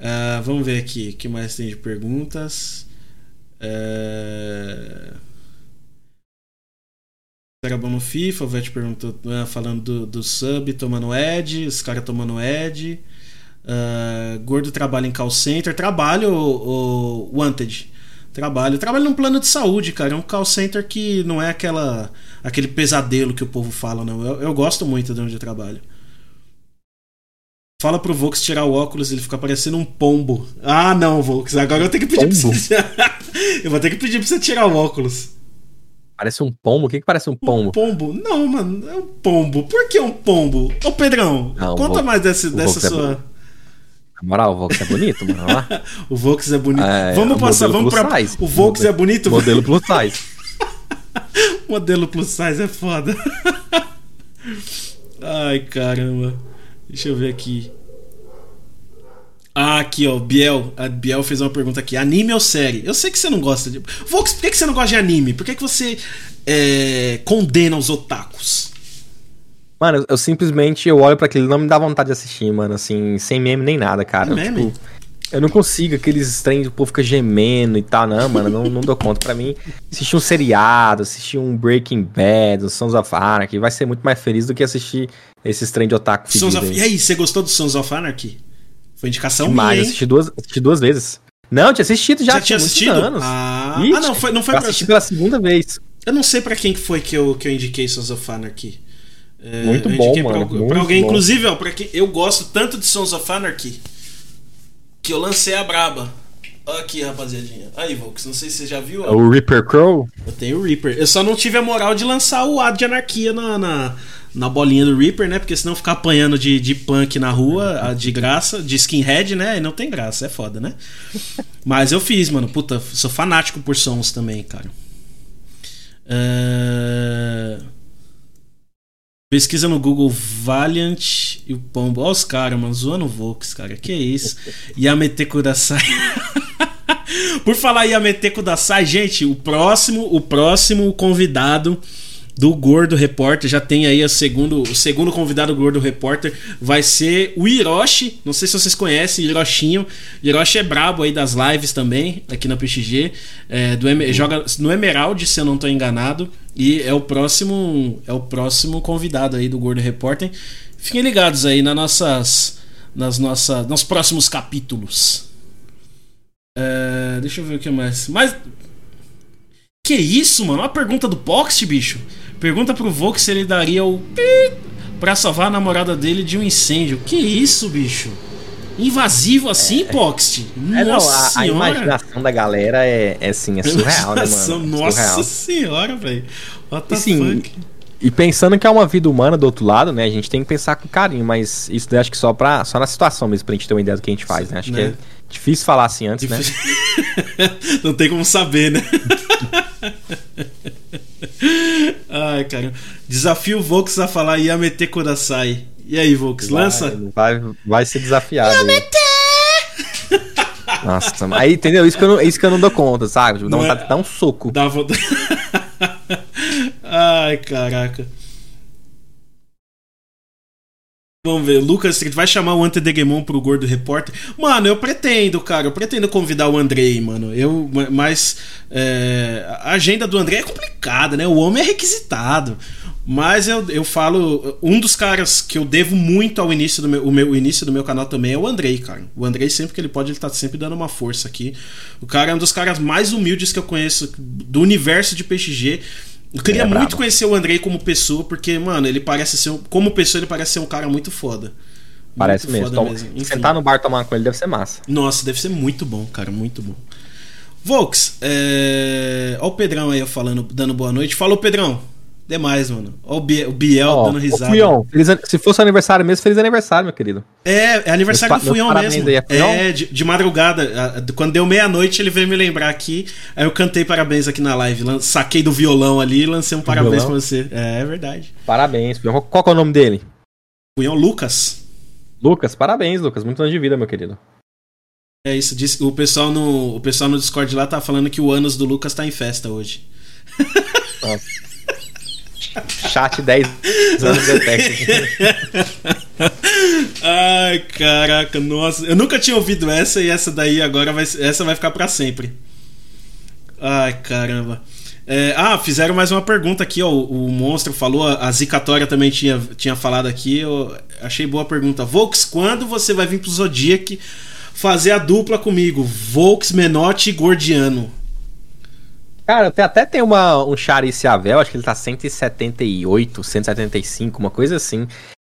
Ah, vamos ver aqui. O que mais tem de perguntas? É, Era bom no FIFA, o Vet perguntou, né, falando do, do sub, tomando Ed, os caras tomando Ed. Uh, gordo trabalha em call center. Trabalho, o, o Wanted. Trabalho. Trabalho num plano de saúde, cara. É um call center que não é aquela aquele pesadelo que o povo fala, não. Eu, eu gosto muito de onde eu trabalho. Fala pro Vox tirar o óculos ele fica parecendo um pombo. Ah, não, Vox. Agora eu tenho que pedir pombo? pra você. *laughs* eu vou ter que pedir pra você tirar o óculos. Parece um pombo? O que, que parece um pombo? Um pombo? Não, mano, é um pombo. Por que um pombo? Ô, Pedrão, não, conta Vox, mais desse, dessa é sua. É Na moral, o Vox é bonito, mano. *laughs* o Vox é bonito. É, vamos passar, vamos pra. Size. O Vox modelo, é bonito? Modelo plus *laughs* size. modelo plus size é foda. *laughs* Ai, caramba. Deixa eu ver aqui. Ah, aqui, ó. Biel. A Biel fez uma pergunta aqui. Anime ou série? Eu sei que você não gosta de. Vox, por que você não gosta de anime? Por que, que você é, condena os otakus? Mano, eu simplesmente eu olho para aquilo não me dá vontade de assistir, mano, assim, sem meme nem nada, cara. Meme? Tipo, eu não consigo aqueles trem o povo fica gemendo e tal, não, mano, não, não dou conta. Pra mim, assistir um seriado, assistir um Breaking Bad, um Sons of Anarchy, vai ser muito mais feliz do que assistir esses trem de otaku. Sons of... E aí, você gostou do Sons of Anarchy? Foi indicação Demais, minha, assisti duas, assisti duas vezes. Não, tinha assistido já, já tinha assistido? anos. Ah, Ixi, ah, não, foi, não foi pra... assisti pela segunda vez. Eu não sei para quem que foi que eu, que eu indiquei Sons of Anarchy. É, muito bom, mano. Pra, pra alguém, bom. inclusive, ó, pra quem eu gosto tanto de Sons of Anarchy que eu lancei a braba. Aqui, rapaziadinha. Aí, Volks, não sei se você já viu. Ó. O Reaper Crow? Eu tenho o Reaper. Eu só não tive a moral de lançar o Ad de Anarquia na, na, na bolinha do Reaper, né? Porque senão ficar apanhando de, de punk na rua, de graça, de skinhead, né? E não tem graça, é foda, né? *laughs* Mas eu fiz, mano. Puta, sou fanático por sons também, cara. Uh... Pesquisa no Google Valiant e o Pombo. Olha os caras, mano, zoando o Vox, cara. Que isso? Yamete Kudasai. *laughs* Por falar Yamete Kudasai, gente, o próximo, o próximo convidado do Gordo Repórter. Já tem aí o segundo, o segundo convidado do Gordo Repórter. Vai ser o Hiroshi. Não sei se vocês conhecem, Hiroshinho. Hiroshi é brabo aí das lives também, aqui na PXG. É, do, joga no Emerald, se eu não estou enganado. E é o próximo. É o próximo convidado aí do Gordo Repórter. Fiquem ligados aí nas nossas. Nas nossas, nos próximos capítulos. É, deixa eu ver o que mais. Mas. Que isso, mano? Uma pergunta do Poxt, bicho. Pergunta pro Vox se ele daria o para salvar a namorada dele de um incêndio. Que isso, bicho? Invasivo assim, é, Poxt? Nossa é, não, a, a, imaginação da galera é, é assim, é surreal, né, mano? Nossa surreal. senhora, velho. What the assim, fuck? E pensando que é uma vida humana do outro lado, né? A gente tem que pensar com carinho, mas isso daí acho que só, pra, só na situação mesmo, pra gente ter uma ideia do que a gente faz, né? Acho né? que é difícil falar assim antes, né? *laughs* Não tem como saber, né? *laughs* Ai, cara. Desafio o Vox a falar Yamete Kodasai. E aí, Vox, lança? Vai, vai ser desafiado. Yamete! Nossa, aí entendeu? Isso que, eu não, isso que eu não dou conta, sabe? Dá vontade é... de dar um soco. Dá vontade. *laughs* Ai, caraca. Vamos ver, Lucas Street vai chamar o Antedegmon pro Gordo Repórter. Mano, eu pretendo, cara, eu pretendo convidar o Andrei, mano. Eu, mas é, a agenda do Andrei é complicada, né? O homem é requisitado. Mas eu, eu falo, um dos caras que eu devo muito ao início do meu, o meu início do meu canal também é o Andrei, cara. O Andrei, sempre que ele pode, ele tá sempre dando uma força aqui. O cara é um dos caras mais humildes que eu conheço do universo de PXG. Eu queria é muito bravo. conhecer o Andrei como pessoa, porque, mano, ele parece ser. Como pessoa, ele parece ser um cara muito foda. Parece muito mesmo. mesmo. Sentar no bar tomar com ele deve ser massa. Nossa, deve ser muito bom, cara, muito bom. Volks, é... Olha o Pedrão aí falando, dando boa noite. Falou, Pedrão. Demais, mano. Olha o Biel, o Biel oh, dando risada. Fuion, se fosse aniversário mesmo, feliz aniversário, meu querido. É, é aniversário do Fuion mesmo. Aí, é, é de, de, madrugada. Quando deu meia-noite, ele veio me lembrar aqui. Aí eu cantei parabéns aqui na live. Saquei do violão ali e lancei um parabéns pra você. É, é verdade. Parabéns, Fuion. Qual, qual é o nome dele? Fuion Lucas. Lucas, parabéns, Lucas. Muito anos de vida, meu querido. É isso, diz, o, pessoal no, o pessoal no Discord lá tá falando que o anos do Lucas tá em festa hoje. Nossa. *laughs* Chat 10 anos de técnico. Ai, caraca, nossa. Eu nunca tinha ouvido essa e essa daí agora vai, essa vai ficar para sempre. Ai, caramba. É, ah, fizeram mais uma pergunta aqui, ó. O, o Monstro falou, a Zicatória também tinha, tinha falado aqui. Eu achei boa a pergunta. Volks, quando você vai vir pro Zodiac fazer a dupla comigo? Volks, Menotti e Gordiano. Cara, até, até tem uma, um Charice Avel, acho que ele tá 178, 175, uma coisa assim.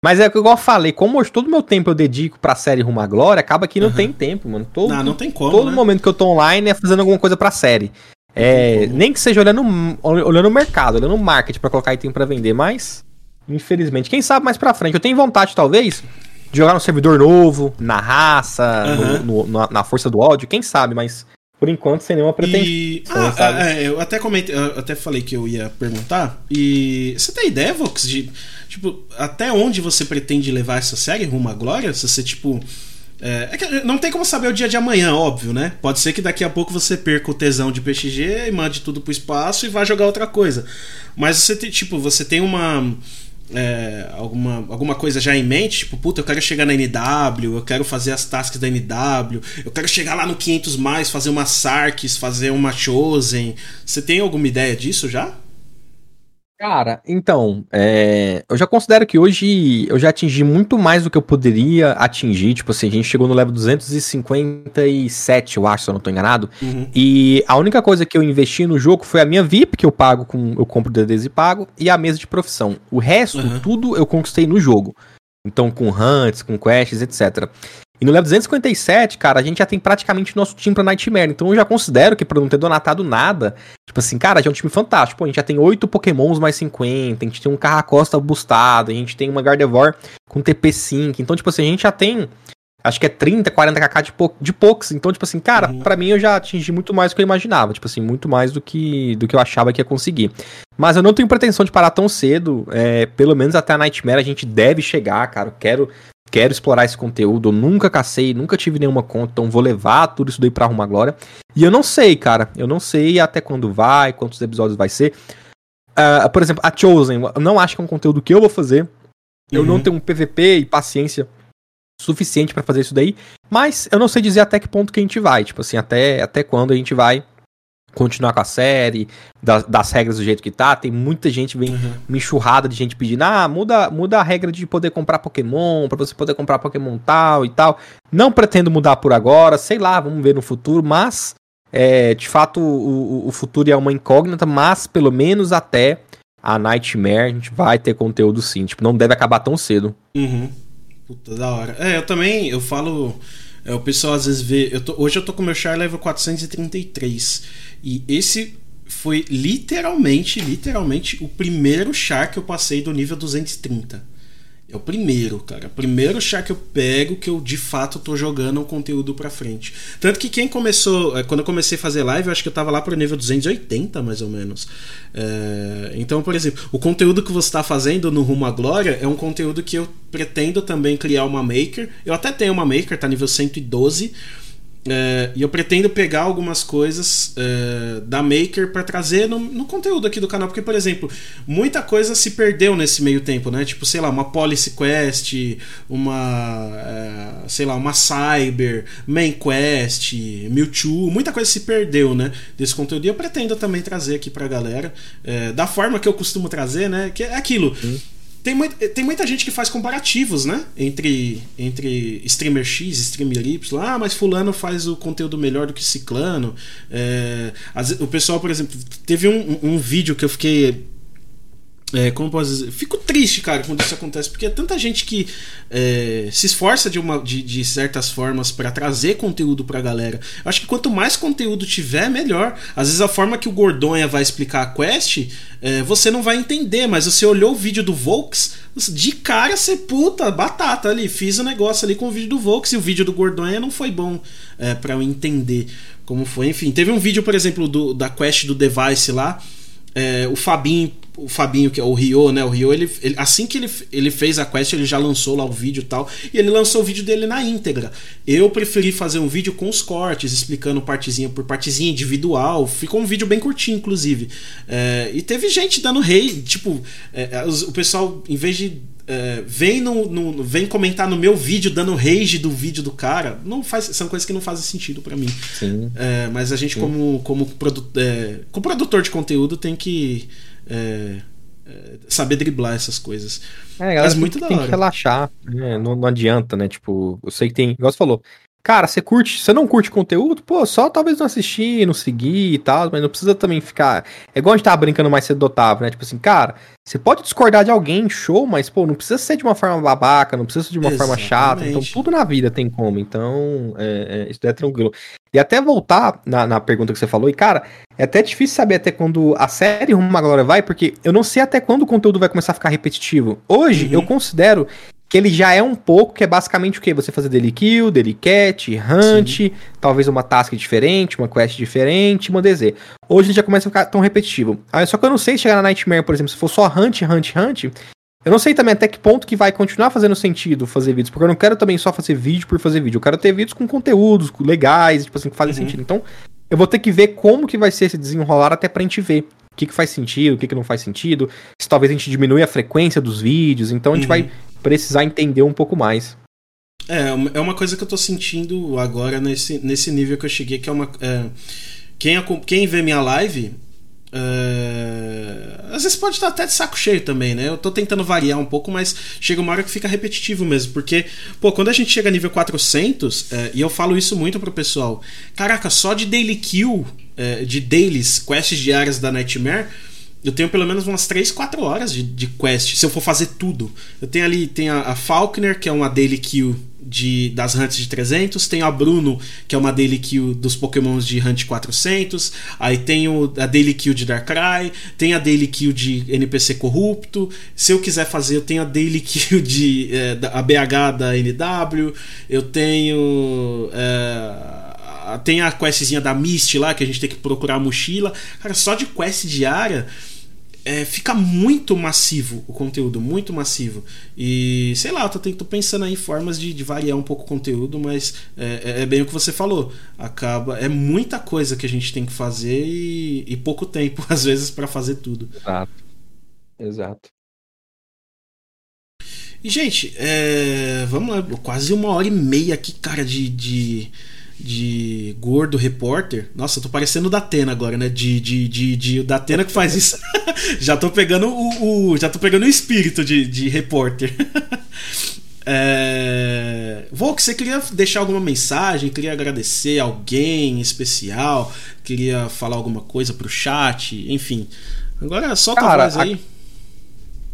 Mas é que igual eu falei, como hoje todo o meu tempo eu dedico pra série Rumo à Glória, acaba que não uhum. tem tempo, mano. Todo, não, não tem como. Todo né? momento que eu tô online é fazendo alguma coisa pra série. É, nem que seja olhando, olhando o mercado, olhando o marketing para colocar item para vender, mas infelizmente, quem sabe mais para frente. Eu tenho vontade talvez de jogar no servidor novo, na raça, uhum. no, no, na força do áudio, quem sabe, mas por enquanto sem nenhuma pretensão. E... Ah, é, eu até comentei, eu até falei que eu ia perguntar. E você tem ideia, Vox, de tipo até onde você pretende levar essa série rumo à glória? Se você tipo é, é, que não tem como saber o dia de amanhã, óbvio, né? Pode ser que daqui a pouco você perca o tesão de PXG e mande tudo pro espaço e vá jogar outra coisa. Mas você tem, tipo, você tem uma. É, alguma, alguma coisa já em mente, tipo, puta, eu quero chegar na NW, eu quero fazer as tasks da NW, eu quero chegar lá no 500 mais, fazer uma Sarks, fazer uma Chosen. Você tem alguma ideia disso já? Cara, então, é, eu já considero que hoje eu já atingi muito mais do que eu poderia atingir. Tipo assim, a gente chegou no level 257, eu acho, se eu não tô enganado. Uhum. E a única coisa que eu investi no jogo foi a minha VIP, que eu pago com. Eu compro DDs e pago, e a mesa de profissão. O resto, uhum. tudo eu conquistei no jogo. Então, com hunts, com quests, etc. E no level 257, cara, a gente já tem praticamente nosso time pra Nightmare. Então eu já considero que, por não ter donatado nada, tipo assim, cara, já é um time fantástico. Pô, a gente já tem 8 Pokémons mais 50, a gente tem um Carracosta boostado, a gente tem uma Gardevoir com TP5. Então, tipo assim, a gente já tem. Acho que é 30, 40 kk de, po de poucos. Então, tipo assim, cara, uhum. para mim eu já atingi muito mais do que eu imaginava. Tipo assim, muito mais do que, do que eu achava que ia conseguir. Mas eu não tenho pretensão de parar tão cedo. É, pelo menos até a Nightmare a gente deve chegar, cara. Eu quero quero explorar esse conteúdo, eu nunca cacei, nunca tive nenhuma conta, então vou levar tudo isso daí pra arrumar glória. E eu não sei, cara, eu não sei até quando vai, quantos episódios vai ser. Uh, por exemplo, a Chosen, eu não acho que é um conteúdo que eu vou fazer. Eu uhum. não tenho um PVP e paciência suficiente para fazer isso daí, mas eu não sei dizer até que ponto que a gente vai, tipo assim, até, até quando a gente vai continuar com a série, das, das, regras do jeito que tá. Tem muita gente, vem uhum. uma enxurrada de gente pedindo, ah, muda, muda a regra de poder comprar Pokémon, para você poder comprar Pokémon tal e tal. Não pretendo mudar por agora, sei lá, vamos ver no futuro, mas é, de fato o, o futuro é uma incógnita, mas pelo menos até a Nightmare a gente vai ter conteúdo sim, tipo, não deve acabar tão cedo. Uhum. Puta da hora. É, eu também, eu falo... É, o pessoal às vezes vê. Eu tô, hoje eu tô com o meu char level 433. E esse foi literalmente, literalmente o primeiro char que eu passei do nível 230. É o primeiro, cara. Primeiro char que eu pego que eu de fato tô jogando o conteúdo pra frente. Tanto que quem começou, é, quando eu comecei a fazer live, eu acho que eu tava lá pro nível 280, mais ou menos. É, então, por exemplo, o conteúdo que você tá fazendo no Rumo à Glória é um conteúdo que eu pretendo também criar uma maker. Eu até tenho uma maker, tá nível 112. É, e eu pretendo pegar algumas coisas é, da Maker para trazer no, no, conteúdo aqui do canal, porque, por exemplo, muita coisa se perdeu nesse meio tempo, né? Tipo, sei lá, uma Policy Quest, uma, é, sei lá, uma Cyber, Main Quest, Mewtwo, muita coisa se perdeu, né? Desse conteúdo. E eu pretendo também trazer aqui pra galera, da forma que eu costumo trazer, né? Que é aquilo. Hum. Tem, tem muita gente que faz comparativos, né? Entre, entre streamer X streamer Y. Ah, mas fulano faz o conteúdo melhor do que ciclano. É, o pessoal, por exemplo, teve um, um vídeo que eu fiquei é, como posso dizer? Fico triste, cara, quando isso acontece, porque é tanta gente que é, se esforça de, uma, de, de certas formas para trazer conteúdo pra galera. Eu acho que quanto mais conteúdo tiver, melhor. Às vezes a forma que o Gordonha vai explicar a quest, é, você não vai entender, mas você olhou o vídeo do Volks, de cara você, puta, batata ali, fiz o um negócio ali com o vídeo do Volks e o vídeo do Gordonha não foi bom é, para eu entender como foi. Enfim, teve um vídeo, por exemplo, do, da quest do Device lá, é, o Fabinho o Fabinho, que é o Rio, né? O Rio, ele, ele, assim que ele, ele fez a quest, ele já lançou lá o vídeo e tal. E ele lançou o vídeo dele na íntegra. Eu preferi fazer um vídeo com os cortes, explicando partezinha por partezinha, individual. Ficou um vídeo bem curtinho, inclusive. É, e teve gente dando rei, tipo, é, o pessoal, em vez de é, vem, no, no- vem comentar no meu vídeo dando rage do vídeo do cara. Não faz, são coisas que não fazem sentido pra mim. Sim. É, mas a gente, como, como, produ é, como produtor de conteúdo, tem que é, é, saber driblar essas coisas. É, galera, Mas tem muito que- da tem hora. que relaxar, né? Não, não adianta, né? Tipo, eu sei que tem, igual você falou, cara, você curte, você não curte conteúdo, pô, só talvez não assistir, não seguir e tal, mas não precisa também ficar. É igual a gente tava brincando mais cedo do Otávio, né? Tipo assim, cara, você pode discordar de alguém, show, mas, pô, não precisa ser de uma forma babaca, não precisa ser de uma forma chata. Então, Exatamente. tudo na vida tem como. Então, é, é, isso é tranquilo. E até voltar na, na pergunta que você falou, e cara, é até difícil saber até quando a série Rumo à Glória vai, porque eu não sei até quando o conteúdo vai começar a ficar repetitivo. Hoje, Uhum. eu considero que ele já é um pouco, que é basicamente o quê? Você fazer daily kill, daily cat, hunt, talvez uma task diferente, uma quest diferente, uma DZ. Hoje ele já começa a ficar tão repetitivo. Ah, só que eu não sei se chegar na Nightmare, por exemplo, se for só hunt, hunt, hunt, eu não sei também até que ponto que vai continuar fazendo sentido fazer vídeos, porque eu não quero também só fazer vídeo por fazer vídeo. Eu quero ter vídeos com conteúdos legais, tipo assim, que fazem Uhum. sentido. Então, eu vou ter que ver como que vai ser esse desenrolar até pra gente ver o que, que faz sentido, o que, que não faz sentido. Se talvez a gente diminui a frequência dos vídeos. Então a gente Uhum. vai precisar entender um pouco mais. É, é uma coisa que eu tô sentindo agora nesse, nesse nível que eu cheguei, que é uma. é, quem, quem vê minha live. é, às vezes pode estar até de saco cheio também, né? Eu tô tentando variar um pouco, mas chega uma hora que fica repetitivo mesmo. Porque, pô, quando a gente chega a nível 400, é, e eu falo isso muito pro pessoal, caraca, só de daily kill, é, de dailies, quests diárias da Nightmare, eu tenho pelo menos umas 3, 4 horas de, de quest, se eu for fazer tudo. Eu tenho ali, tem a, a que é uma daily kill de, das hunts de 300, tenho a Bruno, que é uma daily kill dos pokémons de hunt 400, aí tenho a daily kill de Darkrai, tem a daily kill de NPC corrupto, se eu quiser fazer, eu tenho a daily *laughs* kill de é, a BH da NW, eu tenho... é, tem a questzinha da Mist lá, que a gente tem que procurar a mochila. Cara, só de quest diária é, fica muito massivo o conteúdo, muito massivo. E sei lá, eu tô, tô pensando aí em formas de, de variar um pouco o conteúdo, mas é, é- é bem o que você falou. Acaba. É muita coisa que a gente tem que fazer e, e pouco tempo, *laughs* às vezes, pra fazer tudo. Exato. Exato. E, gente, é, vamos lá, quase uma hora e meia aqui, cara, de, de, de gordo repórter. Nossa, eu tô parecendo o Datena agora, né? De, de, de, de o Datena que faz isso. *laughs* já tô pegando o, o- já tô pegando o espírito de, de repórter. *laughs* É... Volk, você queria deixar alguma mensagem? Queria agradecer alguém especial? Queria falar alguma coisa pro chat? Enfim. Agora solta Cara, a voz aí.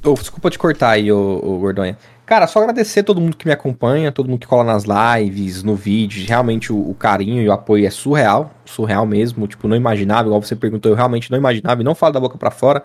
Ô, desculpa te cortar aí, ô, ô Gordonha. Cara, só agradecer a todo mundo que me acompanha, todo mundo que cola nas lives, no vídeo. Realmente o, o carinho e o apoio é surreal. Surreal mesmo. Tipo, não imaginava, igual você perguntou, eu realmente não imaginava e não falo da boca pra fora.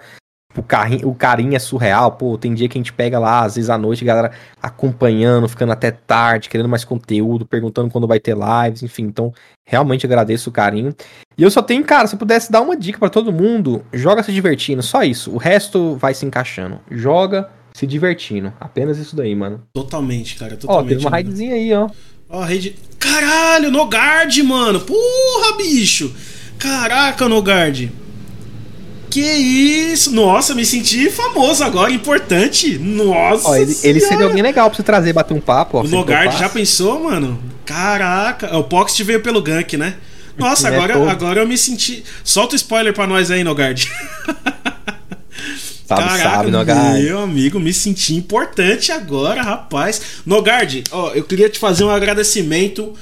O, carrinho, o carinho é surreal. Pô, tem dia que a gente pega lá, às vezes à noite, galera acompanhando, ficando até tarde, querendo mais conteúdo, perguntando quando vai ter lives, enfim. Então, realmente agradeço o carinho. E eu só tenho, cara, se eu pudesse dar uma dica pra todo mundo, joga se divertindo, só isso. O resto vai se encaixando. Joga se divertindo. Apenas isso daí, mano. Totalmente, cara. Ó, Totalmente. teve uma raidzinha aí, ó. Ó, a rede. Caralho, Nogard, mano! Porra, bicho! Caraca, Nogard! Que isso? Nossa, me senti famoso agora, importante! Nossa! Ó, ele, ele seria Senhora! alguém legal pra você trazer, bater um papo, ó. O Nogard já pensou, mano? Caraca! O Poxt veio pelo gank, né? Nossa, Né, agora, todo. agora eu me senti. Solta o spoiler pra nós aí, Nogard. *laughs* Sabe, sabe, Nogard. Meu amigo, me senti importante agora, rapaz. Nogard, ó, eu queria te fazer um agradecimento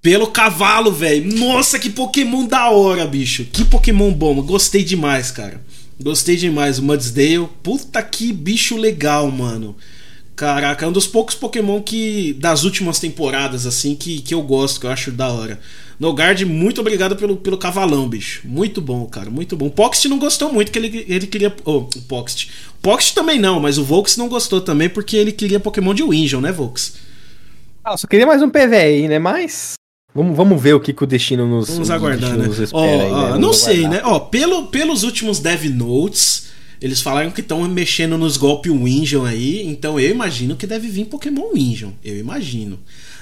pelo cavalo, velho. Nossa, que Pokémon da hora, bicho. Que Pokémon bom. Gostei demais, cara. Gostei demais. O Mudsdale. Puta que bicho legal, mano. Caraca, é um dos poucos Pokémon que. das últimas temporadas, assim, que, que eu gosto, que eu acho da hora. Nogard, muito obrigado pelo, pelo cavalão, bicho. Muito bom, cara, muito bom. O Poxt não gostou muito, que ele, ele queria. Oh, o Poxt. Poxt também não, mas o Volks não gostou também, porque ele queria Pokémon de Winjon, né, Volks? Ah, só queria mais um PV aí, né? Mas. Vamos, vamos ver o que, que o destino nos, Vamos aguardar, né? nos espera aí, né? não sei, aguardar. né? Ó, pelo, pelos últimos Dev Notes, eles falaram que estão mexendo nos golpes Winjon aí, então eu imagino que deve vir Pokémon Winjon. Eu imagino.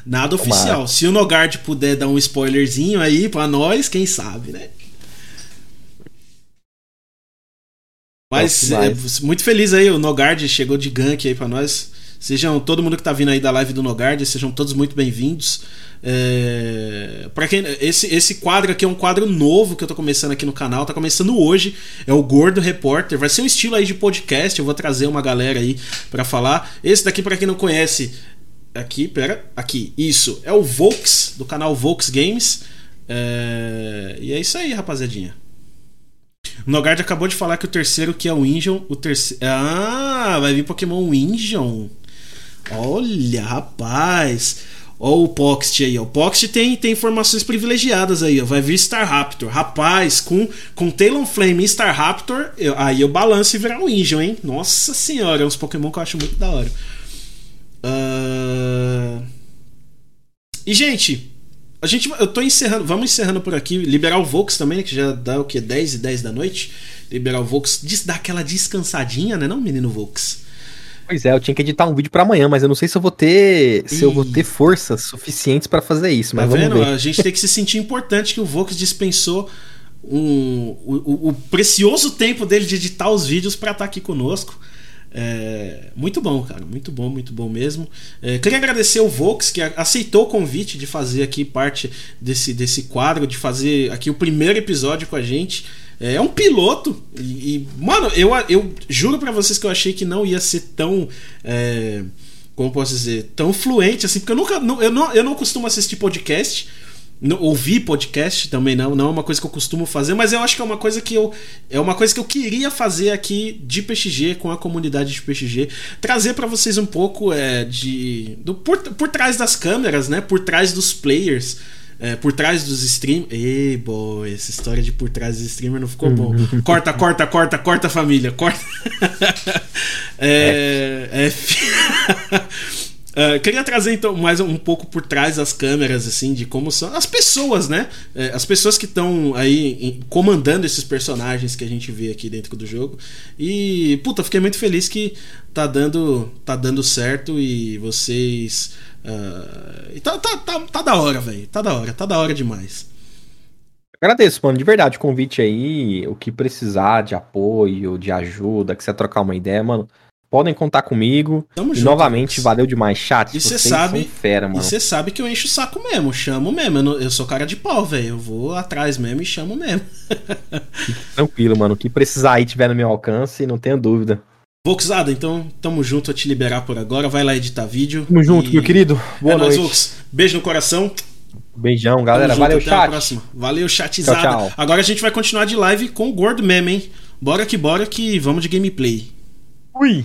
Nada oficial. Se o Nogard puder dar um spoilerzinho aí pra nós, quem sabe, né? Mas é, muito feliz aí, o Nogard chegou de gank aí pra nós. Sejam todo mundo que tá vindo aí da live do Nogard, sejam todos muito bem-vindos. É, para quem esse, esse quadro aqui é um quadro novo que eu tô começando aqui no canal, tá começando hoje. É o Gordo Repórter, vai ser um estilo aí de podcast. Eu vou trazer uma galera aí pra falar. Esse daqui pra quem não conhece, aqui, pera, aqui, isso é o Volks do canal Volks Games. É, e é isso aí, rapaziadinha. O Nogard acabou de falar que o terceiro que é o Injon, o terceiro. Ah, vai vir Pokémon Injon. Olha, rapaz. Ó o Poxt aí, ó. O Poxt tem, tem informações privilegiadas aí, ó. Vai vir Staraptor. Rapaz, com, com Talonflame e Staraptor, eu, aí eu balanço e virar um Injon, hein? Nossa senhora, é uns Pokémon que eu acho muito da hora. E, gente, a gente, eu tô encerrando, vamos encerrando por aqui. Liberar o Vox também, né, que já dá o que? 10 e 10 da noite. Liberar o Vox, dar aquela descansadinha, né, não, menino Vox? Pois é, eu tinha que editar um vídeo pra amanhã, mas eu não sei se eu vou ter. Se eu vou ter forças suficientes pra fazer isso, Tá mas vamos vendo? ver. A gente tem que se sentir importante que o Vox dispensou um, o, o- o precioso tempo dele de editar os vídeos pra estar aqui conosco. É, muito bom, cara. Muito bom, muito bom mesmo. É, queria agradecer o Vox que aceitou o convite de fazer aqui parte desse, desse quadro, de fazer aqui o primeiro episódio com a gente. É, é um piloto. E, e, mano, eu, eu juro pra vocês que eu achei que não ia ser tão. é, como posso dizer? Tão fluente assim, porque eu nunca. eu, não, eu não costumo assistir podcast. Ouvir podcast também não, não é uma coisa que eu costumo fazer, mas eu acho que é uma coisa que eu é uma coisa que eu queria fazer aqui de PXG com a comunidade de PXG, trazer pra vocês um pouco é, de do por, por trás das câmeras, né, por trás dos players, é, por trás dos stream. Ei, boy, essa história de por trás dos streamer não ficou bom. *laughs* corta, corta, corta, corta família, corta. *laughs* é, F. *laughs* Uh, queria trazer então mais um pouco por trás das câmeras, assim, de como são as pessoas, né? É, as pessoas que estão aí comandando esses personagens que a gente vê aqui dentro do jogo. E, puta, fiquei muito feliz que tá dando, tá dando certo e vocês. uh, tá, tá, tá, tá da hora, velho. Tá da hora, tá da hora demais. Agradeço, mano, de verdade o convite aí. O que precisar de apoio, de ajuda, quiser trocar uma ideia, mano, podem contar comigo. Tamo e junto, novamente, Lucas. valeu demais, chat. E cê vocês sabe- fera, E mano. você sabe que eu encho o saco mesmo, chamo mesmo. Eu, não- eu sou cara de pau, velho. Eu vou atrás mesmo e chamo mesmo. *laughs* Tranquilo, mano. O que precisar aí tiver no meu alcance, não tenha dúvida. Voxada, então tamo junto a te liberar por agora. Vai lá editar vídeo. Tamo junto, E- meu querido. Boa é nóis, noite. Vox. Beijo no coração. Beijão, galera. Junto, Valeu, até a chat. próxima. Valeu, chatizada. Tchau, tchau. Agora a gente vai continuar de live com o Gordo mesmo, hein? Bora que bora que vamos de gameplay. Oui.